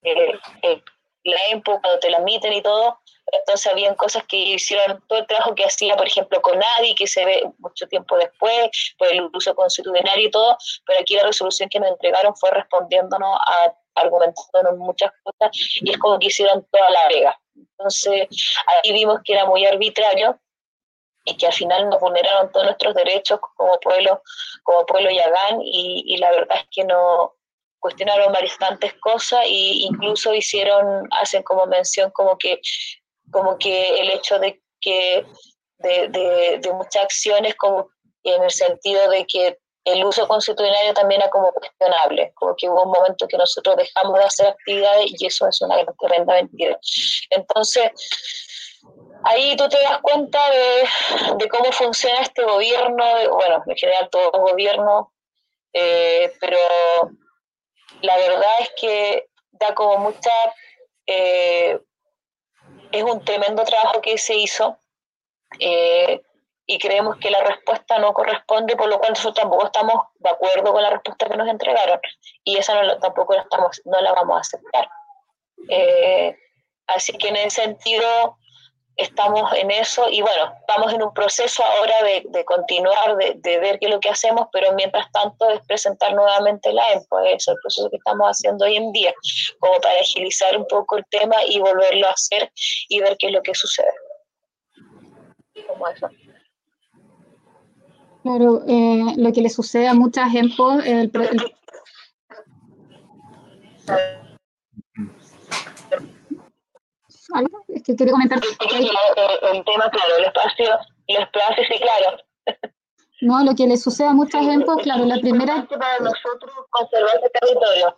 Eh, eh, la época cuando te la admiten y todo, entonces habían cosas que hicieron todo el trabajo que hacía, por ejemplo, con Adi, que se ve mucho tiempo después, por el uso constitucional y todo, pero aquí la resolución que nos entregaron fue respondiéndonos a argumentándonos muchas cosas y es como que hicieron toda la vega. Entonces ahí vimos que era muy arbitrario y que al final nos vulneraron todos nuestros derechos como pueblo, como pueblo yagán y, y la verdad es que no, cuestionaron bastantes cosas e incluso hicieron, hacen como mención como que, como que el hecho de que de, de, muchas acciones como en el sentido de que el uso constitucional también era como cuestionable, como que hubo un momento que nosotros dejamos de hacer actividades y eso es una tremenda mentira. Entonces, ahí tú te das cuenta de, de cómo funciona este gobierno, bueno, en general todo el gobierno, eh, pero la verdad es que da como mucha... Eh, es un tremendo trabajo que se hizo eh, y creemos que la respuesta no corresponde, por lo cual nosotros tampoco estamos de acuerdo con la respuesta que nos entregaron y esa no, tampoco la, estamos, no la vamos a aceptar. Eh, así que en ese sentido estamos en eso y bueno, estamos en un proceso ahora de, de continuar, de, de, ver qué es lo que hacemos, pero mientras tanto es presentar nuevamente la EMPO, es el proceso que estamos haciendo hoy en día, como para agilizar un poco el tema y volverlo a hacer y ver qué es lo que sucede. Como eso. Claro, eh, lo que le sucede a muchas EMPO, el, el ¿Algo? Es que quería comentar. El, el, tema, claro, el espacio, el espacio, sí, claro. No, lo que le sucede a mucha gente, claro, la primera... Para nosotros conservar ese territorio.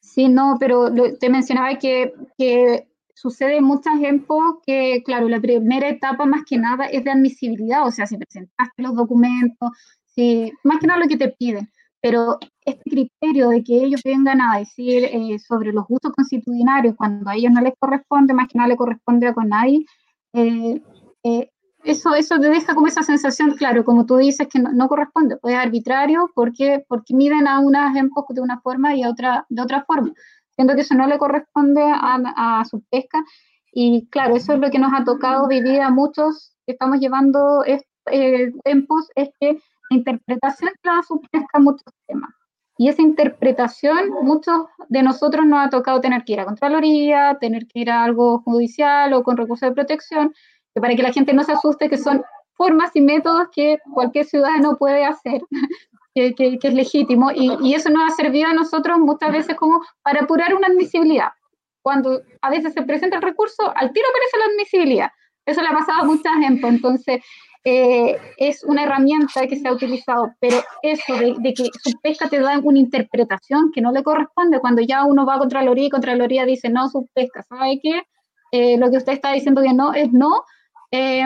Sí, no, pero lo, te mencionaba que, que sucede en muchas EMPO que, claro, la primera etapa más que nada es de admisibilidad, o sea, si presentaste los documentos, si, más que nada lo que te piden pero este criterio de que ellos vengan a decir eh, sobre los gustos constitucionarios cuando a ellos no les corresponde, más que no le corresponde a con nadie, eh, eh, eso, eso te deja como esa sensación, claro, como tú dices, que no, no corresponde, pues es arbitrario porque, porque miden a unas EMPOS de una forma y a otra de otra forma, siendo que eso no le corresponde a, a su pesca. Y claro, eso es lo que nos ha tocado vivir a muchos que estamos llevando eh, EMPOS, es que interpretación la pesca muchos temas. Y esa interpretación, muchos de nosotros nos ha tocado tener que ir a Contraloría, tener que ir a algo judicial o con recursos de protección, que para que la gente no se asuste, que son formas y métodos que cualquier ciudadano puede hacer, que, que, que, es legítimo. Y, y, eso nos ha servido a nosotros muchas veces como para apurar una admisibilidad. Cuando a veces se presenta el recurso, al tiro aparece la admisibilidad. Eso le ha pasado a mucha gente. Entonces, eh, es una herramienta que se ha utilizado, pero eso de, de, que su pesca te da una interpretación que no le corresponde, cuando ya uno va a Contraloría y Contraloría dice no, su pesca, ¿sabe qué? Eh, lo que usted está diciendo que no es no, eh,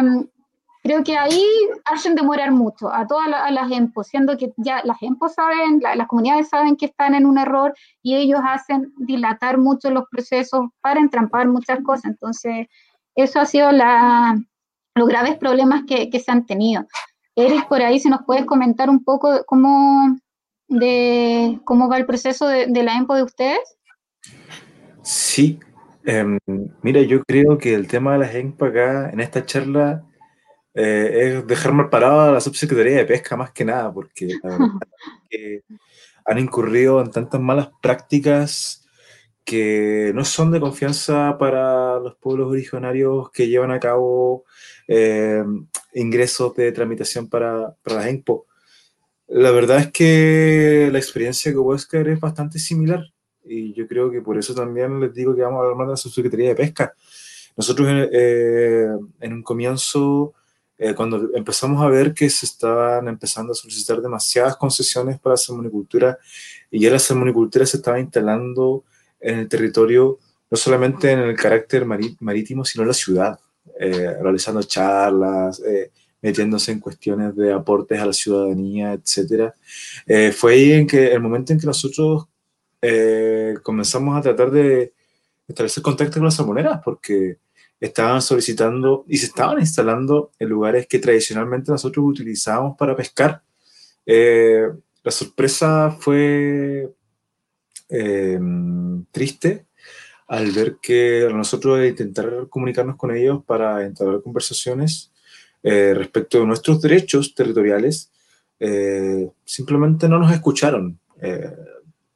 creo que ahí hacen demorar mucho a todas la, las EMPO, siendo que ya las EMPO saben, la, las comunidades saben que están en un error y ellos hacen dilatar mucho los procesos para entrampar muchas cosas, entonces eso ha sido la los graves problemas que, que, se han tenido. Eric, por ahí, si nos puedes comentar un poco cómo, de, cómo va el proceso de, de la EMPO de ustedes. Sí, eh, mira, yo creo que el tema de las EMPO acá, en esta charla, eh, es dejar mal parado a la subsecretaría de pesca más que nada, porque la verdad que han incurrido en tantas malas prácticas que no son de confianza para los pueblos originarios que llevan a cabo eh, ingresos de tramitación para, para la ENPO. La verdad es que la experiencia con Wesker es bastante similar y yo creo que por eso también les digo que vamos a hablar más de la subsecretaría de pesca. Nosotros eh, en un comienzo, eh, cuando empezamos a ver que se estaban empezando a solicitar demasiadas concesiones para la salmonicultura y ya la salmonicultura se estaba instalando en el territorio, no solamente en el carácter marítimo, sino en la ciudad, eh, realizando charlas, metiéndose en cuestiones de aportes a la ciudadanía, etc. fue ahí en que el momento en que nosotros comenzamos a tratar de establecer contacto con las salmoneras, porque estaban solicitando y se estaban instalando en lugares que tradicionalmente nosotros utilizábamos para pescar. Eh, la sorpresa fue eh, triste al ver que nosotros intentar comunicarnos con ellos para entablar conversaciones eh, respecto de nuestros derechos territoriales, simplemente no nos escucharon.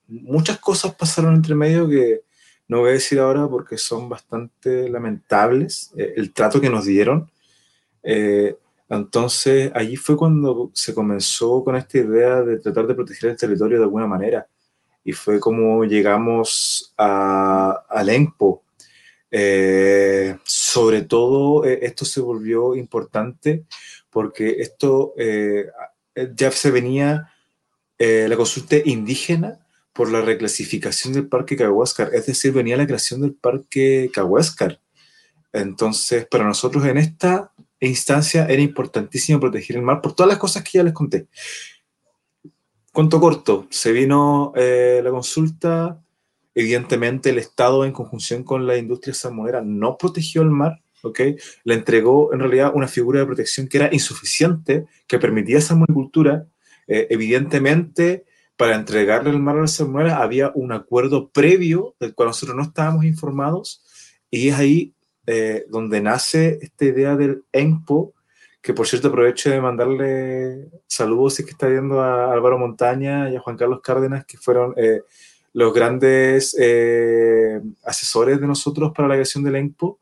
muchas cosas pasaron entre medio que no voy a decir ahora porque son bastante lamentables eh, el trato que nos dieron. Eh, entonces, allí fue cuando se comenzó con esta idea de tratar de proteger el territorio de alguna manera. Y fue como llegamos a, al ENPO. Eh, sobre todo, esto se volvió importante porque esto ya se venía la consulta indígena por la reclasificación del Parque Cahuáscar, es decir, venía la creación del Parque Cahuáscar. Entonces, para nosotros en esta instancia era importantísimo proteger el mar por todas las cosas que ya les conté. Cuento corto, se vino eh, la consulta, evidentemente el Estado en conjunción con la industria salmonera no protegió el mar, ¿ok? Le entregó en realidad una figura de protección que era insuficiente, que permitía esa monocultura. Eh, evidentemente, para entregarle el mar a la salmonera había un acuerdo previo del cual nosotros no estábamos informados y es ahí eh, donde nace esta idea del ENPO, que por cierto aprovecho de mandarle saludos si es que está viendo a Álvaro Montaña y a Juan Carlos Cárdenas, que fueron eh, los grandes eh, asesores de nosotros para la creación del ENPO.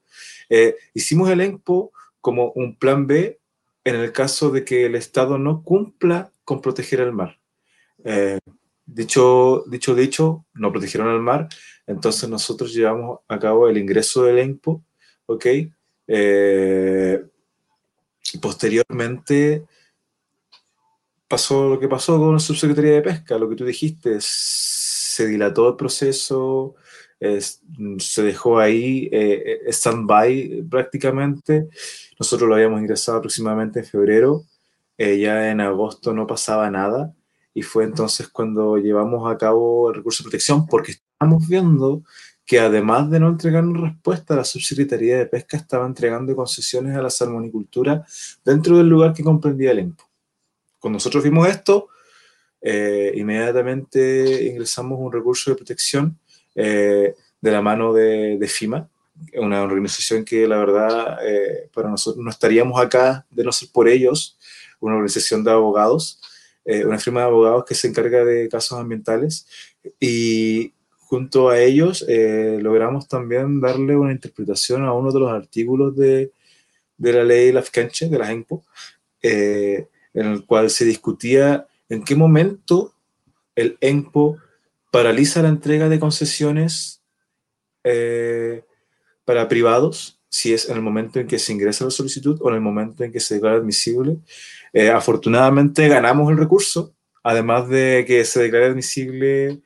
hicimos el ENPO como un plan B en el caso de que el Estado no cumpla con proteger el mar. Eh, dicho, dicho, dicho, no protegieron el mar, entonces nosotros llevamos a cabo el ingreso del ENPO, ¿ok? Eh, posteriormente pasó lo que pasó con la subsecretaría de pesca, lo que tú dijiste, se dilató el proceso, se dejó ahí eh, stand-by prácticamente. Nosotros lo habíamos ingresado aproximadamente en febrero, ya en agosto no pasaba nada y fue entonces cuando llevamos a cabo el recurso de protección porque estamos viendo que además de no entregarnos respuesta, la subsecretaría de pesca estaba entregando concesiones a la salmonicultura dentro del lugar que comprendía el EMPO. Cuando nosotros vimos esto, eh, inmediatamente ingresamos un recurso de protección eh, de la mano de, de, FIMA, una organización que la verdad eh, para nosotros no estaríamos acá de no ser por ellos, una organización de abogados eh, una firma de abogados que se encarga de casos ambientales y junto a ellos eh, logramos también darle una interpretación a uno de los artículos de, de la ley Lafkenche, de la ENPO, eh, en el cual se discutía en qué momento el ENPO paraliza la entrega de concesiones para privados, si es en el momento en que se ingresa la solicitud o en el momento en que se declara admisible, eh, afortunadamente ganamos el recurso, además de que se declare admisible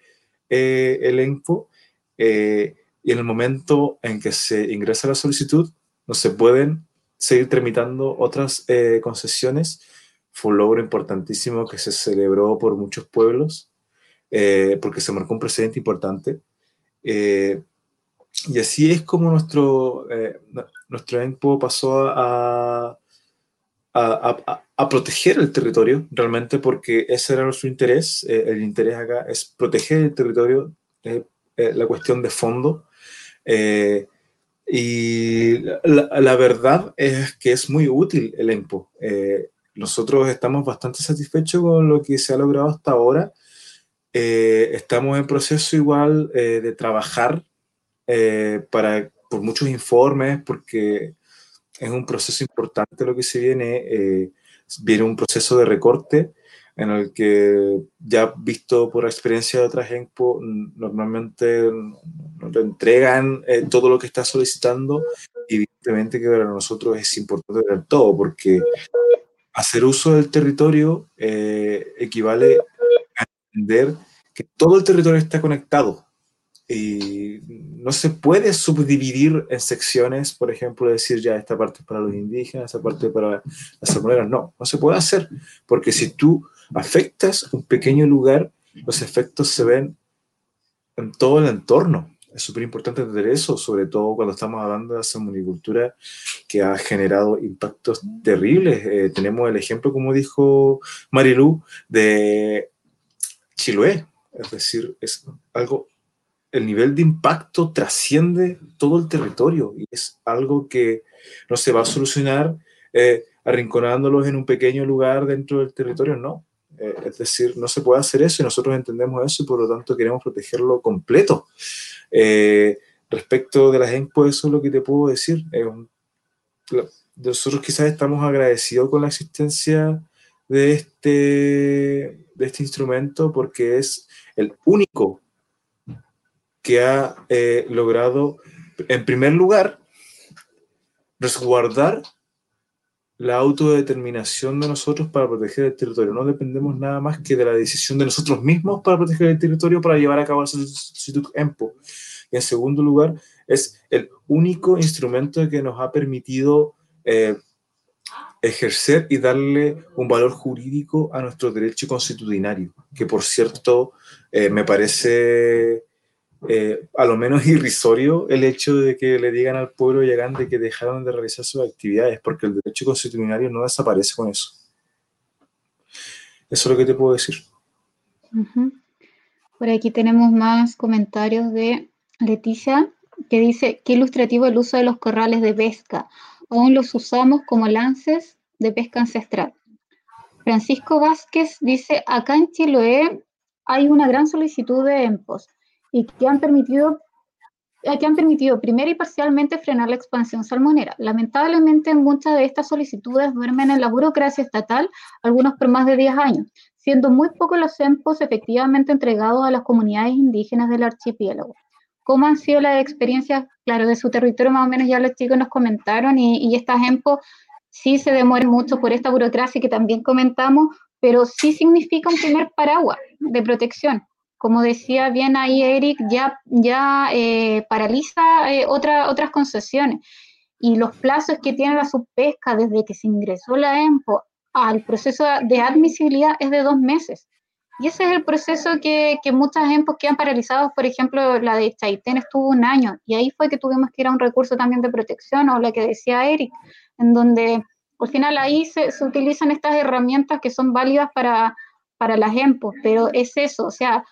eh, el ENPO, eh, y en el momento en que se ingresa la solicitud, no se pueden seguir tramitando otras concesiones. Fue un logro importantísimo que se celebró por muchos pueblos, porque se marcó un precedente importante. y así es como nuestro, nuestro ENPO pasó a, a, proteger el territorio, realmente, porque ese era nuestro interés. Eh, el interés acá es proteger el territorio, eh, la cuestión de fondo. Eh, y la, la, verdad es que es muy útil el EMPO. nosotros estamos bastante satisfechos con lo que se ha logrado hasta ahora. estamos en proceso igual de trabajar para, por muchos informes, porque es un proceso importante lo que se viene. Viene un proceso de recorte en el que ya visto por experiencia de otras ENPO, normalmente nos entregan eh, todo lo que está solicitando. Y evidentemente que para nosotros es importante ver todo porque hacer uso del territorio eh, equivale a entender que todo el territorio está conectado. Y no se puede subdividir en secciones, por ejemplo, decir ya esta parte es para los indígenas, esta parte para las salmoneras. No, no se puede hacer, porque si tú afectas un pequeño lugar, los efectos se ven en todo el entorno. Es súper importante entender eso, sobre todo cuando estamos hablando de la salmonicultura que ha generado impactos terribles. Eh, tenemos el ejemplo, como dijo Marilu, de Chiloé. Es decir, es algo el nivel de impacto trasciende todo el territorio y es algo que no se va a solucionar eh, arrinconándolos en un pequeño lugar dentro del territorio, no. Eh, es decir, no se puede hacer eso y nosotros entendemos eso y por lo tanto queremos protegerlo completo. Eh, respecto de las ENPO, eso es lo que te puedo decir. nosotros quizás estamos agradecidos con la existencia de este, de este instrumento porque es el único que ha eh, logrado, en primer lugar, resguardar la autodeterminación de nosotros para proteger el territorio. No dependemos nada más que de la decisión de nosotros mismos para proteger el territorio, para llevar a cabo la solicitud EMPO. Y en segundo lugar, es el único instrumento que nos ha permitido eh, ejercer y darle un valor jurídico a nuestro derecho constitucionario, que por cierto eh, me parece eh, a lo menos irrisorio el hecho de que le digan al pueblo llegante que dejaron de realizar sus actividades, porque el derecho constitucional no desaparece con eso. Eso es lo que te puedo decir. Por aquí tenemos más comentarios de Leticia, que dice, qué ilustrativo el uso de los corrales de pesca. Aún los usamos como lances de pesca ancestral. Francisco Vázquez dice, acá en Chiloé hay una gran solicitud de EMPOS y que han permitido eh, que han permitido primero y parcialmente frenar la expansión salmonera. Lamentablemente, muchas de estas solicitudes duermen en la burocracia estatal, algunos por más de 10 años, siendo muy pocos los EMPOS efectivamente entregados a las comunidades indígenas del archipiélago. ¿Cómo han sido las experiencias? Claro, de su territorio más o menos ya los chicos nos comentaron y, y estas EMPOS sí se demoran mucho por esta burocracia que también comentamos, pero sí significa un primer paraguas de protección como decía bien ahí Eric, ya, ya eh, paraliza eh, otras concesiones. Y los plazos que tiene la subpesca desde que se ingresó la EMPO al proceso de admisibilidad es de dos meses. Y ese es el proceso que, que muchas EMPOs quedan paralizados, por ejemplo, la de Chaitén estuvo un año, y ahí fue que tuvimos que ir a un recurso también de protección, o la que decía Eric, en donde al final ahí se, se utilizan estas herramientas que son válidas para, para las EMPOs, pero es eso, o sea,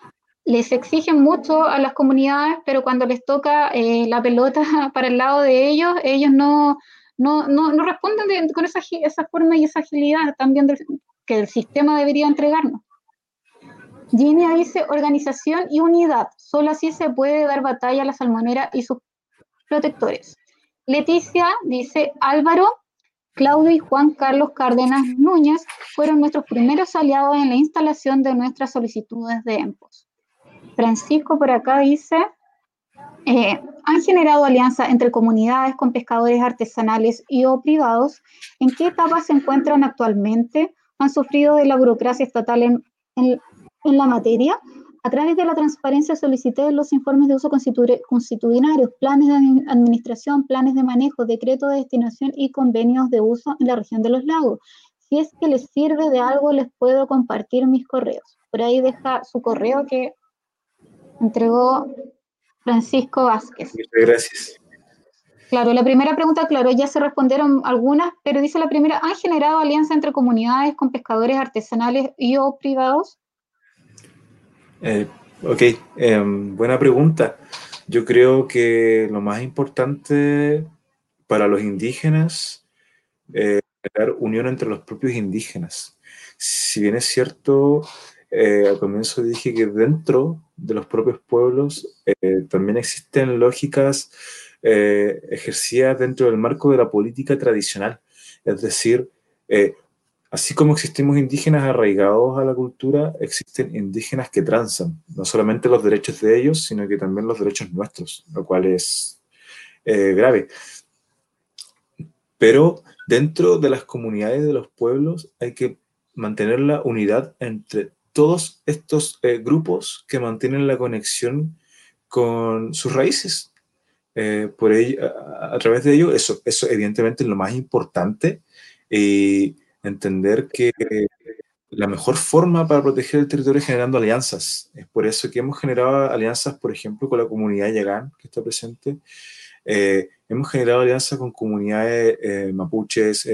les exigen mucho a las comunidades, pero cuando les toca eh, la pelota para el lado de ellos, ellos no, no, no, no responden con esa, esa, forma y esa agilidad también que el sistema debería entregarnos. Ginia dice organización y unidad. Solo así se puede dar batalla a la salmonera y sus protectores. Leticia dice Álvaro, Claudio y Juan Carlos Cárdenas Núñez fueron nuestros primeros aliados en la instalación de nuestras solicitudes de EMPOS. Francisco por acá dice, eh, han generado alianzas entre comunidades con pescadores artesanales y o privados. ¿En qué etapa se encuentran actualmente? ¿Han sufrido de la burocracia estatal en, la materia? A través de la transparencia solicité los informes de uso constitucionarios, planes de administración, planes de manejo, decreto de destinación y convenios de uso en la región de los lagos. Si es que les sirve de algo, les puedo compartir mis correos. Por ahí deja su correo que entregó Francisco Vázquez. Muchas gracias. Claro, la primera pregunta, claro, ya se respondieron algunas, pero dice la primera, ¿han generado alianza entre comunidades con pescadores artesanales y o privados? Eh, ok, em, buena pregunta. Yo creo que lo más importante para los indígenas es crear unión entre los propios indígenas. Si bien es cierto, eh, al comienzo dije que dentro de los propios pueblos eh, también existen lógicas eh, ejercidas dentro del marco de la política tradicional. Es decir, Así como existimos indígenas arraigados a la cultura, existen indígenas que transan, no solamente los derechos de ellos, sino que también los derechos nuestros, lo cual es eh, grave. Pero dentro de las comunidades de los pueblos hay que mantener la unidad entre todos estos eh, grupos que mantienen la conexión con sus raíces. Eh, por a, través de ello, eso, eso evidentemente es lo más importante y entender que la mejor forma para proteger el territorio es generando alianzas. Es por eso que hemos generado alianzas, por ejemplo, con la comunidad Yagán, que está presente. Eh, hemos generado alianzas con comunidades mapuches,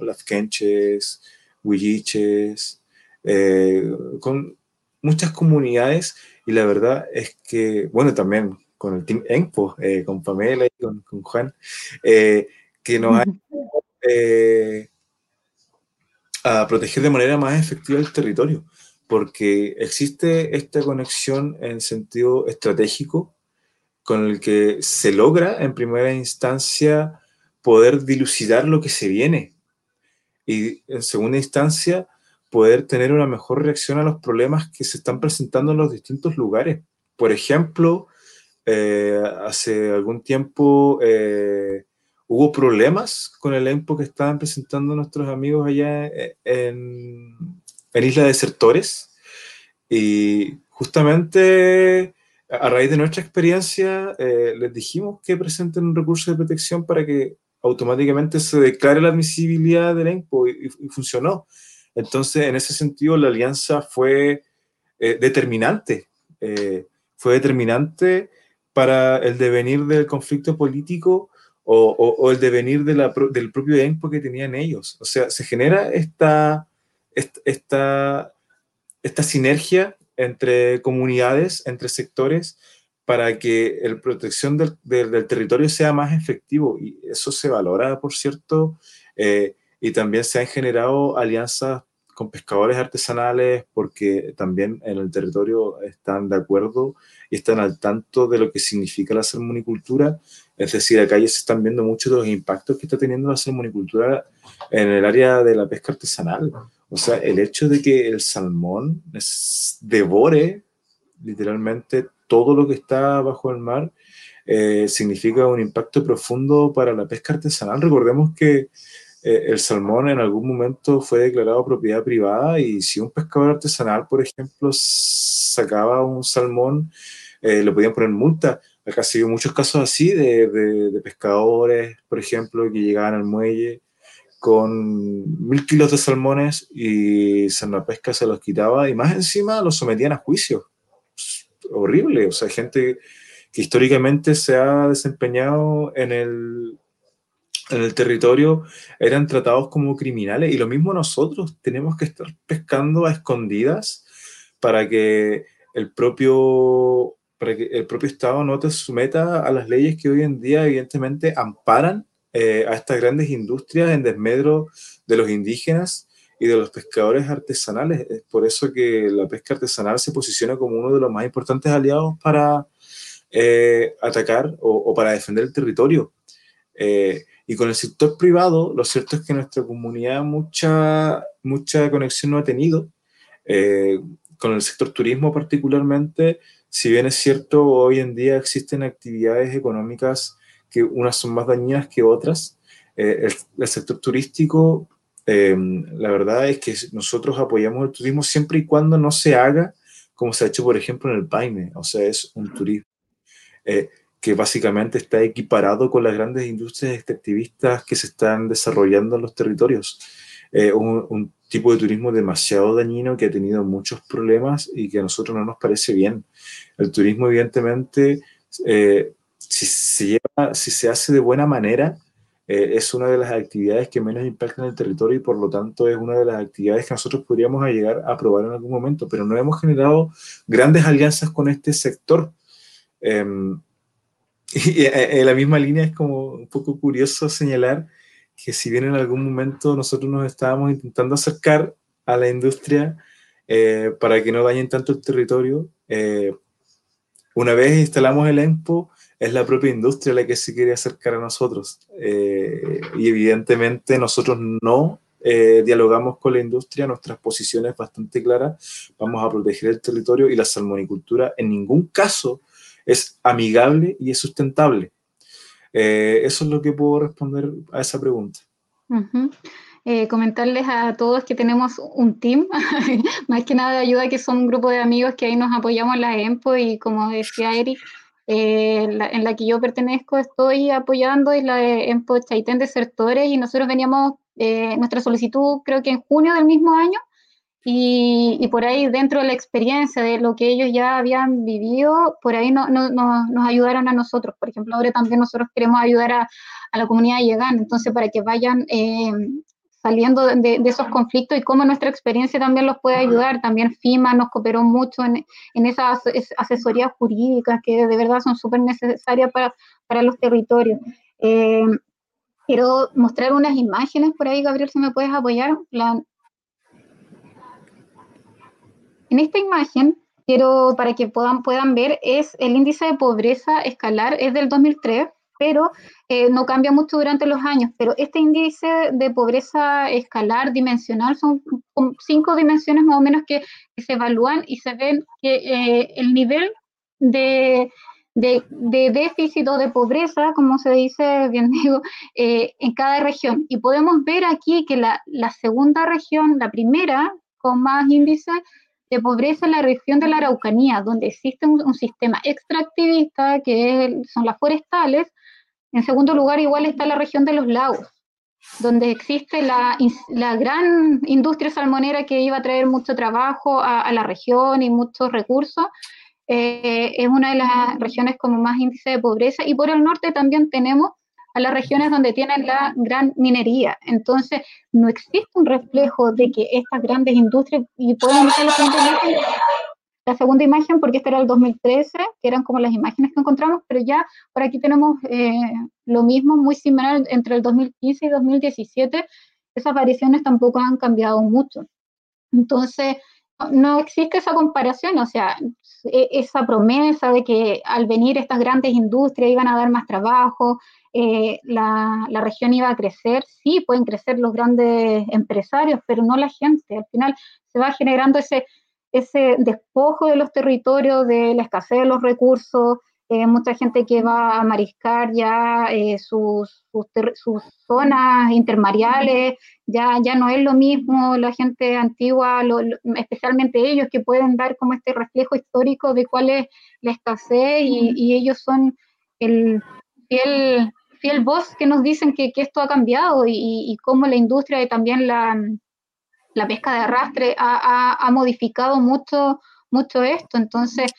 lazquenches, huilliches, eh, con muchas comunidades y la verdad es que, bueno, también con el Team Enpo, eh, con Pamela y con, Juan, eh, que nos han a proteger de manera más efectiva el territorio, porque existe esta conexión en sentido estratégico con el que se logra en primera instancia poder dilucidar lo que se viene. Y en segunda instancia poder tener una mejor reacción a los problemas que se están presentando en los distintos lugares. Por ejemplo, eh, hace algún tiempo eh, hubo problemas con el EMPO que estaban presentando nuestros amigos allá eh, en, en Isla Desertores y justamente a raíz de nuestra experiencia les dijimos que presenten un recurso de protección para que automáticamente se declare la admisibilidad del EMPO y funcionó. Entonces, en ese sentido, la alianza fue eh, determinante, eh, fue determinante para el devenir del conflicto político o, el devenir de del propio EMPO que tenían ellos. O sea, se genera esta, esta, esta sinergia entre comunidades, entre sectores, para que la protección del, del, territorio sea más efectivo. Y eso se valora, por cierto, eh, y también se han generado alianzas con pescadores artesanales porque también en el territorio están de acuerdo y están al tanto de lo que significa la salmonicultura. Es decir, acá ya se están viendo muchos de los impactos que está teniendo la salmonicultura en el área de la pesca artesanal. O sea, el hecho de que el salmón devore literalmente todo lo que está bajo el mar eh, significa un impacto profundo para la pesca artesanal. Recordemos que eh, el salmón en algún momento fue declarado propiedad privada y si un pescador artesanal, por ejemplo, sacaba un salmón, eh, le podían poner multa. Acá se vio muchos casos así de, de, pescadores, por ejemplo, que llegaban al muelle con mil kilos de salmones y pesca se los quitaba y más encima los sometían a juicio. Horrible, o sea, gente que históricamente se ha desempeñado en el, en el territorio eran tratados como criminales y lo mismo nosotros tenemos que estar pescando a escondidas para que el propio, para que el propio Estado no te someta a las leyes que hoy en día evidentemente amparan eh, a estas grandes industrias en desmedro de los indígenas y de los pescadores artesanales. Es por eso que la pesca artesanal se posiciona como uno de los más importantes aliados para eh, atacar o, para defender el territorio. Eh, y con el sector privado, lo cierto es que nuestra comunidad mucha, mucha conexión no ha tenido. Eh, con el sector turismo particularmente, si bien es cierto, hoy en día existen actividades económicas que unas son más dañinas que otras, eh, el, sector turístico, eh, la verdad es que nosotros apoyamos el turismo siempre y cuando no se haga como se ha hecho, por ejemplo, en el Paine, o sea, es un turismo que básicamente está equiparado con las grandes industrias extractivistas que se están desarrollando en los territorios. Eh, un, tipo de turismo demasiado dañino que ha tenido muchos problemas y que a nosotros no nos parece bien. El turismo, evidentemente, eh, si, se lleva, si se hace de buena manera, eh, es una de las actividades que menos impactan el territorio y por lo tanto es una de las actividades que nosotros podríamos llegar a probar en algún momento, pero no hemos generado grandes alianzas con este sector. Y eh, en la misma línea es como un poco curioso señalar que si bien en algún momento nosotros nos estábamos intentando acercar a la industria eh, para que no dañen tanto el territorio, eh, una vez instalamos el EMPO, es la propia industria la que se quiere acercar a nosotros. y evidentemente nosotros no eh, dialogamos con la industria, nuestras posiciones bastante claras, vamos a proteger el territorio y la salmonicultura en ningún caso es amigable y es sustentable. Eh, eso es lo que puedo responder a esa pregunta. Eh, comentarles a todos que tenemos un team, más que nada de ayuda, que son un grupo de amigos que ahí nos apoyamos en la EMPO y como decía Eric, eh, en la que yo pertenezco estoy apoyando es la de EMPO Chaitén Desertores y nosotros veníamos, nuestra solicitud creo que en junio del mismo año y, y, por ahí dentro de la experiencia de lo que ellos ya habían vivido, por ahí no, no, nos ayudaron a nosotros. Por ejemplo, ahora también nosotros queremos ayudar a, a la comunidad Yegan, entonces para que vayan eh, saliendo de, de, esos conflictos y cómo nuestra experiencia también los puede ayudar. También FIMA nos cooperó mucho en, en esas asesorías jurídicas que de verdad son súper necesarias para, para los territorios. Eh, quiero mostrar unas imágenes por ahí, Gabriel, si me puedes apoyar. La, en esta imagen, quiero para que puedan, puedan ver, es el índice de pobreza escalar, es del 2003, pero eh, no cambia mucho durante los años. Pero este índice de pobreza escalar dimensional son cinco dimensiones más o menos que, que se evalúan y se ven que eh, el nivel de, de, de, déficit o de pobreza, como se dice, bien digo, eh, en cada región. Y podemos ver aquí que la, la segunda región, la primera con más índice, de pobreza en la región de la Araucanía, donde existe un, un sistema extractivista, que es, son las forestales. En segundo lugar, igual está la región de los lagos, donde existe la, la gran industria salmonera que iba a traer mucho trabajo a, a la región y muchos recursos. Eh, es una de las regiones como más índice de pobreza. Y por el norte también tenemos a las regiones donde tienen la gran minería. Entonces, no existe un reflejo de que estas grandes industrias, y podemos ver la segunda imagen, la segunda imagen porque este era el 2013, que eran como las imágenes que encontramos, pero ya por aquí tenemos eh, lo mismo, muy similar entre el 2015 y 2017, esas variaciones tampoco han cambiado mucho. Entonces, no existe esa comparación, o sea, e, esa promesa de que al venir estas grandes industrias iban a dar más trabajo, eh, la, la, región iba a crecer, sí, pueden crecer los grandes empresarios, pero no la gente. Al final se va generando ese, ese despojo de los territorios, de la escasez de los recursos, eh, mucha gente que va a mariscar ya eh, sus, sus, sus, zonas intermareales, ya, ya no es lo mismo la gente antigua, lo, lo, especialmente ellos que pueden dar como este reflejo histórico de cuál es la escasez y, y ellos son el fiel fiel voz que nos dicen que, que esto ha cambiado y, y, cómo la industria y también la, la pesca de arrastre ha, ha, ha, modificado mucho, mucho esto. Entonces,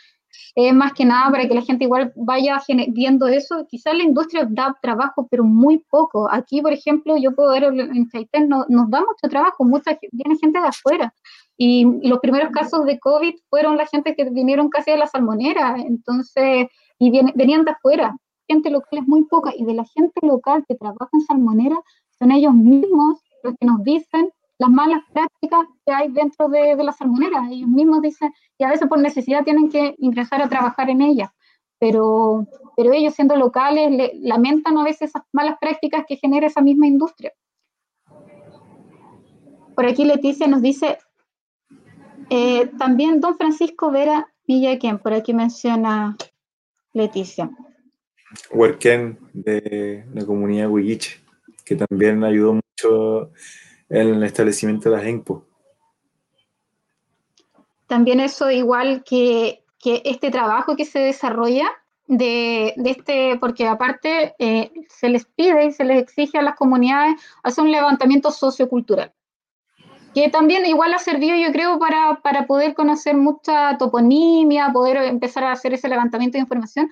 es más que nada para que la gente igual vaya viendo eso. Quizás la industria da trabajo, pero muy poco. Aquí, por ejemplo, yo puedo ver en Chaitén, no, nos da mucho trabajo, mucha, viene gente de afuera. Y, los primeros casos de COVID fueron la gente que vinieron casi de la salmonera, entonces, y viene, venían de afuera gente local es muy poca y de la gente local que trabaja en salmonera son ellos mismos los que nos dicen las malas prácticas que hay dentro de, de la salmonera. Ellos mismos dicen, y a veces por necesidad tienen que ingresar a trabajar en ellas, pero, pero ellos siendo locales le, lamentan a veces esas malas prácticas que genera esa misma industria. Por aquí Leticia nos dice, eh, también don Francisco Vera Villaquén, por aquí menciona Leticia. Huerquén de la comunidad Huilliche, que también ayudó mucho el establecimiento de las ENPO. También eso igual que, que este trabajo que se desarrolla de, de este, porque aparte eh, se les pide y se les exige a las comunidades hacer un levantamiento sociocultural, que también igual ha servido yo creo para, para poder conocer mucha toponimia, poder empezar a hacer ese levantamiento de información,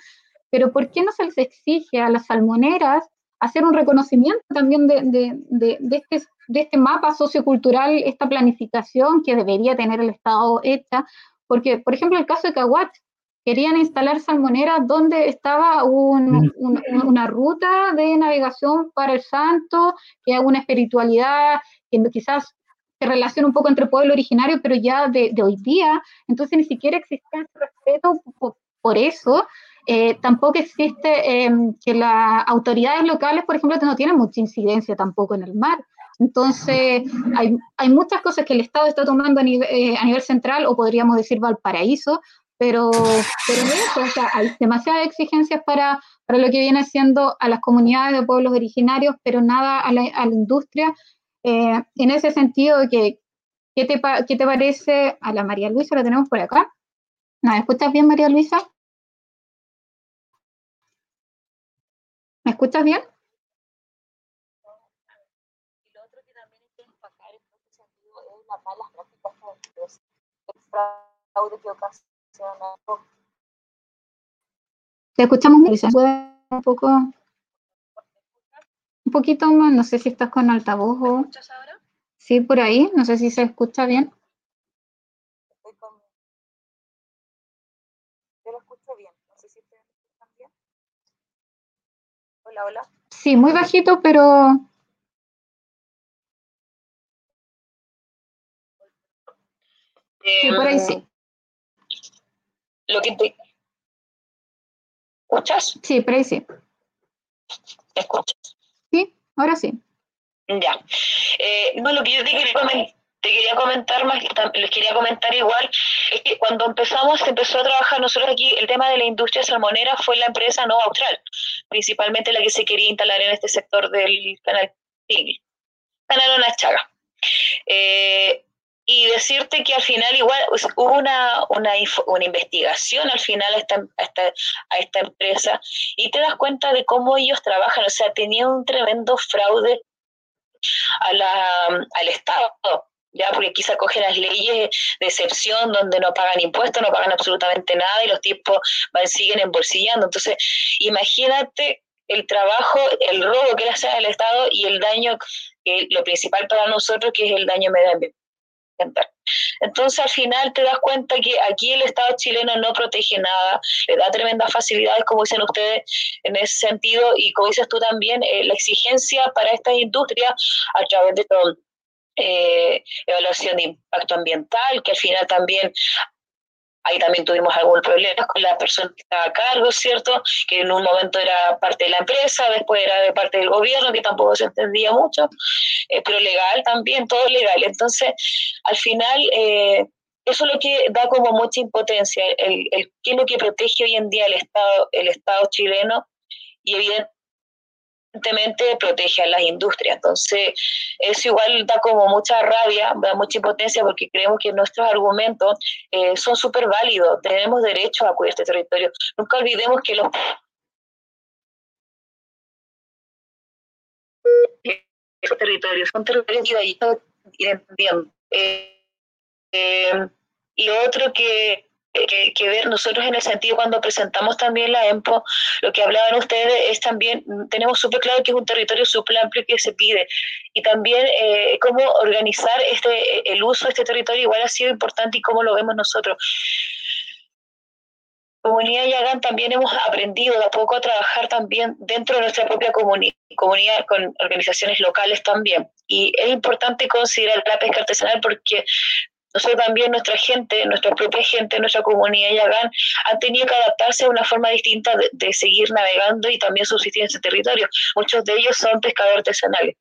pero ¿por qué no se les exige a las salmoneras hacer un reconocimiento también de, de, de, de, este, de este mapa sociocultural, esta planificación que debería tener el Estado hecha? Porque, por ejemplo, el caso de Caguat, querían instalar salmoneras donde estaba un, un, una ruta de navegación para el santo, que haga una espiritualidad que quizás se relaciona un poco entre pueblo originario, pero ya de, de hoy día, entonces ni siquiera existía ese respeto por, por eso, eh, tampoco existe em, que las autoridades locales, por ejemplo, no tienen mucha incidencia tampoco en el mar. Entonces, hay, hay muchas cosas que el Estado está tomando a nivel, eh, a nivel central, o podríamos decir Valparaíso, pero, pero eso, o sea, hay demasiadas exigencias para, para lo que viene siendo a las comunidades de pueblos originarios, pero nada a la, a la industria. Eh, en ese sentido, que, ¿qué, te, ¿qué te parece a la María Luisa? La tenemos por acá. ¿Me escuchas bien, María Luisa? ¿Me escuchas bien? Y lo otro que también hay que destacar en este sentido es las malas prácticas de el fraude que ocasiona. Te escuchamos, Luisa. Un poco. Un poquito más, no sé si estás con altavoz o. ¿Me escuchas ahora? Sí, por ahí, no sé si se escucha bien. Estoy con... Yo lo escucho bien, no sé si ustedes me escuchan bien. Hola, hola. Sí, muy bajito, pero. Sí, por ahí sí. Lo que te... ¿Escuchas? Sí, por ahí sí. ¿Me escuchas? Sí, ahora sí. Ya. Eh, no, lo que yo te quería, comen- te quería comentar más, les quería comentar igual, es que cuando empezamos, se empezó a trabajar nosotros aquí, el tema de la industria salmonera fue la empresa Nova Austral, principalmente la que se quería instalar en este sector del canal Tigre, canal Una Chaga. Eh, y decirte que al final igual hubo una, una, una investigación al final a esta, a, esta, a esta empresa y te das cuenta de cómo ellos trabajan, o sea, tenían un tremendo fraude a la, al Estado, ya porque aquí se acogen las leyes de excepción donde no pagan impuestos, no pagan absolutamente nada y los tipos van, siguen embolsillando. Entonces, imagínate el trabajo, el robo que le hacen al Estado y el daño, que lo principal para nosotros, que es el daño medioambiental. Entonces, al final te das cuenta que aquí el Estado chileno no protege nada, le da tremendas facilidades, como dicen ustedes, en ese sentido, y como dices tú también, eh, la exigencia para estas industrias a través de eh, evaluación de impacto ambiental, que al final también ahí también tuvimos algunos problemas con la persona que estaba a cargo, ¿cierto? Que en un momento era parte de la empresa, después era de parte del gobierno, que tampoco se entendía mucho, eh, pero legal también, todo legal. Entonces, al final, eh, eso es lo que da como mucha impotencia, el, el, qué es lo que protege hoy en día el Estado, el Estado chileno, y evidentemente protege a las industrias. Entonces, eso igual da como mucha rabia, da mucha impotencia porque creemos que nuestros argumentos eh, son súper válidos. Tenemos derecho a cuidar este territorio. Nunca olvidemos que los territorios son territorios identificados. Eh, eh, y otro que, que, que, ver nosotros en el sentido cuando presentamos también la EMPO, lo que hablaban ustedes es también, tenemos súper claro que es un territorio súper amplio que se pide y también eh, cómo organizar este, el uso de este territorio igual ha sido importante y cómo lo vemos nosotros. Comunidad Yagán también hemos aprendido de a poco a trabajar también dentro de nuestra propia comuni comunidad con organizaciones locales también. Y es importante considerar la pesca artesanal porque nosotros también, nuestra gente, nuestra propia gente, nuestra comunidad Yagán, han tenido que adaptarse a una forma distinta de, seguir navegando y también subsistir en ese territorio. Muchos de ellos son pescadores artesanales.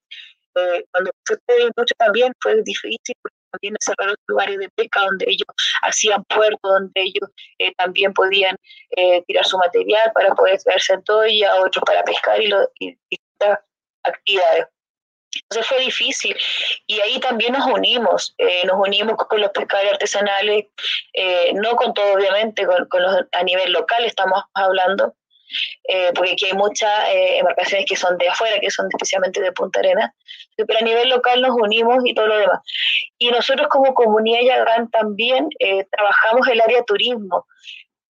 Eh, cuando fue mucho también fue difícil porque también cerraron lugares de pesca donde ellos hacían puertos, donde ellos eh, también podían eh, tirar su material para poder traerse en todo y a otros para pescar y, lo, y distintas actividades. Entonces fue difícil y ahí también nos unimos, eh, nos unimos con los pescadores artesanales, eh, no con todo obviamente, con, con, los a nivel local estamos hablando, eh, porque aquí hay muchas embarcaciones que son de afuera, que son especialmente de Punta Arenas, pero a nivel local nos unimos y todo lo demás. Y nosotros como comunidad Yagán también trabajamos el área turismo,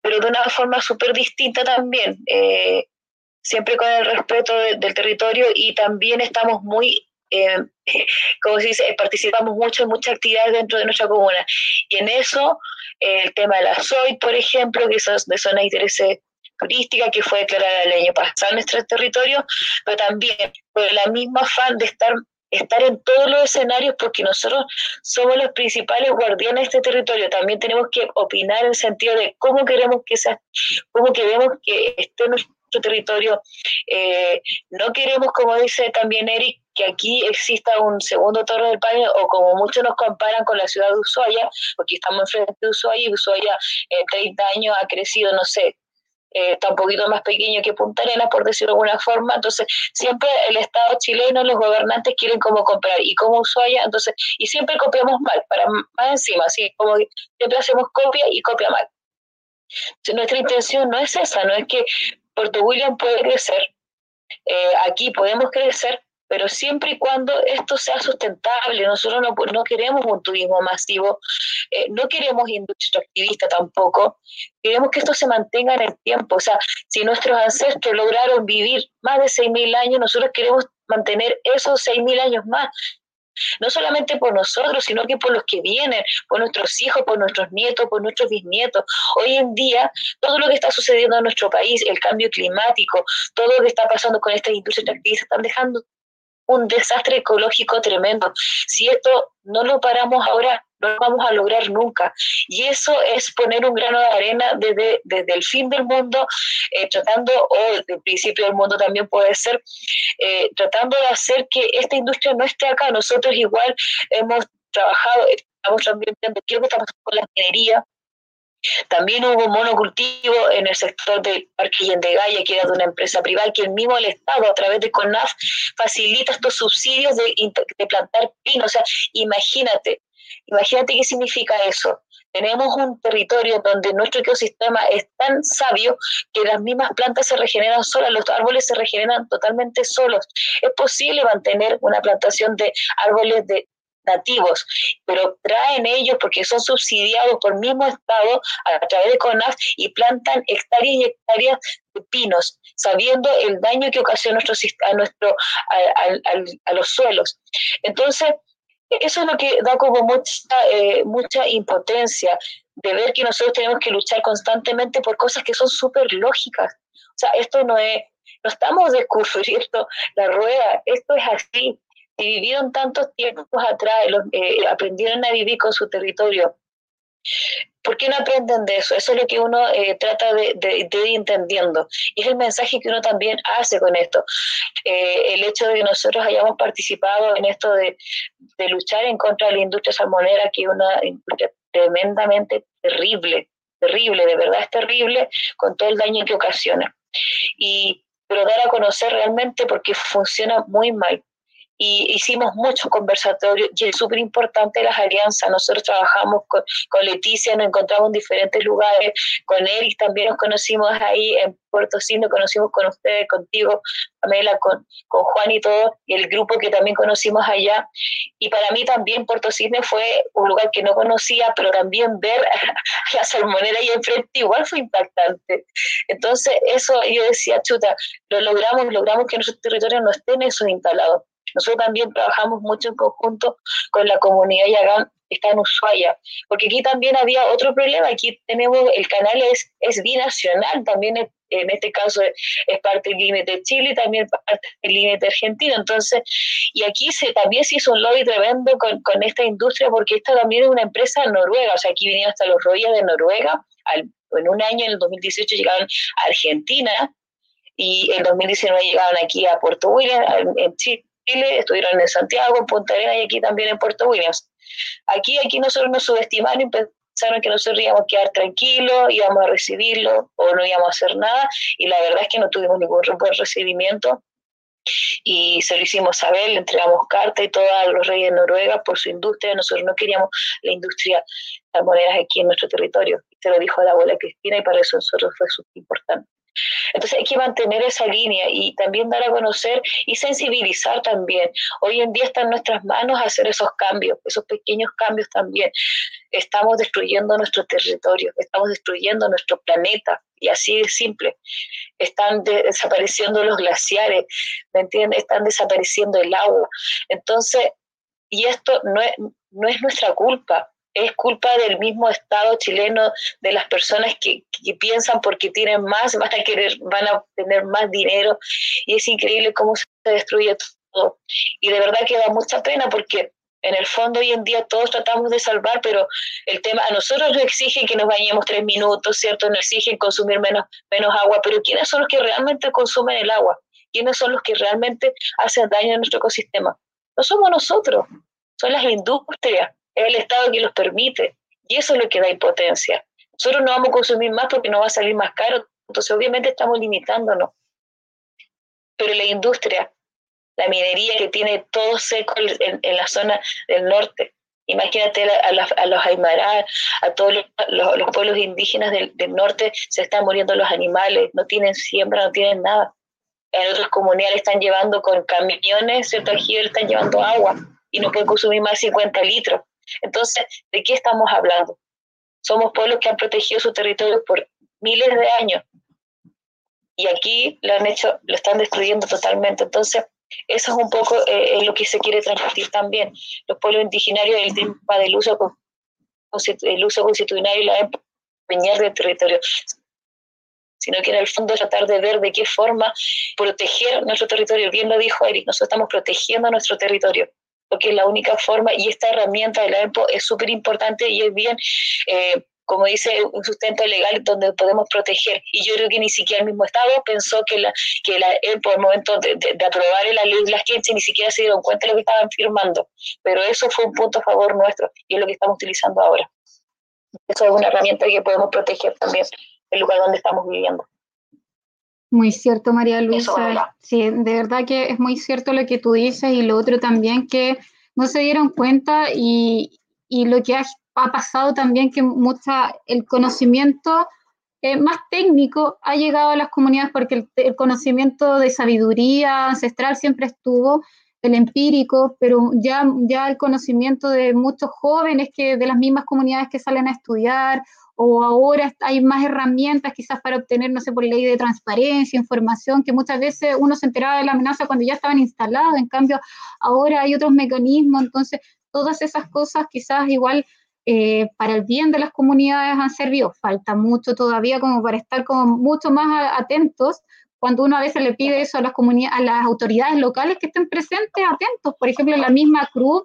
pero de una forma súper distinta también siempre con el respeto de, del territorio y también estamos muy eh, como se dice, participamos mucho en muchas actividades dentro de nuestra comuna. Y en eso, eh, el tema de la SOI, por ejemplo, que es de zona de interés turística, que fue declarada el año pasado en nuestro territorio, pero también por la misma afán de estar estar en todos los escenarios porque nosotros somos los principales guardianes de este territorio. También tenemos que opinar en el sentido de cómo queremos que sea, cómo queremos que esté nuestro territorio. Eh, no queremos, como dice también Eric, que aquí exista un segundo Torre del Paine o como muchos nos comparan con la ciudad de Ushuaia, porque estamos enfrente de Ushuaia y Ushuaia en 30 años ha crecido, no sé, eh, está un poquito más pequeño que Punta Arenas, por decirlo de alguna forma. Entonces, siempre el Estado chileno, los gobernantes quieren como comprar y como Ushuaia, entonces, y siempre copiamos mal, para más encima, así como siempre hacemos copia y copia mal. nuestra intención no es esa, no es que Puerto William puede crecer, eh, aquí podemos crecer, pero siempre y cuando esto sea sustentable. Nosotros no, no queremos un turismo masivo, eh, no queremos industria activista tampoco, queremos que esto se mantenga en el tiempo. O sea, si nuestros ancestros lograron vivir más de 6.000 años, nosotros queremos mantener esos 6.000 años más. No solamente por nosotros, sino que por los que vienen, por nuestros hijos, por nuestros nietos, por nuestros bisnietos. Hoy en día, todo lo que está sucediendo en nuestro país, el cambio climático, todo lo que está pasando con estas industrias activistas, están dejando un desastre ecológico tremendo. Si esto no lo paramos ahora, no lo vamos a lograr nunca. Y eso es poner un grano de arena desde, desde el fin del mundo, eh, tratando, o desde el principio del mundo también puede ser, eh, tratando de hacer que esta industria no esté acá. Nosotros igual hemos trabajado, estamos también viendo qué que está pasando con la minería, también hubo monocultivo en el sector del Parque Yendegaya, que era de una empresa privada, que el mismo el Estado, a través de CONAF, facilita estos subsidios de, de plantar pino. O sea, imagínate, imagínate qué significa eso. Tenemos un territorio donde nuestro ecosistema es tan sabio que las mismas plantas se regeneran solas, los árboles se regeneran totalmente solos. Es posible mantener una plantación de árboles de nativos, pero traen ellos porque son subsidiados por el mismo Estado a, través de CONAF y plantan hectáreas y hectáreas de pinos, sabiendo el daño que ocasiona nuestro, a, nuestro, a, los suelos. Entonces, eso es lo que da como mucha, eh, mucha impotencia de ver que nosotros tenemos que luchar constantemente por cosas que son súper lógicas. O sea, esto no es, no estamos descubriendo la rueda, esto es así si vivieron tantos tiempos atrás, eh, aprendieron a vivir con su territorio, ¿por qué no aprenden de eso? Eso es lo que uno eh, trata de, ir entendiendo. Y es el mensaje que uno también hace con esto. Eh, el hecho de que nosotros hayamos participado en esto de, luchar en contra de la industria salmonera, que es una industria tremendamente terrible, terrible, de verdad es terrible, con todo el daño que ocasiona. Y, pero dar a conocer realmente porque funciona muy mal y hicimos muchos conversatorios y es súper importante las alianzas. Nosotros trabajamos con, con, Leticia, nos encontramos en diferentes lugares, con Eric también nos conocimos ahí en Puerto Cine, nos conocimos con ustedes, contigo, Pamela, con, con Juan y todo, y el grupo que también conocimos allá. Y para mí también Puerto Cine fue un lugar que no conocía, pero también ver la salmonera ahí enfrente igual fue impactante. Entonces, eso yo decía, chuta, lo logramos, logramos que nuestro territorio no estén esos instalados. Nosotros también trabajamos mucho en conjunto con la comunidad Yagán, está en Ushuaia, porque aquí también había otro problema, aquí tenemos, el canal es, es binacional, también en este caso es, parte del límite de Chile y también parte del límite argentino, entonces, y aquí se, también se hizo un lobby tremendo con, con esta industria, porque esta también es una empresa noruega, o sea, aquí vinieron hasta los rollos de Noruega, en un año, en el 2018, llegaron a Argentina, y en 2019 llegaron aquí a Puerto William, en Chile, Estuvieron en Santiago, en Punta Arenas y aquí también en Puerto Williams. Aquí, aquí nosotros nos subestimaron y pensaron que nosotros íbamos a quedar tranquilos, íbamos a recibirlo o no íbamos a hacer nada y la verdad es que no tuvimos ningún buen recibimiento y se lo hicimos saber, le entregamos carta y todo a los reyes de Noruega por su industria, nosotros no queríamos la industria de monedas aquí en nuestro territorio, se lo dijo a la abuela Cristina y para eso nosotros fue importante. Entonces hay que mantener esa línea y también dar a conocer y sensibilizar también. Hoy en día está en nuestras manos hacer esos cambios, esos pequeños cambios también. Estamos destruyendo nuestro territorio, estamos destruyendo nuestro planeta y así de simple. Están desapareciendo los glaciares, ¿me? Están desapareciendo el agua. Entonces, y esto no es, no es nuestra culpa, es culpa del mismo Estado chileno, de las personas que, piensan porque tienen más, van a querer, van a tener más dinero y es increíble cómo se destruye todo. Y de verdad que da mucha pena porque en el fondo hoy en día todos tratamos de salvar, pero el tema, a nosotros nos exigen que nos bañemos tres minutos, ¿cierto? Nos exigen consumir menos, menos agua, pero ¿quiénes son los que realmente consumen el agua? ¿Quiénes son los que realmente hacen daño a nuestro ecosistema? No somos nosotros, son las industrias, es el Estado que los permite, y eso es lo que da impotencia. Nosotros no vamos a consumir más porque nos va a salir más caro, entonces obviamente estamos limitándonos. Pero la industria, la minería que tiene todo seco en, la zona del norte. Imagínate a, los Aymara, a todos los, pueblos indígenas del, norte, se están muriendo los animales, no tienen siembra, no tienen nada. En otras comunidades están llevando con camiones, ¿cierto? Aquí están llevando agua y no pueden consumir más 50 litros. Entonces, ¿de qué estamos hablando? Somos pueblos que han protegido su territorio por miles de años y aquí lo han hecho, lo están destruyendo totalmente. Entonces, eso es un poco eh, lo que se quiere transmitir también. Los pueblos indigenarios, el tema del uso, el uso constitucional y la empeñar del territorio, sino que en el fondo tratar de ver de qué forma proteger nuestro territorio. Bien lo dijo Eric, nosotros estamos protegiendo nuestro territorio, porque es la única forma y esta herramienta de la EMPO es súper importante y es bien eh, como dice, un sustento legal donde podemos proteger. Y yo creo que ni siquiera el mismo Estado pensó que, la, que la, por el momento de, aprobar la ley de las quince ni siquiera se dieron cuenta de lo que estaban firmando. Pero eso fue un punto a favor nuestro y es lo que estamos utilizando ahora. Eso es una herramienta que podemos proteger también el lugar donde estamos viviendo. Muy cierto, María Luisa. Sí, de verdad que es muy cierto lo que tú dices y lo otro también que no se dieron cuenta y, y lo que ha ha pasado también que mucha, el conocimiento eh, más técnico ha llegado a las comunidades porque el, conocimiento de sabiduría ancestral siempre estuvo, el empírico, pero ya, ya el conocimiento de muchos jóvenes que de las mismas comunidades que salen a estudiar o ahora hay más herramientas quizás para obtener, no sé, por ley de transparencia, información, que muchas veces uno se enteraba de la amenaza cuando ya estaban instalados, en cambio ahora hay otros mecanismos, entonces todas esas cosas quizás igual eh, para el bien de las comunidades han servido. Falta mucho todavía como para estar como mucho más atentos cuando uno a veces le pide eso a las, a las autoridades locales que estén presentes, atentos. Por ejemplo, la misma Cruz,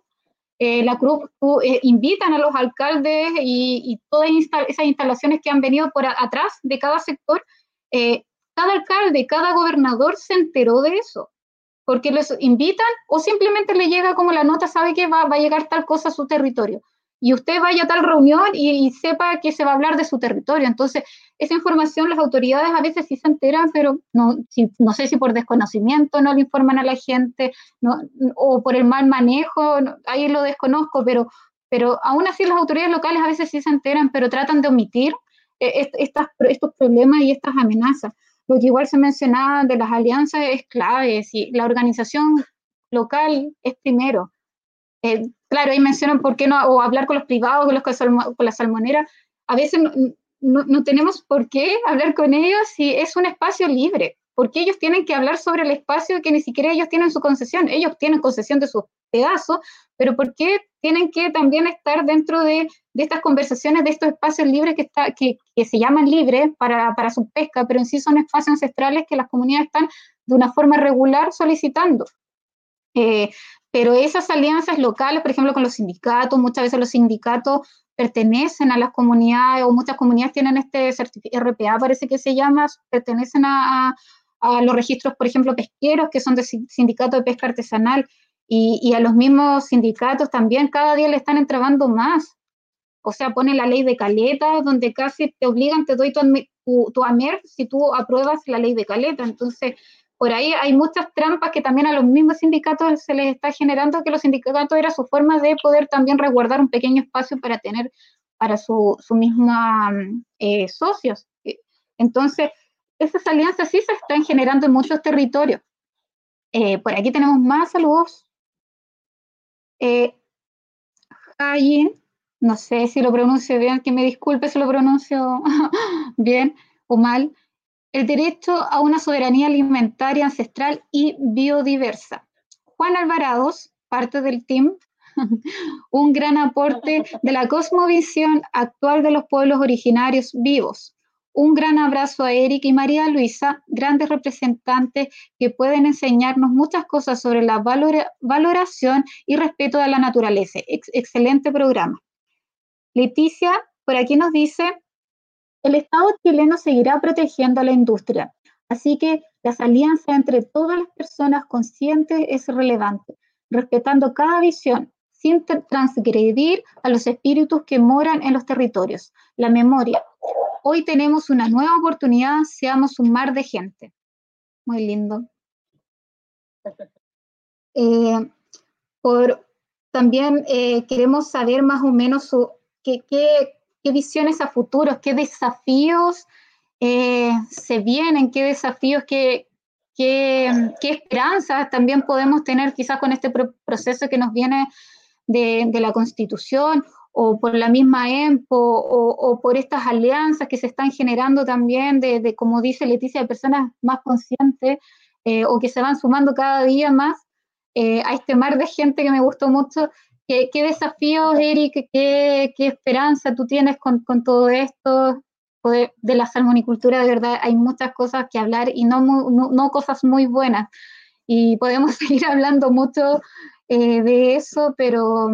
eh, la Cruz eh, invitan a los alcaldes y, todas esas instalaciones que han venido por atrás de cada sector, cada alcalde, cada gobernador se enteró de eso porque les invitan o simplemente le llega como la nota, sabe que va, va a llegar tal cosa a su territorio y usted vaya a tal reunión y, sepa que se va a hablar de su territorio. Entonces, esa información las autoridades a veces sí se enteran, pero no, no sé si por desconocimiento no le informan a la gente o por el mal manejo, ahí lo desconozco, pero, pero aún así las autoridades locales a veces sí se enteran, pero tratan de omitir eh, estos problemas y estas amenazas. Lo que igual se mencionaba de las alianzas es clave, si la organización local es primero. Eh, claro, ahí mencionan por qué no, o hablar con los privados, con, los, con la salmonera. A veces no, tenemos por qué hablar con ellos si es un espacio libre. porque ellos tienen que hablar sobre el espacio que ni siquiera ellos tienen su concesión? Ellos tienen concesión de sus pedazos, pero ¿por qué tienen que también estar dentro de, estas conversaciones, de estos espacios libres que, está, que, se llaman libres para, para, su pesca, pero en sí son espacios ancestrales que las comunidades están de una forma regular solicitando? Eh, pero esas alianzas locales, por ejemplo, con los sindicatos, muchas veces los sindicatos pertenecen a las comunidades o muchas comunidades tienen este RPA, parece que se llama, pertenecen a, los registros, por ejemplo, pesqueros, que son de sindicato de pesca artesanal, y, a los mismos sindicatos también cada día le están entrabando más. O sea, pone la ley de caleta, donde casi te obligan, te doy tu, tu, tu AMER si tú apruebas la ley de caleta. Entonces, por ahí hay muchas trampas que también a los mismos sindicatos se les está generando, que los sindicatos era su forma de poder también resguardar un pequeño espacio para tener para su, su misma eh, socios. Eh, entonces, esas alianzas sí se están generando en muchos territorios. Eh, por aquí tenemos más saludos. Eh, no sé si lo pronuncio bien, que me disculpe si lo pronuncio bien o mal el derecho a una soberanía alimentaria ancestral y biodiversa. Juan Alvarados, parte del team, un gran aporte de la cosmovisión actual de los pueblos originarios vivos, Un gran abrazo a Eric y María Luisa, grandes representantes que pueden enseñarnos muchas cosas sobre la valoración y respeto de la naturaleza. excelente programa. Leticia, por aquí nos dice, el Estado chileno seguirá protegiendo a la industria, así que las alianzas entre todas las personas conscientes es relevante, respetando cada visión, sin transgredir a los espíritus que moran en los territorios. La memoria, Hoy tenemos una nueva oportunidad, seamos un mar de gente. Muy lindo. Eh, por, también eh, queremos saber más o menos qué, visiones a futuros, qué desafíos eh, se vienen, qué desafíos, qué, qué, esperanzas también podemos tener quizás con este proceso que nos viene de, de la Constitución o por la misma EMPO o, por estas alianzas que se están generando también de, como dice Leticia, de personas más conscientes eh, o que se van sumando cada día más eh, a este mar de gente que me gustó mucho. ¿Qué, desafíos, Eric, qué, qué, esperanza tú tienes con, con todo esto? De, la salmonicultura, de verdad, hay muchas cosas que hablar y no, no, no cosas muy buenas. Y podemos seguir hablando mucho eh, de eso, pero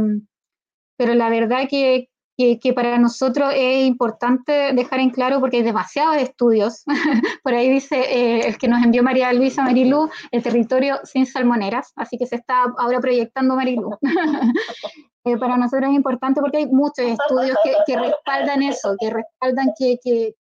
pero la verdad que, que, para nosotros es importante dejar en claro porque hay demasiados estudios. Por ahí dice eh, el que nos envió María Luisa Marilú, el territorio sin salmoneras, así que se está ahora proyectando Marilú. eh, para nosotros es importante porque hay muchos estudios que, que respaldan eso, que respaldan que, que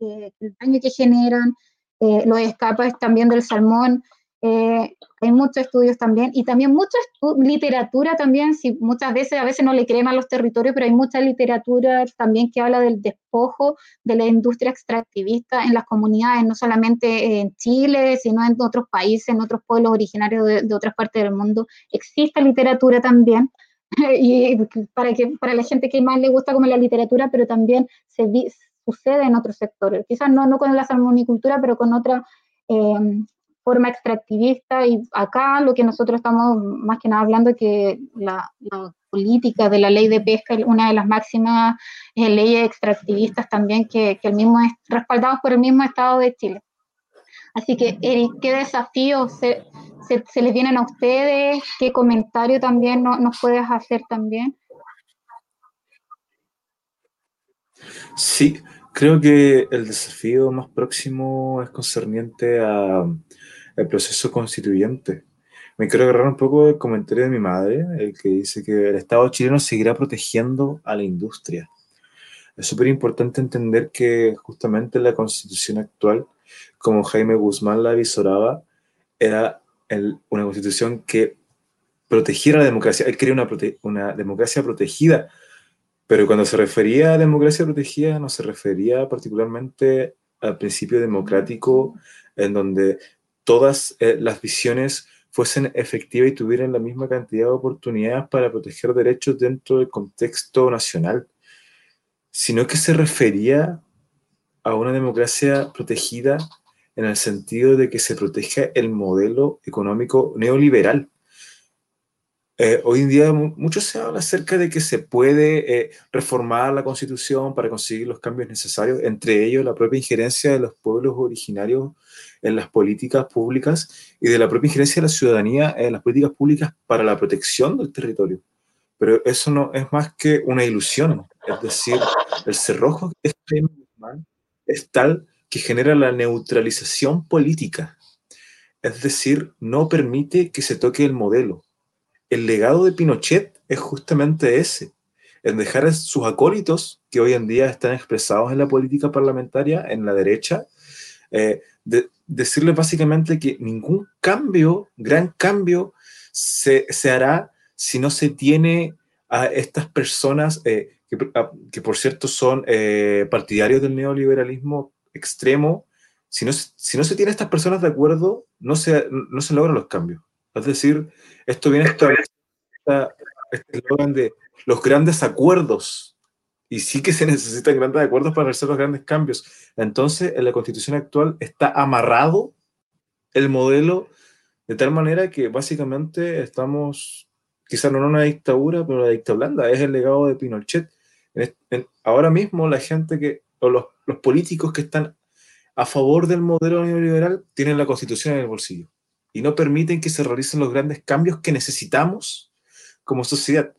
el daño que generan, eh, los escapes también del salmón, eh, hay muchos estudios también y también mucha literatura también, si muchas veces, a veces no le creen a los territorios, pero hay mucha literatura también que habla del despojo de la industria extractivista en las comunidades, no solamente en Chile, sino en otros países, en otros pueblos originarios de, otras partes del mundo. Existe literatura también. y para, que, para la gente que más le gusta como la literatura, pero también se sucede en otros sectores, quizás no, no con la salmonicultura, pero con otra eh, forma extractivista y acá lo que nosotros estamos más que nada hablando es que la, política de la ley de pesca es una de las máximas eh, leyes extractivistas también que, que, el mismo es respaldados por el mismo Estado de Chile. Así que, Eric, ¿qué desafíos se, se, les vienen a ustedes? ¿Qué comentario también no, nos puedes hacer también? Sí, creo que el desafío más próximo es concerniente a el proceso constituyente. Me quiero agarrar un poco del comentario de mi madre, el que dice que el Estado chileno seguirá protegiendo a la industria. Es súper importante entender que justamente la constitución actual, como Jaime Guzmán la avisoraba, era una constitución que protegiera la democracia. Él quería una, una democracia protegida, pero cuando se refería a democracia protegida no se refería particularmente al principio democrático en donde todas eh, las visiones fuesen efectivas y tuvieran la misma cantidad de oportunidades para proteger derechos dentro del contexto nacional, sino que se refería a una democracia protegida en el sentido de que se proteja el modelo económico neoliberal, eh, hoy en día mucho se habla acerca de que se puede eh, reformar la constitución para conseguir los cambios necesarios, entre ellos la propia injerencia de los pueblos originarios en las políticas públicas y de la propia injerencia de la ciudadanía en las políticas públicas para la protección del territorio. Pero eso no es más que una ilusión, es decir, el cerrojo es tal que genera la neutralización política, es decir, no permite que se toque el modelo. El legado de Pinochet es justamente ese, en dejar a sus acólitos, que hoy en día están expresados en la política parlamentaria, en la derecha, eh, de, decirle básicamente que ningún cambio, gran cambio, se, hará si no se tiene a estas personas, eh, que, por cierto son eh, partidarios del neoliberalismo extremo, si no, si no se tiene a estas personas de acuerdo, no se, no se logran los cambios. Es decir, esto viene a este eslogan de los grandes acuerdos. Y sí que se necesitan grandes acuerdos para hacer los grandes cambios. Entonces, en la constitución actual está amarrado el modelo de tal manera que básicamente estamos, quizás no en una dictadura, pero la dictadura blanda es el legado de Pinochet. ahora mismo la gente que, o los, los políticos que están a favor del modelo neoliberal tienen la constitución en el bolsillo y no permiten que se realicen los grandes cambios que necesitamos como sociedad.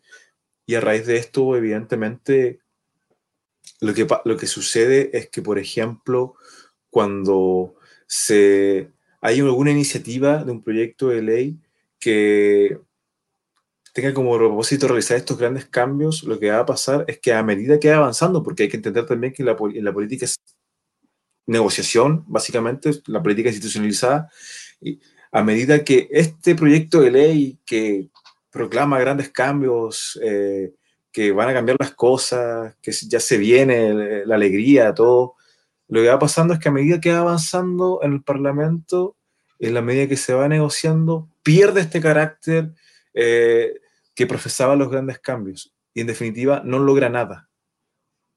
Y a raíz de esto, evidentemente, lo que, lo que sucede es que, por ejemplo, cuando se, hay alguna iniciativa de un proyecto de ley que tenga como propósito realizar estos grandes cambios, lo que va a pasar es que a medida que va avanzando, porque hay que entender también que la, la política es negociación, básicamente, la política institucionalizada, y a medida que este proyecto de ley que proclama grandes cambios, eh, que van a cambiar las cosas, que ya se viene la alegría, todo, lo que va pasando es que a medida que va avanzando en el Parlamento, en la medida que se va negociando, pierde este carácter eh, que profesaba los grandes cambios y en definitiva no logra nada.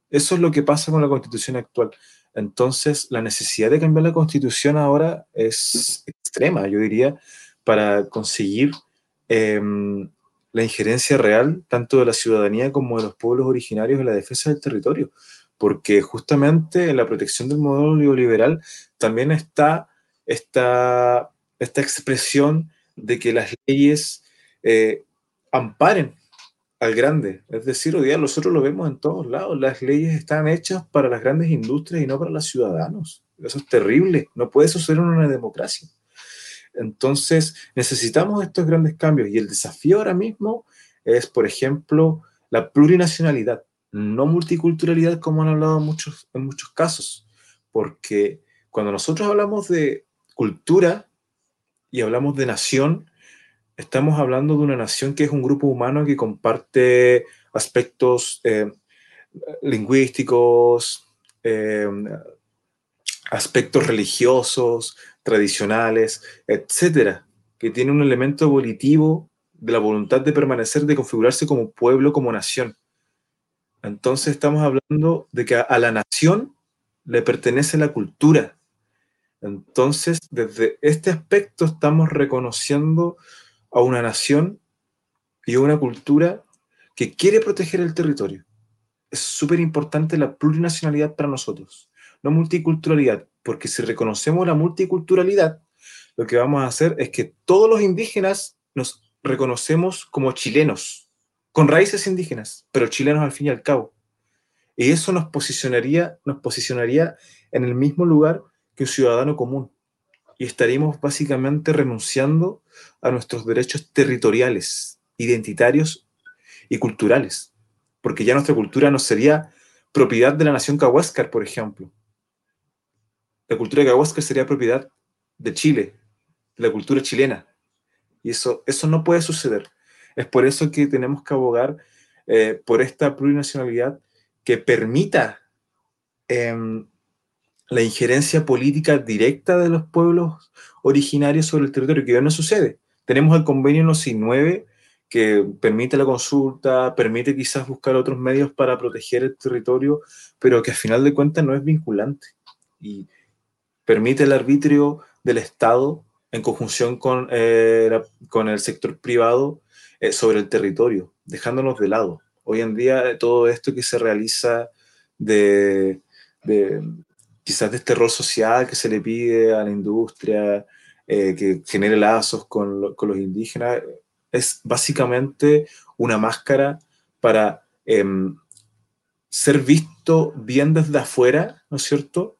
Eso es lo que pasa con la constitución actual. Entonces, la necesidad de cambiar la constitución ahora es extrema, yo diría, para conseguir em, la injerencia real tanto de la ciudadanía como de los pueblos originarios en la defensa del territorio, porque justamente en la protección del modelo neoliberal también está esta, esta expresión de que las leyes eh, amparen al grande. Es decir, hoy día nosotros lo vemos en todos lados. Las leyes están hechas para las grandes industrias y no para los ciudadanos. Eso es terrible. No puede suceder en una democracia. Entonces, necesitamos estos grandes cambios y el desafío ahora mismo es, por ejemplo, la plurinacionalidad, no multiculturalidad como han hablado muchos, en muchos casos, porque cuando nosotros hablamos de cultura y hablamos de nación, estamos hablando de una nación que es un grupo humano que comparte aspectos eh, lingüísticos, eh, aspectos religiosos, tradicionales, etcétera, que tiene un elemento volitivo de la voluntad de permanecer, de configurarse como pueblo, como nación. Entonces estamos hablando de que a la nación le pertenece la cultura. Entonces, desde este aspecto estamos reconociendo a una nación y una cultura que quiere proteger el territorio. Es súper importante la plurinacionalidad para nosotros, no multiculturalidad, porque si reconocemos la multiculturalidad, lo que vamos a hacer es que todos los indígenas nos reconocemos como chilenos, con raíces indígenas, pero chilenos al fin y al cabo. Y eso nos posicionaría, nos posicionaría en el mismo lugar que un ciudadano común y estaríamos básicamente renunciando a nuestros derechos territoriales, identitarios y culturales, porque ya nuestra cultura no sería propiedad de la nación Cahuáscar, por ejemplo. La cultura de Cahuáscar sería propiedad de Chile, de la cultura chilena. Y eso, eso no puede suceder. Es por eso que tenemos que abogar eh, por esta plurinacionalidad que permita em, la injerencia política directa de los pueblos originarios sobre el territorio, que ya no sucede. Tenemos el convenio no 9 que permite la consulta, permite quizás buscar otros medios para proteger el territorio, pero que al final de cuentas no es vinculante y permite el arbitrio del Estado en conjunción con, eh, con el sector privado eh, sobre el territorio, dejándonos de lado. Hoy en día todo esto que se realiza de, de quizás de este rol social que se le pide a la industria, eh, que genere lazos con, los indígenas, es básicamente una máscara para em, ser visto bien desde afuera, ¿no es cierto?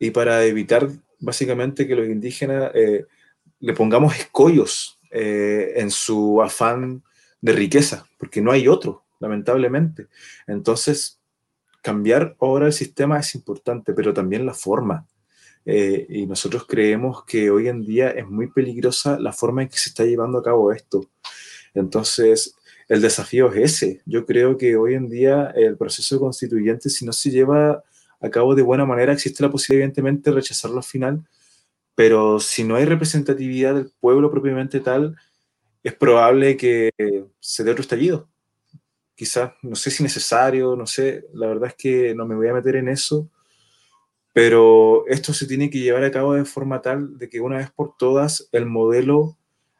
Y para evitar básicamente que los indígenas eh, le pongamos escollos eh, en su afán de riqueza, porque no hay otro, lamentablemente. Entonces, cambiar ahora el sistema es importante, pero también la forma. Eh, y nosotros creemos que hoy en día es muy peligrosa la forma en que se está llevando a cabo esto. Entonces, el desafío es ese. Yo creo que hoy en día el proceso constituyente, si no se lleva a cabo de buena manera, existe la posibilidad, evidentemente, de rechazarlo al final, pero si no hay representatividad del pueblo propiamente tal, es probable que se dé otro estallido. Quizás, no sé si necesario, no sé, la verdad es que no me voy a meter en eso, pero esto se tiene que llevar a cabo de forma tal de que una vez por todas el modelo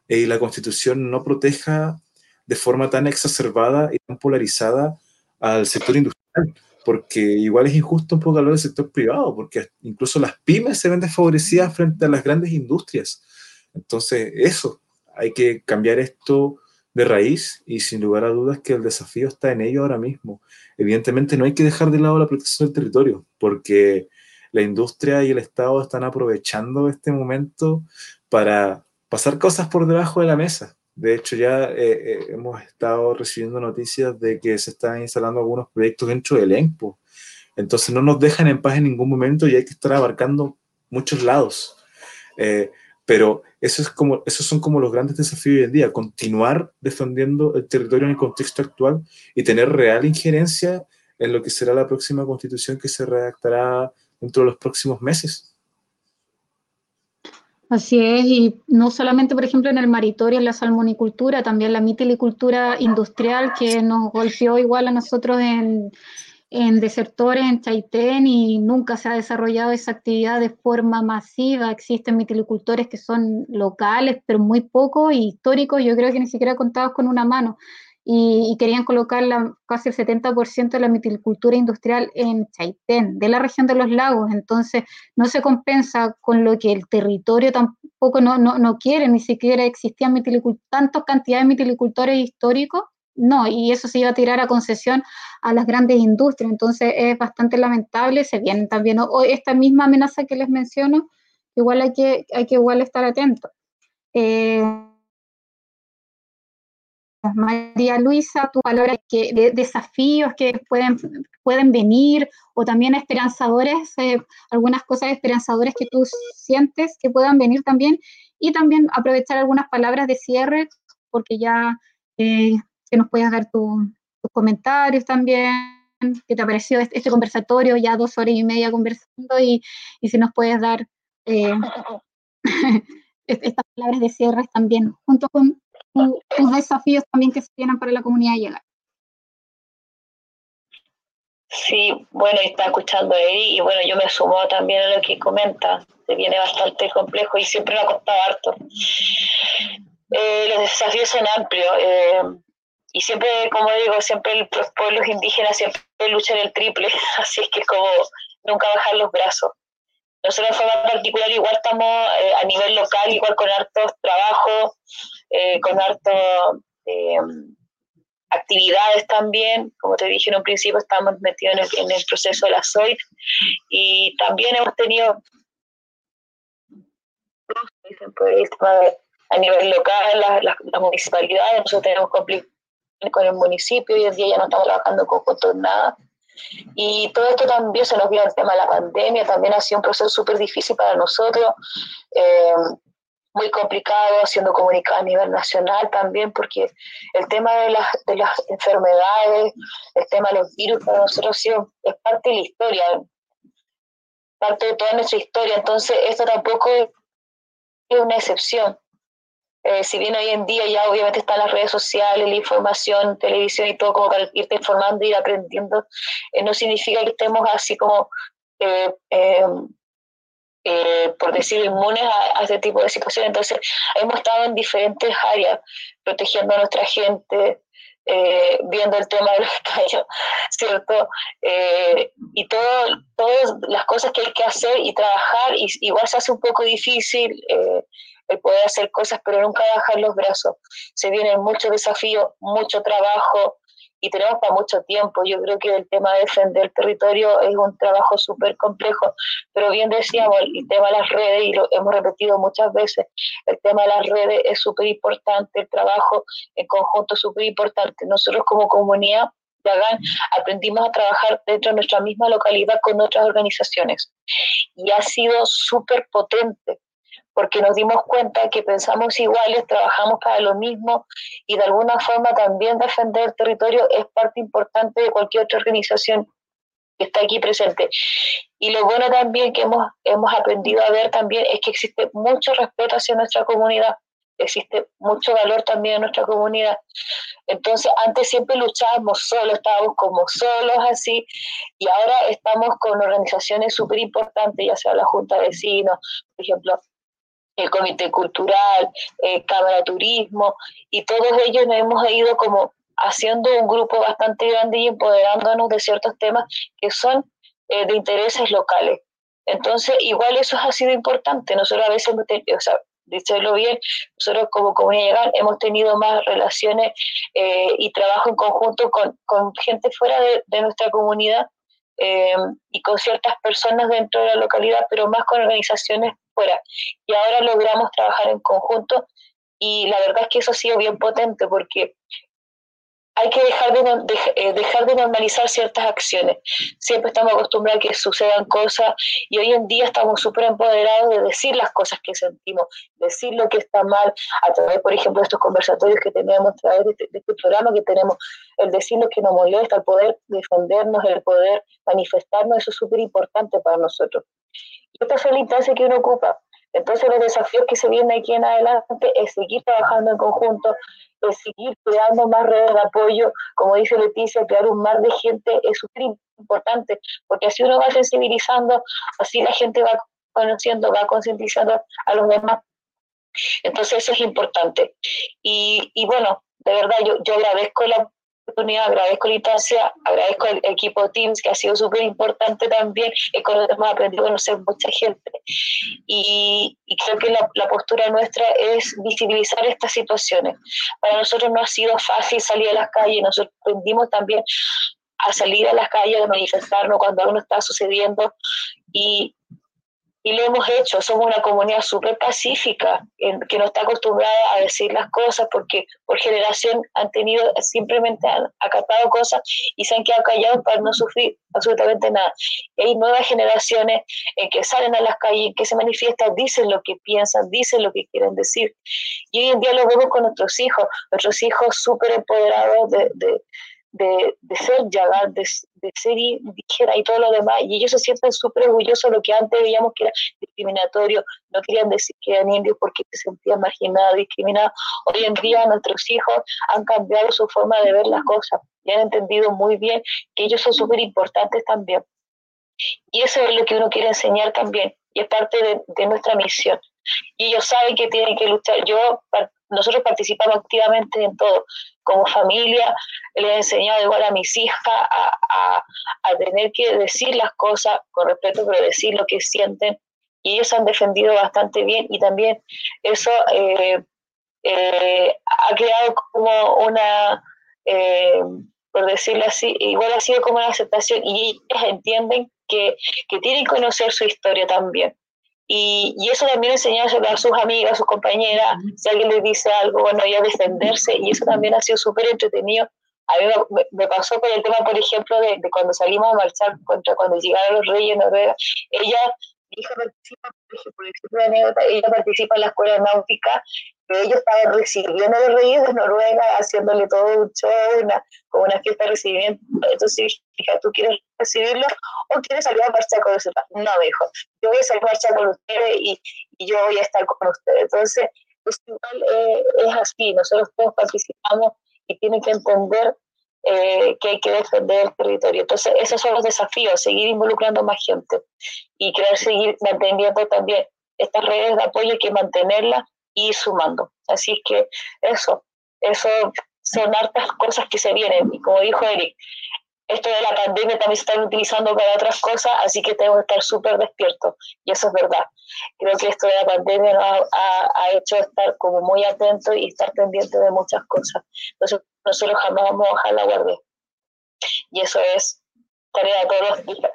y la constitución no proteja de forma tan exacerbada y tan polarizada al sector industrial, porque igual es injusto un poco hablar del sector privado, porque incluso las pymes se ven desfavorecidas frente a las grandes industrias. Entonces, eso, hay que cambiar esto de raíz y sin lugar a dudas que el desafío está en ello ahora mismo. Evidentemente no hay que dejar de lado la protección del territorio, porque la industria y el Estado están aprovechando este momento para pasar cosas por debajo de la mesa. De hecho, ya eh, eh, hemos estado recibiendo noticias de que se están instalando algunos proyectos dentro del ENPO. Entonces no nos dejan en paz en ningún momento y hay que estar abarcando muchos lados. Eh, pero esos son como los grandes desafíos hoy en día, continuar defendiendo el territorio en el contexto actual y tener real injerencia en lo que será la próxima constitución que se redactará dentro de los próximos meses. Así es, y no solamente, por ejemplo, en el maritorio, en la salmonicultura, también la mitilicultura industrial que nos golpeó igual a nosotros en, en desertores en Chaitén y nunca se ha desarrollado esa actividad de forma masiva. Existen mitilicultores que son locales, pero muy pocos, y históricos, yo creo que ni siquiera contados con una mano y, querían colocar la, casi el 70% de la mitilicultura industrial en Chaitén, de la región de los lagos. Entonces, no se compensa con lo que el territorio tampoco no, no, no quiere, ni siquiera existían tantas cantidades de mitilicultores históricos. No, y eso se iba a tirar a concesión a las grandes industrias. Entonces es bastante lamentable. Se vienen también esta misma amenaza que les menciono, igual hay que, hay que igual estar atentos. Eh, María Luisa, tu valores que, de desafíos que pueden, pueden venir o también esperanzadores, eh, algunas cosas esperanzadoras que tú sientes que puedan venir también. Y también aprovechar algunas palabras de cierre porque ya eh, que nos puedas dar tus comentarios también, qué te pareció este, este, conversatorio, ya dos horas y media conversando y, y si nos puedes dar eh, estas palabras de cierre también, junto con los desafíos también que se tienen para la comunidad llegar. Sí, bueno, está escuchando ahí y bueno, yo me sumo también a lo que comenta, se viene bastante complejo y siempre me ha costado harto. Eh, los desafíos son amplios eh, y siempre, como digo, siempre los pueblos indígenas siempre luchan el triple, así es que como nunca bajar los brazos. Nosotros en forma particular igual estamos eh, a nivel local, igual con hartos trabajos, eh, con hartos eh, actividades también. Como te dije en un principio, estamos metidos en el, proceso de la SOIT y también hemos tenido a nivel local, las la, municipalidades, nosotros tenemos complicaciones con el municipio, y hoy en día ya no estamos trabajando con, con nada y todo esto también se nos vio el tema de la pandemia, también ha sido un proceso súper difícil para nosotros, eh, muy complicado, siendo comunicado a nivel nacional también, porque el tema de las, de las enfermedades, el tema de los virus para nosotros es parte de la historia, parte de toda nuestra historia, entonces esto tampoco es una excepción. Eh, si bien hoy en día ya obviamente están las redes sociales, la información, televisión y todo como para irte informando ir aprendiendo, eh, no significa que estemos así como, eh, por decir, inmunes a, este tipo de situaciones. Entonces, hemos estado en diferentes áreas, protegiendo a nuestra gente, viendo el tema de los estallos, ¿cierto? y todo, todas las cosas que hay que hacer y trabajar, y, igual se hace un poco difícil el poder hacer cosas, pero nunca bajar los brazos. Se vienen muchos desafíos, mucho trabajo y tenemos para mucho tiempo. Yo creo que el tema de defender el territorio es un trabajo súper complejo, pero bien decíamos, el tema de las redes, y lo hemos repetido muchas veces, el tema de las redes es súper importante, el trabajo en conjunto es súper importante. Nosotros como comunidad de Agán aprendimos a trabajar dentro de nuestra misma localidad con otras organizaciones y ha sido súper potente porque nos dimos cuenta que pensamos iguales, trabajamos para lo mismo y de alguna forma también defender el territorio es parte importante de cualquier otra organización que está aquí presente. Y lo bueno también que hemos, hemos aprendido a ver también es que existe mucho respeto hacia nuestra comunidad, existe mucho valor también en nuestra comunidad. Entonces, antes siempre luchábamos solos, estábamos como solos así, y ahora estamos con organizaciones súper importantes, ya sea la Junta de Vecinos, por ejemplo, el Comité Cultural, eh, Cámara de Turismo, y todos ellos nos hemos ido como haciendo un grupo bastante grande y empoderándonos de ciertos temas que son eh, de intereses locales. Entonces, igual eso ha sido importante. Nosotros a veces o sea, decirlo bien, nosotros como comunidad hemos tenido más relaciones eh, y trabajo en conjunto con, con gente fuera de, de nuestra comunidad eh, y con ciertas personas dentro de la localidad, pero más con organizaciones fuera. Y ahora logramos trabajar en conjunto y la verdad es que eso ha sido bien potente porque hay que dejar de, eh, dejar de normalizar ciertas acciones. Siempre estamos acostumbrados a que sucedan cosas y hoy en día estamos súper empoderados de decir las cosas que sentimos, decir lo que está mal, a través, por ejemplo, de estos conversatorios que tenemos, a través de este, de este programa que tenemos, el decir lo que nos molesta, el poder defendernos, el poder manifestarnos, eso es súper importante para nosotros. Y esta es la instancia que uno ocupa. Entonces los desafíos que se vienen aquí en adelante es seguir trabajando en conjunto, es seguir creando más redes de apoyo, como dice Leticia, crear un mar de gente es súper importante, porque así uno va sensibilizando, así la gente va conociendo, va concientizando a los demás. Entonces eso es importante. Y, y bueno, de verdad yo, yo agradezco la oportunidad, agradezco la instancia, agradezco el equipo Teams que ha sido súper importante también, es con hemos aprendido a conocer mucha gente. Y, y creo que la, la, postura nuestra es visibilizar estas situaciones. Para nosotros no ha sido fácil salir a las calles, nosotros aprendimos también a salir a las calles, a manifestarnos cuando algo está sucediendo. Y, y lo hemos hecho. Somos una comunidad súper pacífica, que no está acostumbrada a decir las cosas porque por generación han tenido, simplemente han acatado cosas y se han quedado callados para no sufrir absolutamente nada. Y hay nuevas generaciones en que salen a las calles, que se manifiestan, dicen lo que piensan, dicen lo que quieren decir. Y hoy en día lo vemos con nuestros hijos, nuestros hijos súper empoderados de, de de, de, ser Yagar, de, de, ser indígena y todo lo demás, y ellos se sienten súper orgullosos de lo que antes veíamos que era discriminatorio, no querían decir que eran indios porque se sentían marginados, discriminados. Hoy en día nuestros hijos han cambiado su forma de ver las cosas y han entendido muy bien que ellos son súper importantes también. Y eso es lo que uno quiere enseñar también, y es parte de, de nuestra misión. Y ellos saben que tienen que luchar. Yo nosotros participamos activamente en todo. Como familia, le he enseñado igual a mis hijas a, tener que decir las cosas con respeto, pero decir lo que sienten. Y ellos han defendido bastante bien y también eso eh, eh, ha creado como una, eh, por decirlo así, igual ha sido como una aceptación y ellos entienden que, que tienen que conocer su historia también y, y, eso también enseñárselo a sus amigas, a sus compañeras, si alguien les dice algo, bueno, ya defenderse, y eso también ha sido súper entretenido. A mí me, me, pasó con el tema, por ejemplo, de, de, cuando salimos a marchar contra cuando llegaron los reyes de Noruega. Ella, mi hija participa, por ejemplo, de anécdota, ella participa en la escuela náutica ellos estaban recibiendo los reyes de Noruega, haciéndole todo un show, una, como una fiesta de recibimiento. Entonces, hija, ¿tú quieres recibirlo o quieres salir a marchar con nosotros? No, dijo, yo voy a salir a marchar con ustedes y, y yo voy a estar con ustedes. Entonces, pues, igual eh, es así, nosotros todos participamos y tienen que entender eh, que hay que defender el territorio. Entonces, esos son los desafíos, seguir involucrando más gente y querer seguir manteniendo también estas redes de apoyo, hay que mantenerlas y sumando. Así es que eso, eso son hartas cosas que se vienen. Y como dijo Eric, esto de la pandemia también se está utilizando para otras cosas, así que tenemos que estar súper despiertos. Y eso es verdad. Creo que esto de la pandemia nos ha, ha, hecho estar como muy atentos y estar pendientes de muchas cosas. Entonces, nosotros jamás vamos a bajar la guardia. Y eso es tarea de todos los días.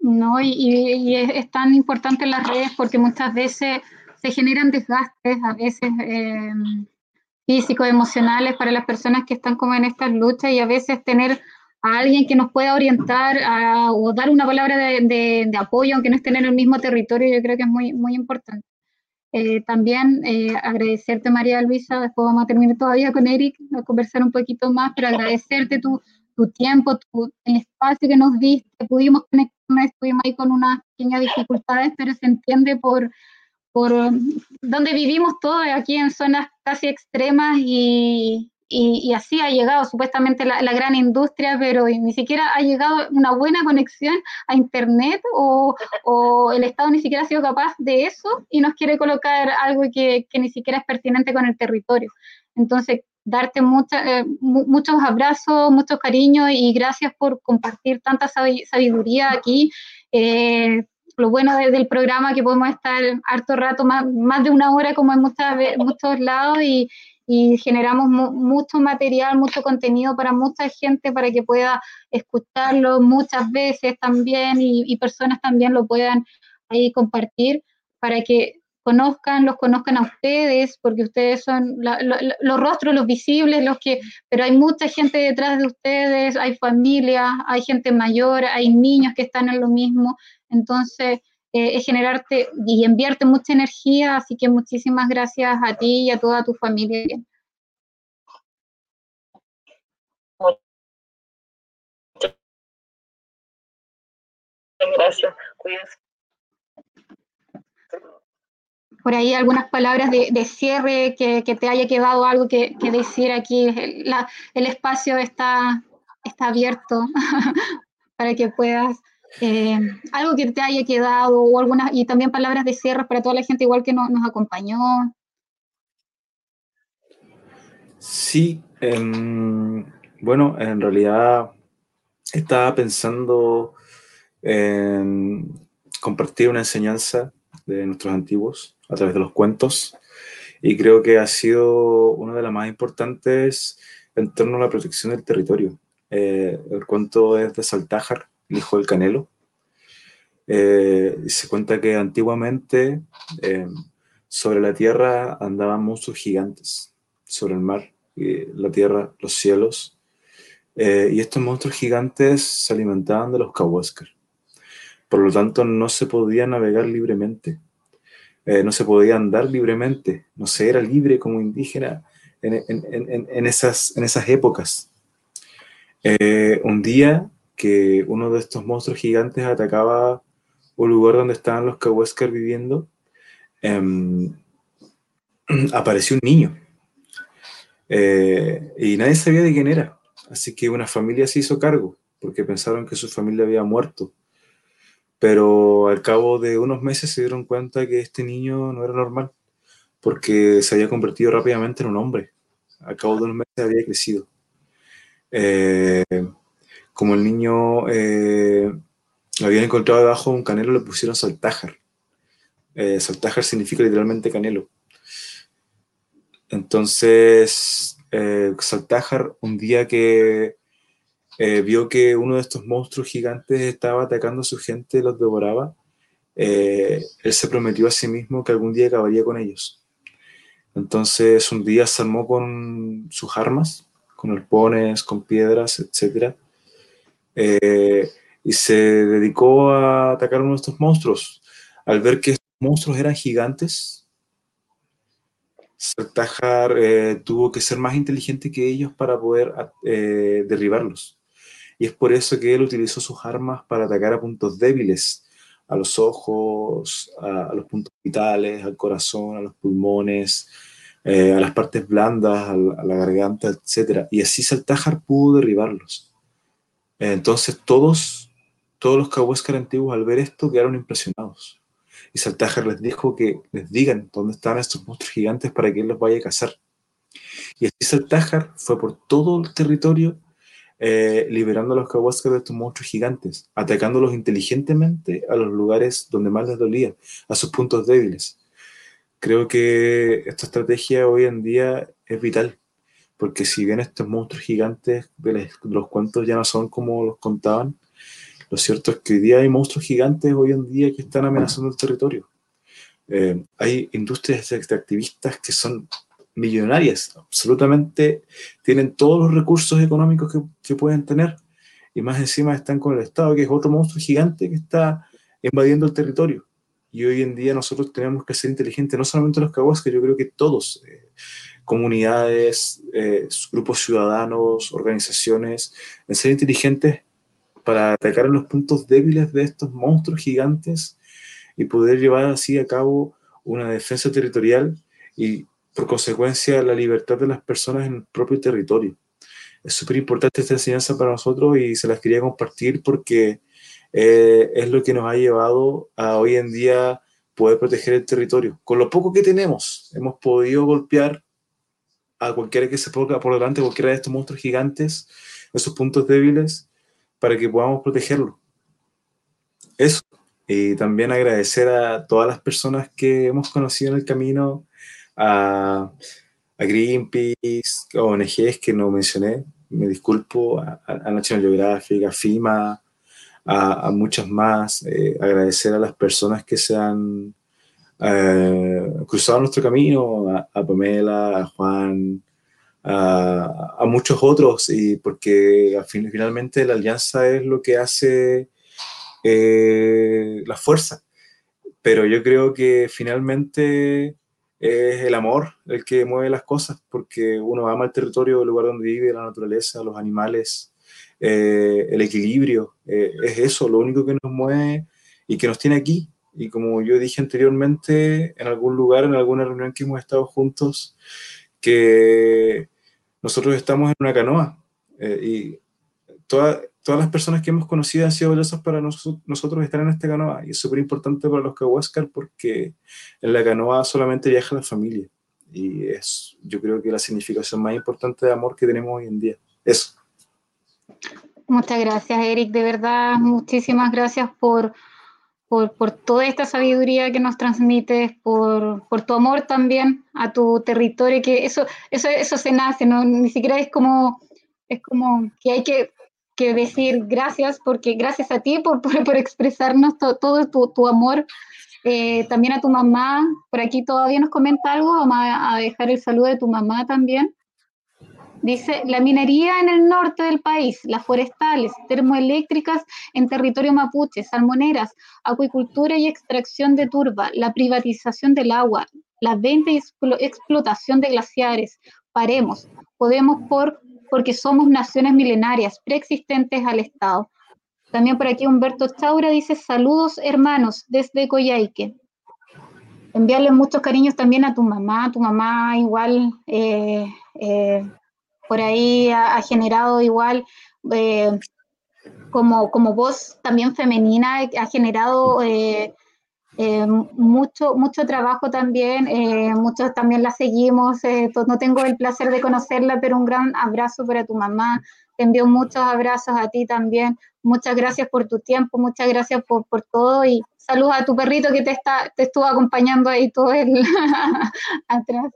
No, y, y, es, tan importante las redes porque muchas veces se generan desgastes, a veces eh, físicos, emocionales para las personas que están como en estas luchas y a veces tener a alguien que nos pueda orientar a, o dar una palabra de, de, de, apoyo, aunque no estén en el mismo territorio, yo creo que es muy, muy importante. Eh, también eh, agradecerte, María Luisa, después vamos a terminar todavía con Eric, a conversar un poquito más, pero agradecerte tu, tu tiempo, tu, el espacio que nos diste, pudimos conectarnos, estuvimos ahí con unas pequeñas dificultades, pero se entiende por, por donde vivimos todos, aquí en zonas casi extremas y, y, y así ha llegado supuestamente la, la, gran industria, pero ni siquiera ha llegado una buena conexión a Internet o, o, el Estado ni siquiera ha sido capaz de eso y nos quiere colocar algo que, que ni siquiera es pertinente con el territorio. Entonces, darte mucha, eh, muchos abrazos, muchos cariños y gracias por compartir tanta sabiduría aquí. Eh, lo bueno del programa que podemos estar harto rato, más, más de una hora como en muchas, muchos lados y, y generamos mucho material, mucho contenido para mucha gente para que pueda escucharlo muchas veces también y, personas también lo puedan ahí compartir para que conozcan, los conozcan a ustedes, porque ustedes son los rostros, los visibles, los que, pero hay mucha gente detrás de ustedes, hay familias, hay gente mayor, hay niños que están en lo mismo, entonces eh, es generarte y enviarte mucha energía, así que muchísimas gracias a ti y a toda tu familia. Gracias, cuídense por ahí algunas palabras de, cierre, que, te haya quedado algo que, decir aquí. el espacio está, está abierto para que puedas, eh, algo que te haya quedado, o algunas, y también palabras de cierre para toda la gente igual que nos acompañó. Sí, em, bueno, en realidad estaba pensando en compartir una enseñanza de nuestros antiguos a través de los cuentos y creo que ha sido una de las más importantes en torno a la protección del territorio. Eh, el cuento es de Saltájar, el hijo del Canelo. Eh, se cuenta que antiguamente eh, sobre la tierra andaban monstruos gigantes, sobre el mar, y la tierra, los cielos. y estos monstruos gigantes se alimentaban de los Kawascar. Por lo tanto, no se podía navegar libremente eh, no se podía andar libremente, no se era libre como indígena en, esas, en esas épocas. Eh, un día que uno de estos monstruos gigantes atacaba un lugar donde estaban los Kaweskar viviendo, em, apareció un niño. Eh, y nadie sabía de quién era. Así que una familia se hizo cargo, porque pensaron que su familia había muerto pero al cabo de unos meses se dieron cuenta que este niño no era normal, porque se había convertido rápidamente en un hombre. Al cabo de unos meses había crecido. Eh, como el niño eh, lo habían encontrado debajo de un canelo, le pusieron saltájar. Eh, saltájar significa literalmente canelo. Entonces, saltájar, un día que eh, vio que uno de estos monstruos gigantes estaba atacando a su gente, los devoraba, eh, él se prometió a sí mismo que algún día acabaría con ellos. Entonces un día se armó con sus armas, con arpones, con piedras, etc. Eh, y se dedicó a atacar a uno de estos monstruos. Al ver que estos monstruos eran gigantes, Sartajar tuvo que ser más inteligente que ellos para poder derribarlos y es por eso que él utilizó sus armas para atacar a puntos débiles, a los ojos, a, los puntos vitales, al corazón, a los pulmones, eh, a las partes blandas, a la, garganta, etc. Y así Saltajar pudo derribarlos. Entonces todos, todos los Kaweskar antiguos al ver esto quedaron impresionados. Y Saltajar les dijo que les digan dónde están estos monstruos gigantes para que él los vaya a cazar. Y así Saltajar fue por todo el territorio eh, liberando a los Kawaskas de estos monstruos gigantes, atacándolos inteligentemente a los lugares donde más les dolía, a sus puntos débiles. Creo que esta estrategia hoy en día es vital, porque si bien estos monstruos gigantes de los cuentos ya no son como los contaban, lo cierto es que hoy día hay monstruos gigantes hoy en día que están amenazando el territorio. Eh, hay industrias extractivistas que son millonarias, absolutamente tienen todos los recursos económicos que, pueden tener y más encima están con el Estado, que es otro monstruo gigante que está invadiendo el territorio. Y hoy en día nosotros tenemos que ser inteligentes, no solamente los que yo creo que todos, eh, comunidades, eh, grupos ciudadanos, organizaciones, en ser inteligentes para atacar los puntos débiles de estos monstruos gigantes y poder llevar así a cabo una defensa territorial y por consecuencia la libertad de las personas en el propio territorio. Es súper importante esta enseñanza para nosotros y se las quería compartir porque eh, es lo que nos ha llevado a hoy en día poder proteger el territorio. Con lo poco que tenemos, hemos podido golpear a cualquiera que se ponga por delante, cualquiera de estos monstruos gigantes, esos puntos débiles, para que podamos protegerlo. Eso. Y también agradecer a todas las personas que hemos conocido en el camino, a, a Greenpeace, ONGs que no mencioné, me disculpo, a, a National Geographic, a FIMA, a, a muchas más, eh, agradecer a las personas que se han eh, cruzado nuestro camino, a, Pamela, a Juan, a, muchos otros, y porque fin, finalmente la alianza es lo que hace eh, la fuerza. Pero yo creo que finalmente es el amor el que mueve las cosas, porque uno ama el territorio, el lugar donde vive, la naturaleza, los animales, eh, el equilibrio, es eso, lo único que nos mueve y que nos tiene aquí. Y como yo dije anteriormente, en algún lugar, en alguna reunión que hemos estado juntos, que nosotros estamos en una canoa eh, y toda, todas las personas que hemos conocido han sido valiosas para nos, nosotros estar en esta canoa. Y es súper importante para los Kawascar porque en la canoa solamente viaja la familia. Y es, yo creo que la significación más importante de amor que tenemos hoy en día. Eso. Muchas gracias, Eric. De verdad, muchísimas gracias por, por, por toda esta sabiduría que nos transmites, por, por, tu amor también a tu territorio, que eso, eso, eso se nace, ¿no? Ni siquiera es como, es como que hay que, que decir gracias, porque gracias a ti por, por, expresarnos to, todo tu, tu amor. Eh, también a tu mamá, por aquí todavía nos comenta algo, vamos a dejar el saludo de tu mamá también. Dice, la minería en el norte del país, las forestales, termoeléctricas en territorio mapuche, salmoneras, acuicultura y extracción de turba, la privatización del agua, la venta y explotación de glaciares. Paremos, podemos por, porque somos naciones milenarias, preexistentes al Estado. También por aquí Humberto Chaura dice, saludos hermanos desde Coyhaique. Enviarle muchos cariños también a tu mamá, tu mamá igual... Eh, eh, por ahí ha, generado igual eh, como, como voz también femenina, ha generado eh, eh, mucho, mucho trabajo también, muchos también la seguimos, no tengo el placer de conocerla, pero un gran abrazo para tu mamá, te envío muchos abrazos a ti también, muchas gracias por tu tiempo, muchas gracias por, por todo y saludos a tu perrito que te, está, te estuvo acompañando ahí todo el atrás.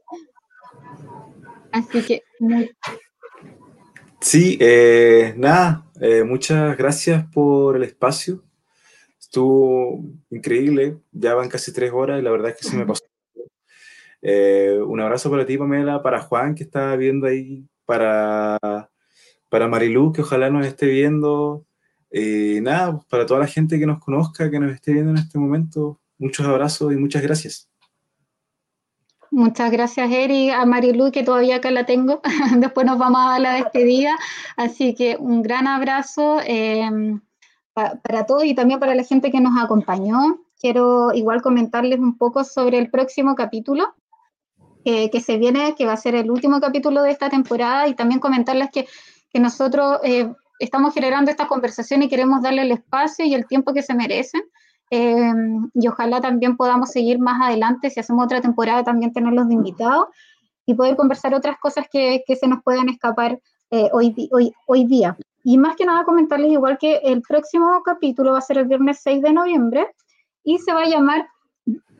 Así que Sí, eh, nada, eh, muchas gracias por el espacio. Estuvo increíble, ya van casi tres horas y la verdad es que se me pasó. Eh, un abrazo para ti, Pamela, para Juan, que está viendo ahí, para, para Marilú, que ojalá nos esté viendo. Y nada, para toda la gente que nos conozca, que nos esté viendo en este momento, muchos abrazos y muchas gracias. Muchas gracias, Eri, a Marilu, que todavía acá la tengo. Después nos vamos a dar la despedida. Así que un gran abrazo eh, pa para todos y también para la gente que nos acompañó. Quiero igual comentarles un poco sobre el próximo capítulo eh, que se viene, que va a ser el último capítulo de esta temporada, y también comentarles que, que nosotros eh, estamos generando esta conversación y queremos darle el espacio y el tiempo que se merecen. Eh, y ojalá también podamos seguir más adelante, si hacemos otra temporada, también tenerlos de invitados y poder conversar otras cosas que, que se nos puedan escapar eh, hoy, hoy, hoy día. Y más que nada comentarles igual que el próximo capítulo va a ser el viernes 6 de noviembre y se va a llamar,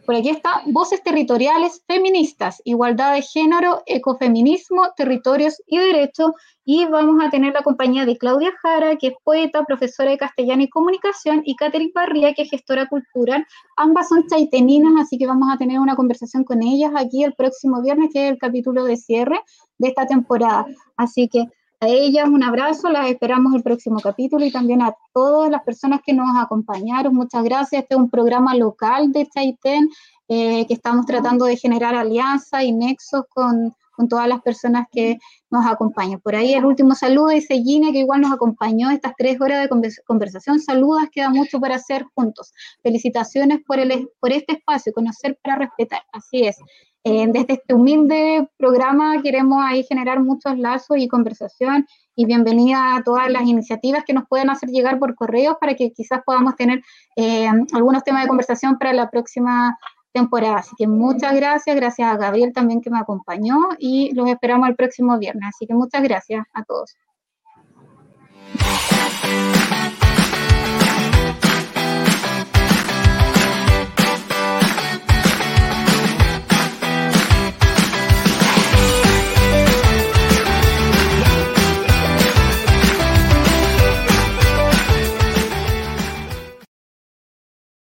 por aquí está, Voces Territoriales Feministas, Igualdad de Género, Ecofeminismo, Territorios y Derechos, y vamos a tener la compañía de Claudia Jara, que es poeta, profesora de castellano y comunicación, y Catherine Barría, que es gestora cultural. Ambas son chaiteninas, así que vamos a tener una conversación con ellas aquí el próximo viernes, que es el capítulo de cierre de esta temporada. Así que a ellas un abrazo, las esperamos el próximo capítulo y también a todas las personas que nos acompañaron. Muchas gracias. Este es un programa local de Chaitén eh, que estamos tratando de generar alianzas y nexos con, con, todas las personas que nos acompañan. Por ahí el último saludo dice Gina, que igual nos acompañó estas tres horas de conversación. Saludas, queda mucho para hacer juntos. Felicitaciones por, el, por este espacio, conocer para respetar. Así es. Eh, desde este humilde programa queremos ahí generar muchos lazos y conversación y bienvenida a todas las iniciativas que nos pueden hacer llegar por correos para que quizás podamos tener eh, algunos temas de conversación para la próxima temporada. Así que muchas gracias, gracias a Gabriel también que me acompañó y los esperamos el próximo viernes. Así que muchas gracias a todos.